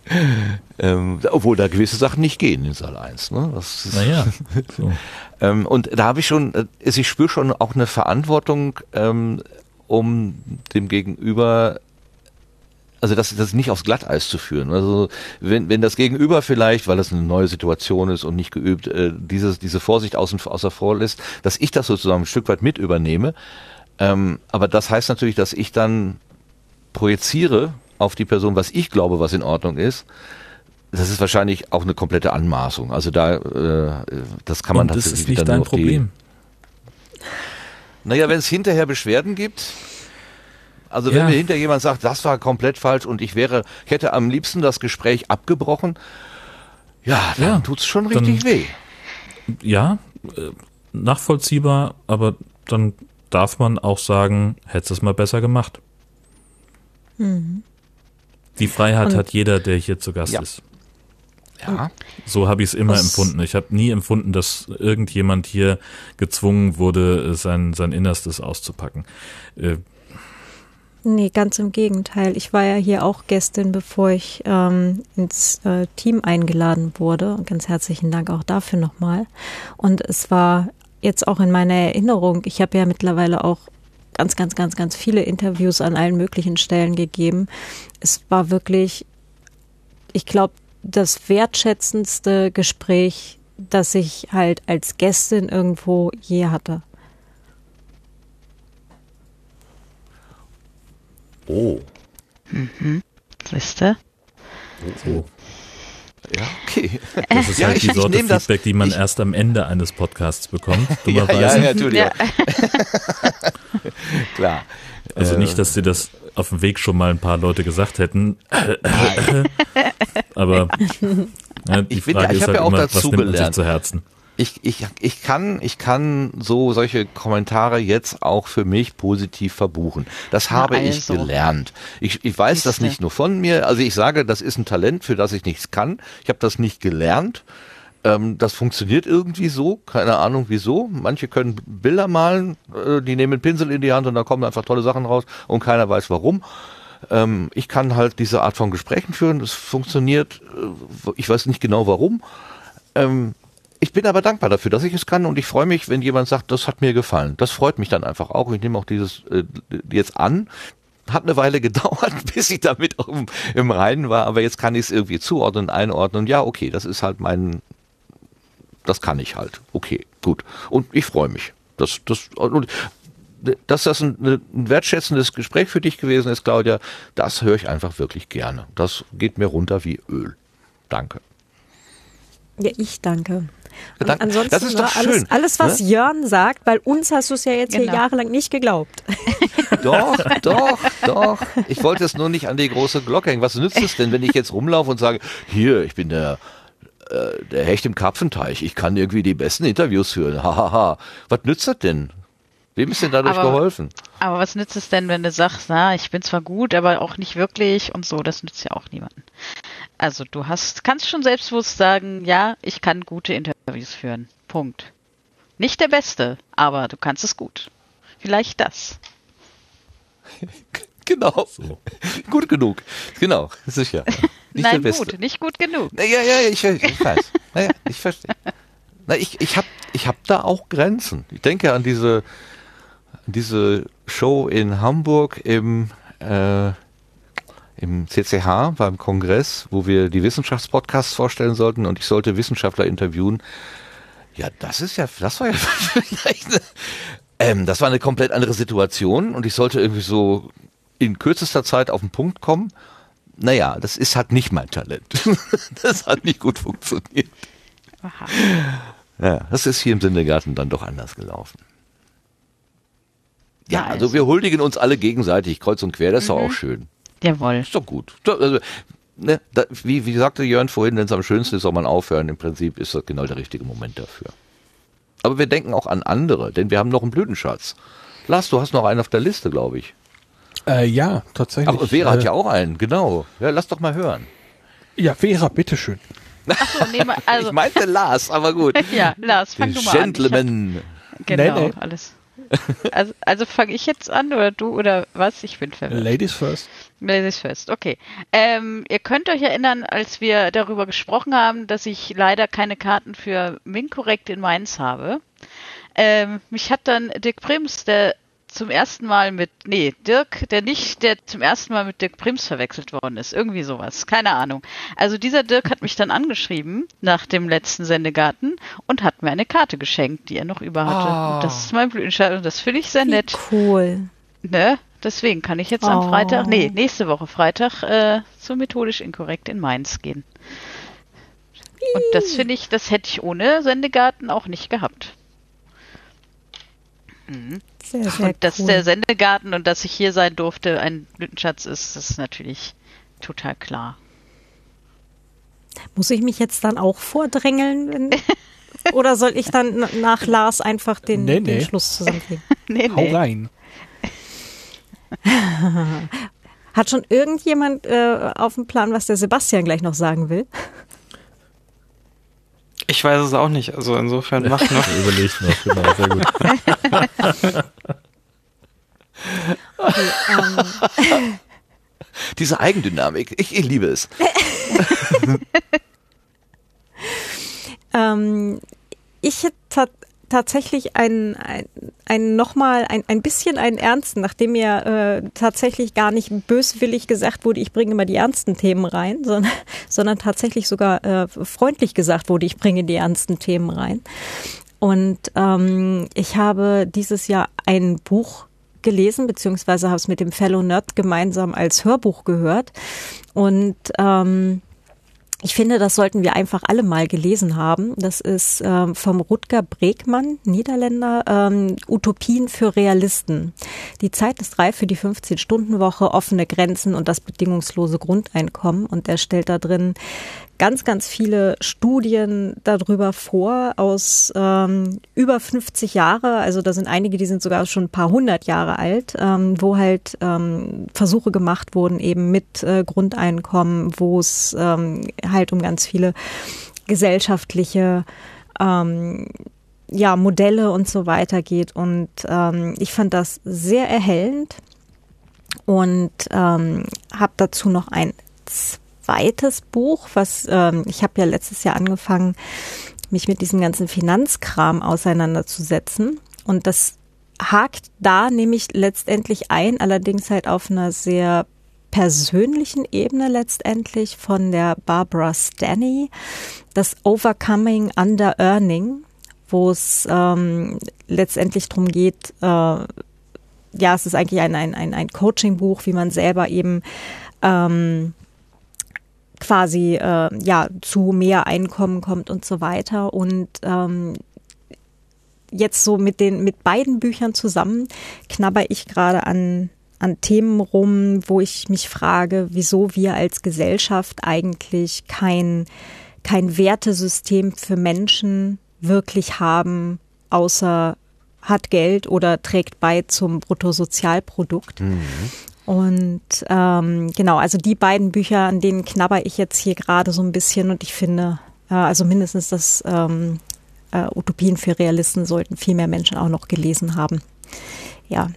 [SPEAKER 1] ähm, obwohl da gewisse Sachen nicht gehen in Saal 1. Ne? Das ist,
[SPEAKER 2] naja. So.
[SPEAKER 1] ähm, und da habe ich schon, äh, ich spüre schon auch eine Verantwortung, ähm, um dem Gegenüber also das, das nicht aufs Glatteis zu führen. Also wenn, wenn das Gegenüber vielleicht, weil das eine neue Situation ist und nicht geübt, äh, dieses, diese Vorsicht außen, außer vor lässt, dass ich das sozusagen ein Stück weit mit übernehme. Ähm, aber das heißt natürlich, dass ich dann projiziere auf die Person, was ich glaube, was in Ordnung ist, das ist wahrscheinlich auch eine komplette Anmaßung. Also da, äh, das kann man
[SPEAKER 2] Und das ist nicht dein Problem.
[SPEAKER 1] naja, wenn es hinterher Beschwerden gibt, also wenn ja. mir hinterher jemand sagt, das war komplett falsch und ich wäre, ich hätte am liebsten das Gespräch abgebrochen, ja, dann ja, tut's schon richtig dann, weh.
[SPEAKER 2] Ja, äh, nachvollziehbar, aber dann darf man auch sagen, hättest du es mal besser gemacht. Mhm. Die Freiheit Und, hat jeder, der hier zu Gast
[SPEAKER 1] ja.
[SPEAKER 2] ist.
[SPEAKER 1] Ja.
[SPEAKER 2] So habe ich es immer Was? empfunden. Ich habe nie empfunden, dass irgendjemand hier gezwungen wurde, sein, sein Innerstes auszupacken.
[SPEAKER 3] Nee, ganz im Gegenteil. Ich war ja hier auch Gästin, bevor ich ähm, ins äh, Team eingeladen wurde. Und ganz herzlichen Dank auch dafür nochmal. Und es war jetzt auch in meiner Erinnerung, ich habe ja mittlerweile auch ganz, ganz, ganz, ganz viele Interviews an allen möglichen Stellen gegeben. Es war wirklich, ich glaube, das wertschätzendste Gespräch, das ich halt als Gästin irgendwo je hatte.
[SPEAKER 1] Oh.
[SPEAKER 4] Mhm. Wisst
[SPEAKER 1] Oh, oh. Ja, okay.
[SPEAKER 2] Das ist ja, halt die ich, Sorte Feedback, das, die man ich, erst am Ende eines Podcasts bekommt, dummerweise. Ja,
[SPEAKER 1] ja, natürlich. Ja. Klar.
[SPEAKER 2] Also nicht, dass sie das auf dem Weg schon mal ein paar Leute gesagt hätten. Aber ja, die
[SPEAKER 1] ich Frage finde, ich ist halt ja auch immer, dazu was nimmt man sich
[SPEAKER 2] zu Herzen?
[SPEAKER 1] Ich, ich, ich kann, ich kann so solche Kommentare jetzt auch für mich positiv verbuchen. Das habe also. ich gelernt. Ich, ich weiß das nicht nur von mir. Also ich sage, das ist ein Talent, für das ich nichts kann. Ich habe das nicht gelernt. Ähm, das funktioniert irgendwie so. Keine Ahnung wieso. Manche können Bilder malen, äh, die nehmen Pinsel in die Hand und da kommen einfach tolle Sachen raus und keiner weiß warum. Ähm, ich kann halt diese Art von Gesprächen führen. Das funktioniert. Äh, ich weiß nicht genau warum. Ich bin aber dankbar dafür, dass ich es kann und ich freue mich, wenn jemand sagt, das hat mir gefallen. Das freut mich dann einfach auch. Ich nehme auch dieses äh, jetzt an. Hat eine Weile gedauert, bis ich damit auch im, Reinen war, aber jetzt kann ich es irgendwie zuordnen, einordnen. Ja, okay, das ist halt mein, das kann ich halt. Okay, gut. Und ich freue mich. Das, das, und dass das ein, ein, wertschätzendes Gespräch für dich gewesen ist, Claudia, das höre ich einfach wirklich gerne. Das geht mir runter wie Öl. Danke.
[SPEAKER 3] Ja, ich danke. Und ansonsten das ist doch schön, alles, alles, was ne? Jörn sagt, weil uns hast du es ja jetzt genau. hier jahrelang nicht geglaubt.
[SPEAKER 1] Doch, doch, doch. Ich wollte es nur nicht an die große Glocke hängen. Was nützt es denn, wenn ich jetzt rumlaufe und sage, hier, ich bin der äh, der Hecht im Karpfenteich, ich kann irgendwie die besten Interviews führen. Hahaha. was nützt das denn? Wem ist denn dadurch aber, geholfen?
[SPEAKER 4] Aber was nützt es denn, wenn du sagst, na, ich bin zwar gut, aber auch nicht wirklich und so, das nützt ja auch niemanden. Also du hast, kannst schon selbstbewusst sagen, ja, ich kann gute Interviews führen. Punkt. Nicht der Beste, aber du kannst es gut. Vielleicht das.
[SPEAKER 1] genau. So. gut genug. Genau, sicher.
[SPEAKER 4] Nicht Nein, gut, nicht gut genug.
[SPEAKER 1] Ja, ja, ich, ich weiß. Naja, ich verstehe. Na, ich, ich habe ich hab da auch Grenzen. Ich denke an diese, diese Show in Hamburg im, äh, im CCH beim Kongress, wo wir die Wissenschaftspodcasts vorstellen sollten und ich sollte Wissenschaftler interviewen. Ja, das ist ja, das war ja vielleicht eine, ähm, das war eine komplett andere Situation und ich sollte irgendwie so in kürzester Zeit auf den Punkt kommen. Naja, das ist halt nicht mein Talent. das hat nicht gut funktioniert. Aha. Ja, das ist hier im Sindegarten dann doch anders gelaufen. Ja, also wir huldigen uns alle gegenseitig, kreuz und quer, das ist mhm. doch auch schön.
[SPEAKER 4] Jawohl.
[SPEAKER 1] Ist doch gut. Also, ne, da, wie, wie sagte Jörn vorhin, wenn es am schönsten ist, soll man aufhören. Im Prinzip ist das genau der richtige Moment dafür. Aber wir denken auch an andere, denn wir haben noch einen Blütenschatz. Lars, du hast noch einen auf der Liste, glaube ich.
[SPEAKER 6] Äh, ja, tatsächlich.
[SPEAKER 1] Ach, Vera äh, hat ja auch einen, genau. Ja, lass doch mal hören.
[SPEAKER 6] Ja, Vera, bitteschön.
[SPEAKER 4] Achso, nee, also.
[SPEAKER 1] ich meinte Lars, aber gut.
[SPEAKER 4] ja, Lars, fang du mal
[SPEAKER 1] Gentleman.
[SPEAKER 4] an. Hab, genau, nee, nee. alles. Also, also fange ich jetzt an oder du oder was? Ich bin verwirrt.
[SPEAKER 6] Ladies first.
[SPEAKER 4] Ladies first, okay. Ähm, ihr könnt euch erinnern, als wir darüber gesprochen haben, dass ich leider keine Karten für Minkorrekt in Mainz habe. Ähm, mich hat dann Dick Prims, der zum ersten Mal mit, nee, Dirk, der nicht, der zum ersten Mal mit Dirk Prims verwechselt worden ist. Irgendwie sowas. Keine Ahnung. Also dieser Dirk hat mich dann angeschrieben nach dem letzten Sendegarten und hat mir eine Karte geschenkt, die er noch über hatte. Oh. das ist mein Blütenschein und das finde ich sehr
[SPEAKER 3] Wie
[SPEAKER 4] nett.
[SPEAKER 3] Cool.
[SPEAKER 4] Ne? Deswegen kann ich jetzt oh. am Freitag, nee, nächste Woche Freitag äh, zu methodisch inkorrekt in Mainz gehen. Und das finde ich, das hätte ich ohne Sendegarten auch nicht gehabt. Mhm. Sehr, sehr und dass cool. der Sendegarten und dass ich hier sein durfte ein Blütenschatz ist, das ist natürlich total klar.
[SPEAKER 3] Muss ich mich jetzt dann auch vordrängeln? oder soll ich dann nach Lars einfach den, nee, nee. den Schluss zusammenkriegen?
[SPEAKER 6] nee, Hau rein.
[SPEAKER 3] Hat schon irgendjemand äh, auf dem Plan, was der Sebastian gleich noch sagen will?
[SPEAKER 5] Ich weiß es auch nicht, also insofern mach noch.
[SPEAKER 2] Überlegt noch, genau, sehr gut.
[SPEAKER 1] Okay, ähm. Diese Eigendynamik, ich, ich liebe es.
[SPEAKER 3] ähm, ich hätte tatsächlich ein, ein, ein nochmal ein, ein bisschen einen ernsten, nachdem mir äh, tatsächlich gar nicht böswillig gesagt wurde, ich bringe immer die ernsten Themen rein, sondern, sondern tatsächlich sogar äh, freundlich gesagt wurde, ich bringe die ernsten Themen rein. Und ähm, ich habe dieses Jahr ein Buch gelesen, beziehungsweise habe es mit dem Fellow Nerd gemeinsam als Hörbuch gehört. Und ähm, ich finde, das sollten wir einfach alle mal gelesen haben. Das ist ähm, vom Rutger Bregmann, Niederländer, ähm, Utopien für Realisten. Die Zeit ist reif für die 15-Stunden-Woche, offene Grenzen und das bedingungslose Grundeinkommen. Und er stellt da drin ganz, ganz viele Studien darüber vor aus ähm, über 50 Jahre. Also da sind einige, die sind sogar schon ein paar hundert Jahre alt, ähm, wo halt ähm, Versuche gemacht wurden eben mit äh, Grundeinkommen, wo es ähm, halt um ganz viele gesellschaftliche ähm, ja, Modelle und so weiter geht. Und ähm, ich fand das sehr erhellend und ähm, habe dazu noch ein zweites Buch, was ähm, ich habe ja letztes Jahr angefangen, mich mit diesem ganzen Finanzkram auseinanderzusetzen. Und das hakt da nämlich letztendlich ein, allerdings halt auf einer sehr persönlichen Ebene letztendlich von der Barbara Stanny, das Overcoming Under Earning, wo es ähm, letztendlich darum geht, äh, ja, es ist eigentlich ein, ein, ein, ein Coaching-Buch, wie man selber eben ähm, quasi äh, ja zu mehr Einkommen kommt und so weiter. Und ähm, jetzt so mit den mit beiden Büchern zusammen knabber ich gerade an an Themen rum, wo ich mich frage, wieso wir als Gesellschaft eigentlich kein kein Wertesystem für Menschen wirklich haben, außer hat Geld oder trägt bei zum Bruttosozialprodukt. Mhm. Und ähm, genau, also die beiden Bücher, an denen knabber ich jetzt hier gerade so ein bisschen und ich finde, äh, also mindestens das ähm, äh, Utopien für Realisten sollten viel mehr Menschen auch noch gelesen haben. Ja.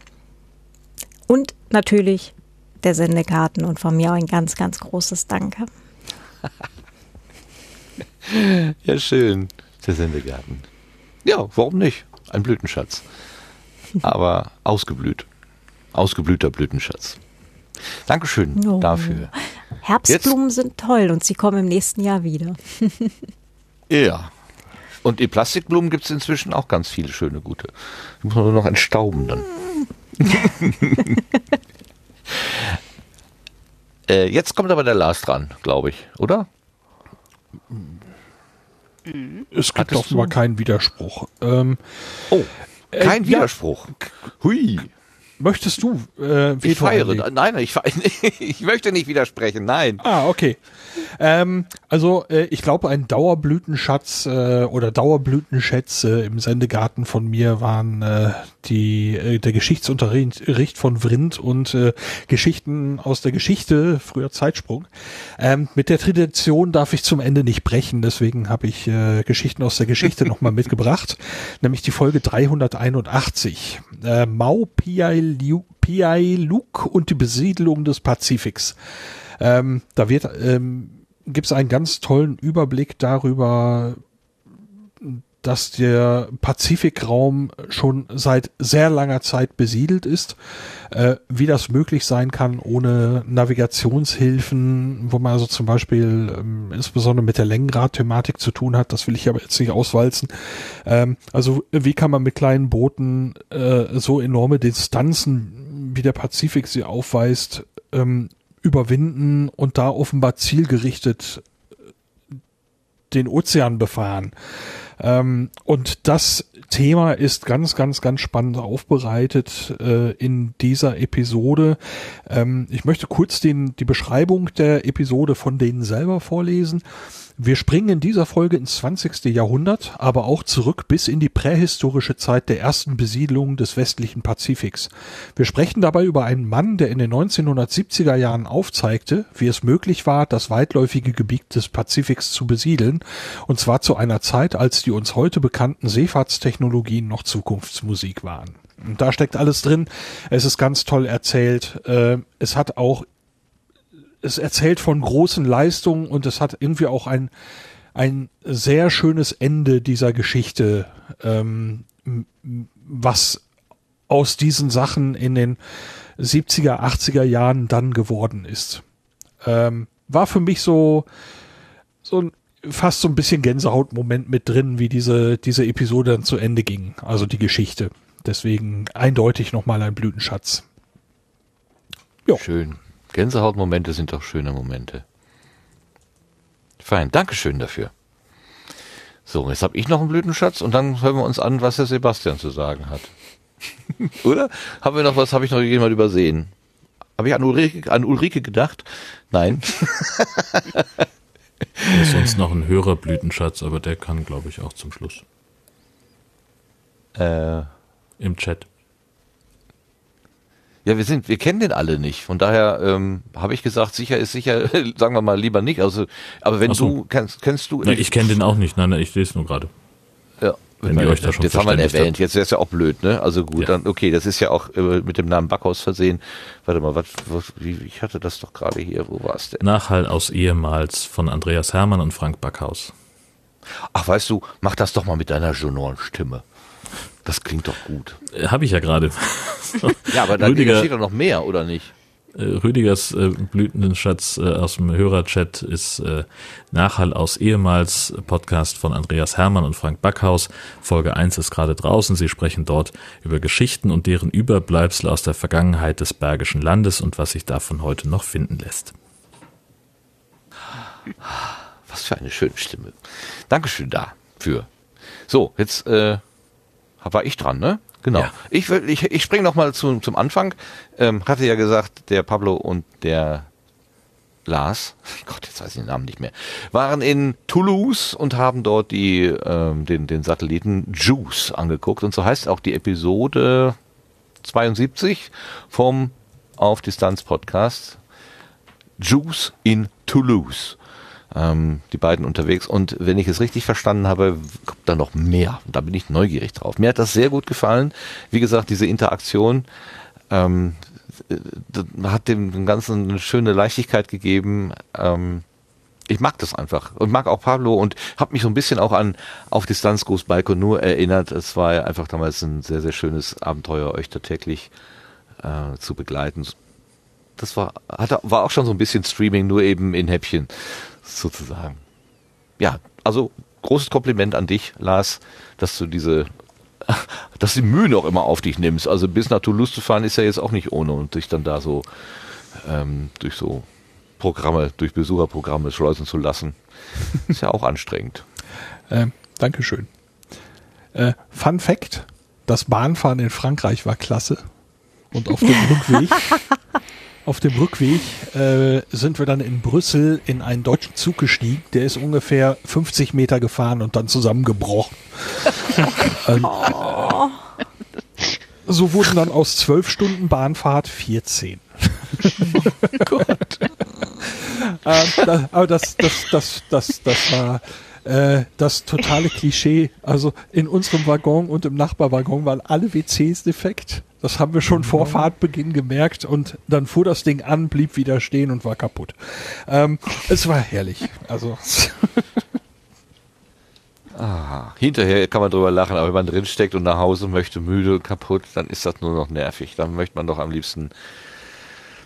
[SPEAKER 3] Und natürlich der Sendegarten und von mir auch ein ganz, ganz großes Danke.
[SPEAKER 1] ja, schön. Der Sendegarten. Ja, warum nicht? Ein Blütenschatz. Aber ausgeblüht ausgeblühter Blütenschatz. Dankeschön oh. dafür.
[SPEAKER 3] Herbstblumen Jetzt, sind toll und sie kommen im nächsten Jahr wieder.
[SPEAKER 1] ja. Und die Plastikblumen gibt es inzwischen auch ganz viele schöne, gute. Die muss man nur noch entstauben dann. äh, jetzt kommt aber der Lars dran, glaube ich, oder?
[SPEAKER 6] Es gibt doch mal keinen Widerspruch. Ähm,
[SPEAKER 1] oh, kein äh, Widerspruch. Ja.
[SPEAKER 6] Hui. Möchtest du
[SPEAKER 1] äh, Veto Ich feiere. Einlegen? Nein, ich, ich möchte nicht widersprechen. Nein.
[SPEAKER 6] Ah, okay. Ähm, also äh, ich glaube, ein Dauerblütenschatz äh, oder Dauerblütenschätze im Sendegarten von mir waren äh, die äh, der Geschichtsunterricht von Vrindt und äh, Geschichten aus der Geschichte, früher Zeitsprung. Ähm, mit der Tradition darf ich zum Ende nicht brechen, deswegen habe ich äh, Geschichten aus der Geschichte nochmal mitgebracht, nämlich die Folge 381. Äh, Mau Piai Luk und die Besiedlung des Pazifiks. Ähm, da wird ähm, gibt es einen ganz tollen Überblick darüber, dass der Pazifikraum schon seit sehr langer Zeit besiedelt ist, äh, wie das möglich sein kann ohne Navigationshilfen, wo man also zum Beispiel ähm, insbesondere mit der Längengrad-Thematik zu tun hat, das will ich aber jetzt nicht auswalzen. Ähm, also wie kann man mit kleinen Booten äh, so enorme Distanzen, wie der Pazifik sie aufweist, ähm, überwinden und da offenbar zielgerichtet den Ozean befahren. Ähm, und das Thema ist ganz, ganz, ganz spannend aufbereitet äh, in dieser Episode. Ähm, ich möchte kurz den, die Beschreibung der Episode von denen selber vorlesen. Wir springen in dieser Folge ins 20. Jahrhundert, aber auch zurück bis in die prähistorische Zeit der ersten Besiedlung des westlichen Pazifiks. Wir sprechen dabei über einen Mann, der in den 1970er Jahren aufzeigte, wie es möglich war, das weitläufige Gebiet des Pazifiks zu besiedeln, und zwar zu einer Zeit, als die uns heute bekannten Seefahrtstechnologien noch Zukunftsmusik waren. Und da steckt alles drin. Es ist ganz toll erzählt. Äh, es hat auch es erzählt von großen Leistungen und es hat irgendwie auch ein, ein sehr schönes Ende dieser Geschichte, ähm, was aus diesen Sachen in den 70er, 80er Jahren dann geworden ist. Ähm, war für mich so, so ein, fast so ein bisschen Gänsehautmoment mit drin, wie diese, diese Episode dann zu Ende ging, also die Geschichte. Deswegen eindeutig nochmal ein Blütenschatz.
[SPEAKER 1] Jo. Schön. Gänsehautmomente sind doch schöne Momente. Fein, Dankeschön dafür. So, jetzt habe ich noch einen Blütenschatz und dann hören wir uns an, was der Sebastian zu sagen hat. Oder? Haben wir noch was, habe ich noch jemand übersehen? Habe ich an Ulrike, an Ulrike gedacht? Nein.
[SPEAKER 2] ist sonst noch ein höherer Blütenschatz, aber der kann, glaube ich, auch zum Schluss.
[SPEAKER 1] Äh,
[SPEAKER 2] Im Chat.
[SPEAKER 1] Ja, wir sind, wir kennen den alle nicht. Von daher ähm, habe ich gesagt, sicher ist sicher, sagen wir mal lieber nicht. Also, aber wenn so. du kennst, kennst du.
[SPEAKER 2] Nein, ich kenne den auch nicht. Nein, nein ich lese nur gerade.
[SPEAKER 1] Ja. Wenn ihr euch da schon Jetzt haben wir ihn erwähnt. Habt. Jetzt wäre es ja auch blöd, ne? Also gut, ja. dann okay, das ist ja auch äh, mit dem Namen Backhaus versehen. Warte mal, was, was wie, ich hatte das doch gerade hier. Wo war es denn?
[SPEAKER 2] Nachhall aus ehemals von Andreas Hermann und Frank Backhaus.
[SPEAKER 1] Ach, weißt du, mach das doch mal mit deiner Journal-Stimme. Das klingt doch gut.
[SPEAKER 2] Äh, Habe ich ja gerade.
[SPEAKER 1] ja, aber dann Rüdiger, steht doch noch mehr, oder nicht?
[SPEAKER 2] Äh, Rüdigers äh, Blütenschatz äh, aus dem Hörerchat ist äh, Nachhall aus ehemals Podcast von Andreas Hermann und Frank Backhaus. Folge 1 ist gerade draußen. Sie sprechen dort über Geschichten und deren Überbleibsel aus der Vergangenheit des Bergischen Landes und was sich davon heute noch finden lässt.
[SPEAKER 1] Was für eine schöne Stimme. Dankeschön dafür. So, jetzt äh, war ich dran, ne? Genau. Ja. Ich, ich, ich springe nochmal zu, zum Anfang. Ähm, hatte ja gesagt, der Pablo und der Lars, Gott, jetzt weiß ich den Namen nicht mehr, waren in Toulouse und haben dort die, ähm, den, den Satelliten JUICE angeguckt. Und so heißt auch die Episode 72 vom Auf Distanz Podcast. JUICE in Toulouse ähm, die beiden unterwegs. Und wenn ich es richtig verstanden habe, kommt da noch mehr. Da bin ich neugierig drauf. Mir hat das sehr gut gefallen. Wie gesagt, diese Interaktion ähm, hat dem Ganzen eine schöne Leichtigkeit gegeben. Ähm, ich mag das einfach und mag auch Pablo und habe mich so ein bisschen auch an auf Distanz Groß nur erinnert. Es war einfach damals ein sehr, sehr schönes Abenteuer, euch da täglich äh, zu begleiten. Das war, hatte, war auch schon so ein bisschen Streaming, nur eben in Häppchen sozusagen. Ja, also großes Kompliment an dich, Lars, dass du diese, dass die Mühe noch immer auf dich nimmst. Also bis nach Toulouse zu fahren ist ja jetzt auch nicht ohne und dich dann da so ähm, durch so Programme, durch Besucherprogramme schleusen zu lassen. Ist ja auch anstrengend.
[SPEAKER 6] Äh, Dankeschön. Äh, Fun Fact: Das Bahnfahren in Frankreich war klasse. Und auf dem Rückweg Auf dem Rückweg äh, sind wir dann in Brüssel in einen deutschen Zug gestiegen. Der ist ungefähr 50 Meter gefahren und dann zusammengebrochen. ähm, oh. So wurden dann aus zwölf Stunden Bahnfahrt 14. oh Gott. äh, das, aber das, das, das, das, das war äh, das totale Klischee. Also in unserem Waggon und im Nachbarwaggon waren alle WCs defekt. Das haben wir schon vor mhm. Fahrtbeginn gemerkt und dann fuhr das Ding an, blieb wieder stehen und war kaputt. Ähm, es war herrlich. Also.
[SPEAKER 1] ah, hinterher kann man drüber lachen, aber wenn man drinsteckt und nach Hause möchte, müde und kaputt, dann ist das nur noch nervig. Dann möchte man doch am liebsten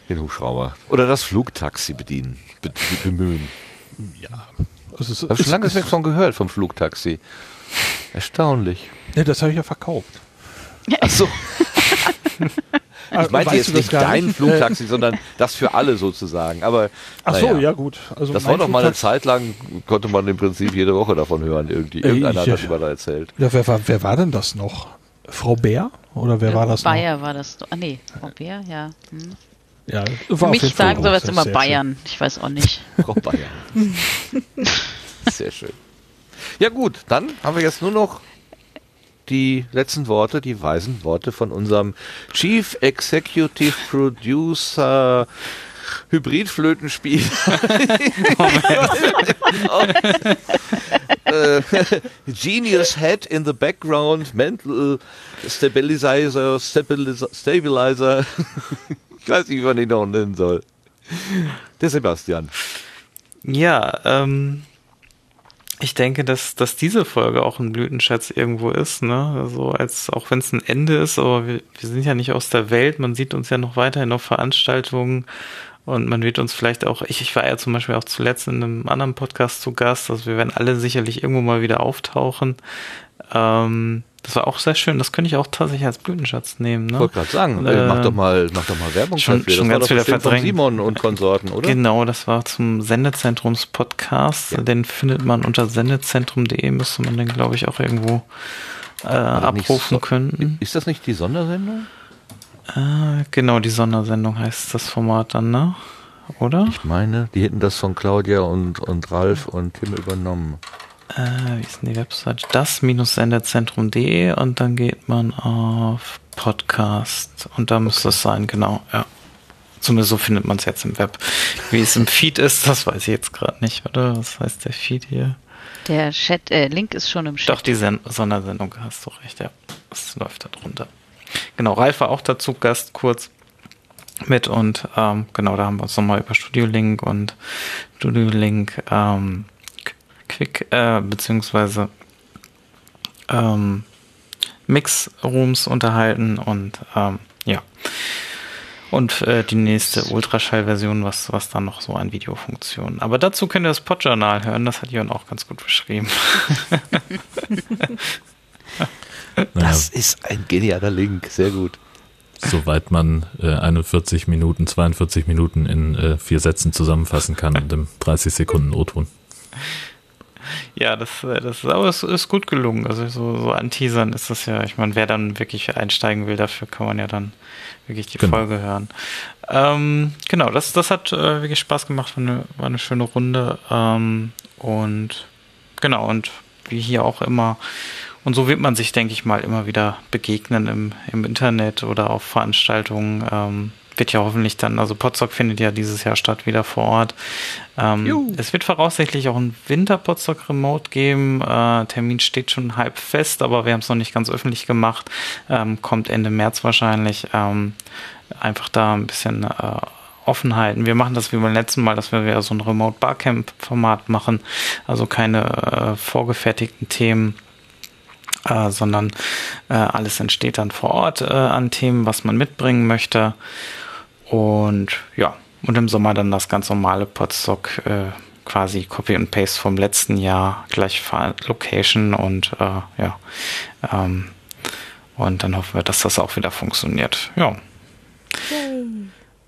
[SPEAKER 1] den Hubschrauber oder das Flugtaxi bedienen, be bemühen.
[SPEAKER 6] Ja.
[SPEAKER 1] Also es, habe schon lange nichts von gehört vom Flugtaxi. Erstaunlich.
[SPEAKER 6] Ja, das habe ich ja verkauft.
[SPEAKER 1] Ach so. Ich meinte jetzt nicht dein nicht? Flugtaxi, sondern das für alle sozusagen. Aber
[SPEAKER 6] ach so, ja, ja gut.
[SPEAKER 1] Also das war doch mal eine Zeit lang, konnte man im Prinzip jede Woche davon hören. Irgendwie. Irgendeiner
[SPEAKER 6] äh,
[SPEAKER 1] hat das über da erzählt.
[SPEAKER 6] Ja, wer war, wer war denn das noch? Frau Bär? Oder wer ja, war das
[SPEAKER 4] Bayer noch? war das. Ah nee, Frau Bär, ja. Hm.
[SPEAKER 6] Ja,
[SPEAKER 4] Für mich sagen sowas immer Bayern. Schön. Ich weiß auch nicht.
[SPEAKER 1] Frau Bayern. sehr schön. Ja gut, dann haben wir jetzt nur noch die letzten Worte, die weisen Worte von unserem Chief Executive Producer Hybridflötenspiel. uh, genius Head in the Background, Mental Stabilizer, Stabilizer, Stabilizer. ich weiß nicht, wie man ihn noch nennen soll. Der Sebastian.
[SPEAKER 5] Ja, ähm, ich denke, dass, dass diese Folge auch ein Blütenschatz irgendwo ist, ne? Also als auch wenn es ein Ende ist, aber wir, wir sind ja nicht aus der Welt, man sieht uns ja noch weiterhin auf Veranstaltungen und man wird uns vielleicht auch, ich, ich war ja zum Beispiel auch zuletzt in einem anderen Podcast zu Gast, also wir werden alle sicherlich irgendwo mal wieder auftauchen. Ähm, das war auch sehr schön. Das könnte ich auch tatsächlich als Blütenschatz nehmen. Ne? Ich
[SPEAKER 1] wollte gerade sagen, äh, mach doch mal, mach doch mal Werbung
[SPEAKER 5] schon, dafür. Schon das ganz wieder verdrängt.
[SPEAKER 1] Simon und Konsorten, oder?
[SPEAKER 5] Genau, das war zum Sendezentrums-Podcast. Ja. Den findet man unter sendezentrum.de, müsste man den, glaube ich, auch irgendwo äh, abrufen so, können.
[SPEAKER 1] Ist das nicht die Sondersendung?
[SPEAKER 5] Äh, genau, die Sondersendung heißt das Format dann, ne? Oder?
[SPEAKER 1] Ich meine, die hätten das von Claudia und, und Ralf und Tim übernommen
[SPEAKER 5] äh, wie ist denn die Website? Das-sendezentrum.de und dann geht man auf Podcast und da okay. müsste es sein, genau, ja. Zumindest so findet man es jetzt im Web. Wie es im Feed ist, das weiß ich jetzt gerade nicht, oder? Was heißt der Feed hier?
[SPEAKER 4] Der Chat, äh, Link ist schon im Chat.
[SPEAKER 5] Doch, die Sen Sondersendung, hast du recht, ja. Das läuft da drunter. Genau, Ralf war auch dazu Gast kurz mit und ähm, genau, da haben wir uns nochmal über Studio Link und Studio Link ähm, Quick, äh, beziehungsweise ähm, Mix-Rooms unterhalten und ähm, ja. Und äh, die nächste Ultraschall-Version, was, was dann noch so an Videofunktionen. Aber dazu könnt ihr das Podjournal hören, das hat Jörn auch ganz gut beschrieben.
[SPEAKER 1] das ist ein genialer Link, sehr gut.
[SPEAKER 2] Soweit man äh, 41 Minuten, 42 Minuten in äh, vier Sätzen zusammenfassen kann und im 30 Sekunden O-Ton.
[SPEAKER 5] Ja, das, äh, das ist, aber es ist gut gelungen. Also so, so anteasern ist das ja, ich meine, wer dann wirklich einsteigen will, dafür kann man ja dann wirklich die genau. Folge hören. Ähm, genau, das, das hat äh, wirklich Spaß gemacht, war eine, war eine schöne Runde. Ähm, und genau, und wie hier auch immer, und so wird man sich, denke ich mal, immer wieder begegnen im, im Internet oder auf Veranstaltungen. Ähm, wird ja hoffentlich dann, also Potsdok findet ja dieses Jahr statt, wieder vor Ort. Ähm, es wird voraussichtlich auch ein Winter-Potsdok Remote geben. Äh, Termin steht schon halb fest, aber wir haben es noch nicht ganz öffentlich gemacht. Ähm, kommt Ende März wahrscheinlich. Ähm, einfach da ein bisschen äh, Offenheiten. Wir machen das wie beim letzten Mal, dass wir wieder so ein Remote Barcamp Format machen. Also keine äh, vorgefertigten Themen. Äh, sondern äh, alles entsteht dann vor Ort äh, an Themen, was man mitbringen möchte. Und ja, und im Sommer dann das ganz normale Podstock äh, quasi Copy und Paste vom letzten Jahr, gleich Location und äh, ja. Ähm, und dann hoffen wir, dass das auch wieder funktioniert. Ja.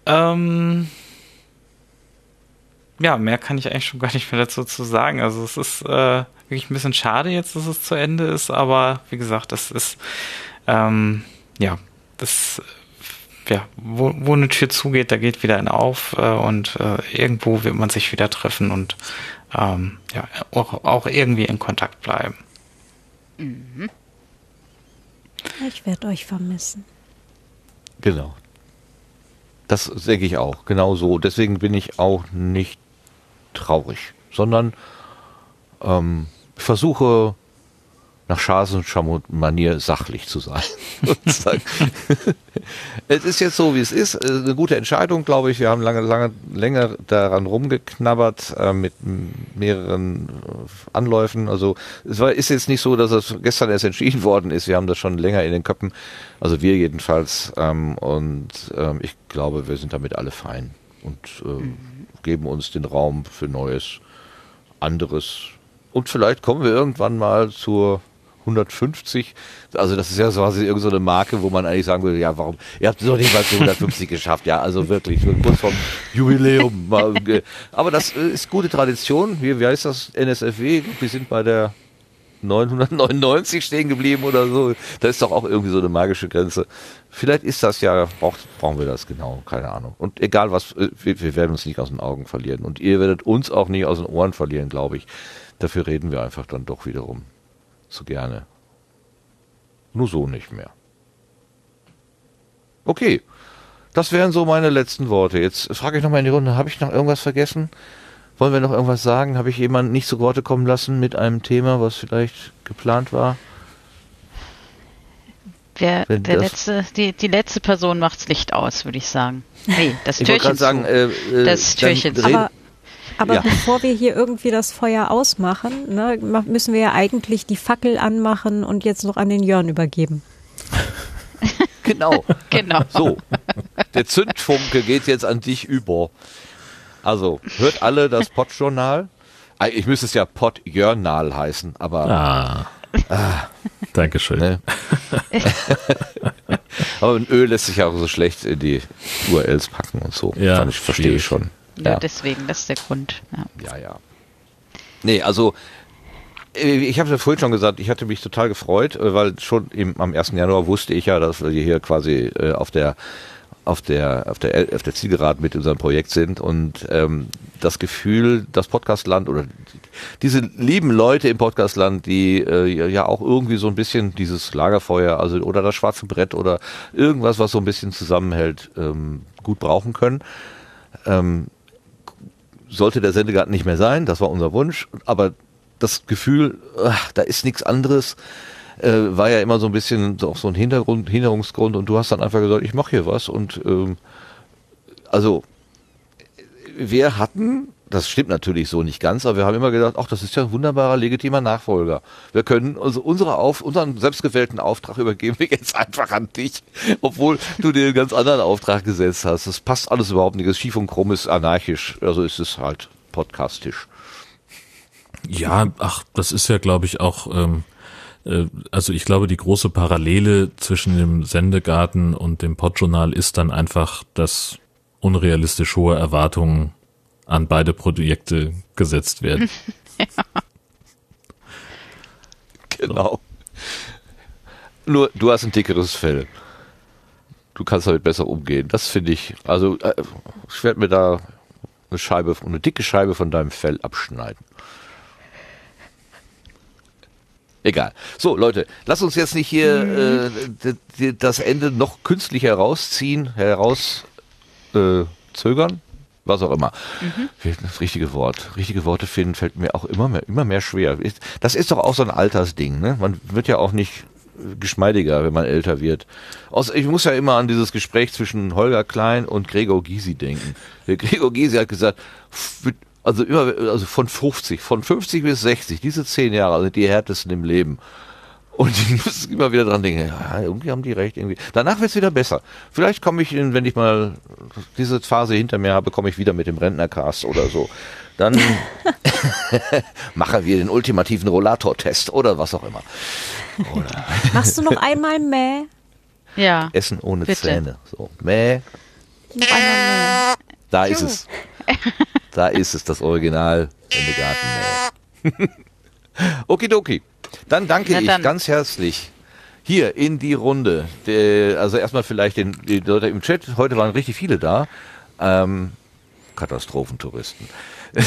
[SPEAKER 5] Ähm, ja, mehr kann ich eigentlich schon gar nicht mehr dazu zu sagen. Also es ist äh, wirklich ein bisschen schade jetzt, dass es zu Ende ist, aber wie gesagt, das ist ähm, ja, das ja, wo, wo eine Tür zugeht, da geht wieder eine auf äh, und äh, irgendwo wird man sich wieder treffen und ähm, ja, auch, auch irgendwie in Kontakt bleiben.
[SPEAKER 3] Mhm. Ich werde euch vermissen.
[SPEAKER 1] Genau. Das denke ich auch, genau so. Deswegen bin ich auch nicht traurig, sondern ähm, versuche nach Schaas und Schamot-Manier sachlich zu sein. es ist jetzt so, wie es ist. Äh, eine gute Entscheidung, glaube ich. Wir haben lange, lange, länger daran rumgeknabbert äh, mit mehreren äh, Anläufen. Also es war, ist jetzt nicht so, dass es gestern erst entschieden worden ist. Wir haben das schon länger in den Köpfen. Also wir jedenfalls. Ähm, und ähm, ich glaube, wir sind damit alle fein und äh, geben uns den Raum für Neues, anderes. Und vielleicht kommen wir irgendwann mal zur 150. Also das ist ja quasi irgendeine so Marke, wo man eigentlich sagen würde, ja, warum? Ihr habt es doch nicht mal zu 150 geschafft. Ja, also wirklich, so kurz vom Jubiläum. Aber das ist gute Tradition. Wie, wie heißt das? NSFW. Wir sind bei der 999 stehen geblieben oder so. Da ist doch auch irgendwie so eine magische Grenze. Vielleicht ist das ja, braucht, brauchen wir das genau, keine Ahnung. Und egal was, wir, wir werden uns nicht aus den Augen verlieren. Und ihr werdet uns auch nicht aus den Ohren verlieren, glaube ich. Dafür reden wir einfach dann doch wiederum zu gerne. Nur so nicht mehr. Okay, das wären so meine letzten Worte. Jetzt frage ich nochmal in die Runde, habe ich noch irgendwas vergessen? Wollen wir noch irgendwas sagen? Habe ich jemanden nicht zu Worte kommen lassen mit einem Thema, was vielleicht geplant war?
[SPEAKER 4] Der, der letzte, die, die letzte Person macht's Licht aus, würde ich sagen. Nee, das Türchen.
[SPEAKER 1] Ich sagen, äh,
[SPEAKER 4] äh, das Türchen.
[SPEAKER 3] Aber aber ja. bevor wir hier irgendwie das Feuer ausmachen, ne, müssen wir ja eigentlich die Fackel anmachen und jetzt noch an den Jörn übergeben.
[SPEAKER 1] genau.
[SPEAKER 4] genau.
[SPEAKER 1] So, der Zündfunke geht jetzt an dich über. Also, hört alle das Podjournal. Ich müsste es ja Podjournal heißen, aber
[SPEAKER 2] ah. Ah, Dankeschön. Ne?
[SPEAKER 1] Aber ein Öl lässt sich auch so schlecht in die URLs packen und so.
[SPEAKER 2] Ja,
[SPEAKER 1] ich verstehe ich schon.
[SPEAKER 4] Ja, ja, deswegen, das ist der Grund. Ja,
[SPEAKER 1] ja. ja. Nee, also äh, ich habe es ja vorhin schon gesagt, ich hatte mich total gefreut, äh, weil schon im, am 1. Januar wusste ich ja, dass wir hier quasi äh, auf der auf der auf der auf der Zielgeraden mit unserem Projekt sind und ähm, das Gefühl, das Podcastland oder diese lieben Leute im Podcastland, die äh, ja auch irgendwie so ein bisschen dieses Lagerfeuer, also oder das schwarze Brett oder irgendwas, was so ein bisschen zusammenhält, ähm, gut brauchen können. Ähm, sollte der Sendegarten nicht mehr sein, das war unser Wunsch, aber das Gefühl, ach, da ist nichts anderes, äh, war ja immer so ein bisschen auch so ein Hintergrund, Hinderungsgrund und du hast dann einfach gesagt, ich mache hier was und ähm, also wir hatten, das stimmt natürlich so nicht ganz, aber wir haben immer gedacht, ach, das ist ja ein wunderbarer, legitimer Nachfolger. Wir können also unsere Auf, unseren selbstgewählten Auftrag übergeben wir jetzt einfach an dich, obwohl du dir einen ganz anderen Auftrag gesetzt hast. Das passt alles überhaupt nicht. Das schief und krumm ist anarchisch, also ist es halt podcastisch.
[SPEAKER 2] Ja, ach, das ist ja, glaube ich, auch, ähm, äh, also ich glaube, die große Parallele zwischen dem Sendegarten und dem Podjournal ist dann einfach, dass unrealistisch hohe Erwartungen an beide Projekte gesetzt werden. ja.
[SPEAKER 1] Genau. Nur, du hast ein dickeres Fell. Du kannst damit besser umgehen. Das finde ich, also äh, ich werde mir da eine Scheibe, eine dicke Scheibe von deinem Fell abschneiden. Egal. So, Leute, lass uns jetzt nicht hier äh, das Ende noch künstlich herausziehen, heraus äh, zögern, was auch immer. Mhm. Das richtige Wort. Richtige Worte finden fällt mir auch immer mehr, immer mehr schwer. Das ist doch auch so ein Altersding, ne? Man wird ja auch nicht geschmeidiger, wenn man älter wird. Ich muss ja immer an dieses Gespräch zwischen Holger Klein und Gregor Gysi denken. Gregor Gysi hat gesagt, also immer, also von 50, von 50 bis 60, diese zehn Jahre sind die härtesten im Leben. Und ich muss immer wieder dran denken, ja, irgendwie haben die recht, irgendwie. Danach wird es wieder besser. Vielleicht komme ich, in, wenn ich mal diese Phase hinter mir habe, komme ich wieder mit dem Rentnercast oder so. Dann machen wir den ultimativen Rollator-Test oder was auch immer.
[SPEAKER 3] Oder Machst du noch einmal Mäh?
[SPEAKER 4] Ja.
[SPEAKER 1] Essen ohne bitte. Zähne. So, Mäh.
[SPEAKER 3] Noch einmal Mäh.
[SPEAKER 1] Da ist es. Da ist es, das Original Sendegarten. Okidoki. Dann danke dann. ich ganz herzlich hier in die Runde. Also erstmal vielleicht den, die Leute im Chat. Heute waren richtig viele da. Ähm, Katastrophentouristen.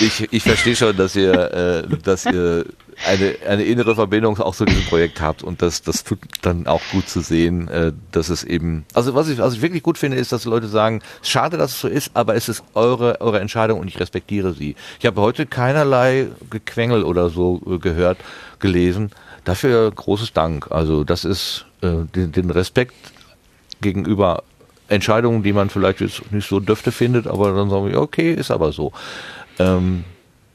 [SPEAKER 1] ich, ich verstehe schon, dass ihr, äh, dass ihr eine, eine innere Verbindung auch zu diesem Projekt habt und das, das tut dann auch gut zu sehen, äh, dass es eben, also was ich, was ich wirklich gut finde, ist, dass Leute sagen, schade, dass es so ist, aber es ist eure, eure Entscheidung und ich respektiere sie. Ich habe heute keinerlei Gequengel oder so äh, gehört, gelesen. Dafür großes Dank. Also das ist äh, den, den Respekt gegenüber Entscheidungen, die man vielleicht jetzt nicht so dürfte findet, aber dann sagen wir, okay, ist aber so. Ähm,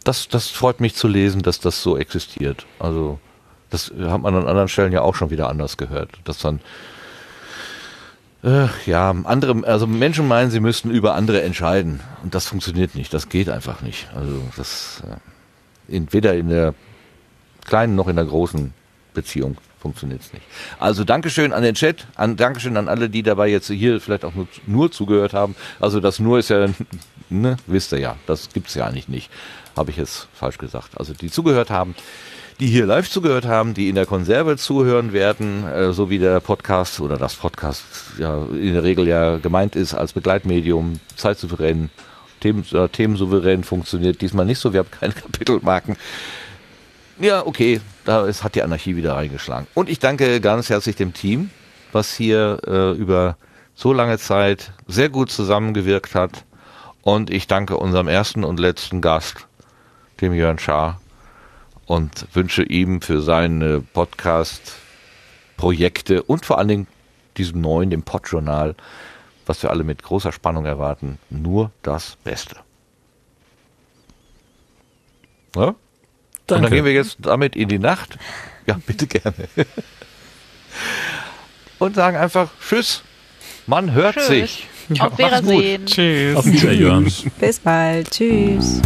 [SPEAKER 1] das, das freut mich zu lesen, dass das so existiert. Also das hat man an anderen Stellen ja auch schon wieder anders gehört, dass dann äh, ja andere, also Menschen meinen, sie müssten über andere entscheiden und das funktioniert nicht. Das geht einfach nicht. Also das äh, in, weder in der kleinen noch in der großen Beziehung funktioniert es nicht. Also Dankeschön an den Chat, an, Dankeschön an alle, die dabei jetzt hier vielleicht auch nur, nur zugehört haben. Also das nur ist ja, ne, wisst ihr ja, das gibt's ja eigentlich nicht habe ich jetzt falsch gesagt. Also die zugehört haben, die hier live zugehört haben, die in der Konserve zuhören werden, äh, so wie der Podcast oder das Podcast ja in der Regel ja gemeint ist als Begleitmedium, zeitsouverän, Themen, äh, themensouverän funktioniert. Diesmal nicht so, wir haben keine Kapitelmarken. Ja, okay, da ist, hat die Anarchie wieder reingeschlagen. Und ich danke ganz herzlich dem Team, was hier äh, über so lange Zeit sehr gut zusammengewirkt hat. Und ich danke unserem ersten und letzten Gast, dem Jörn Schaar, und wünsche ihm für seine Podcast-Projekte und vor allen Dingen diesem neuen, dem Podjournal, was wir alle mit großer Spannung erwarten, nur das Beste. Ja? Und dann gehen wir jetzt damit in die Nacht. Ja, bitte gerne. Und sagen einfach Tschüss. Man hört Tschüss. sich.
[SPEAKER 4] Ja, Auf Wiedersehen.
[SPEAKER 2] Tschüss. Auf Wiedersehen.
[SPEAKER 3] Bis bald. Tschüss.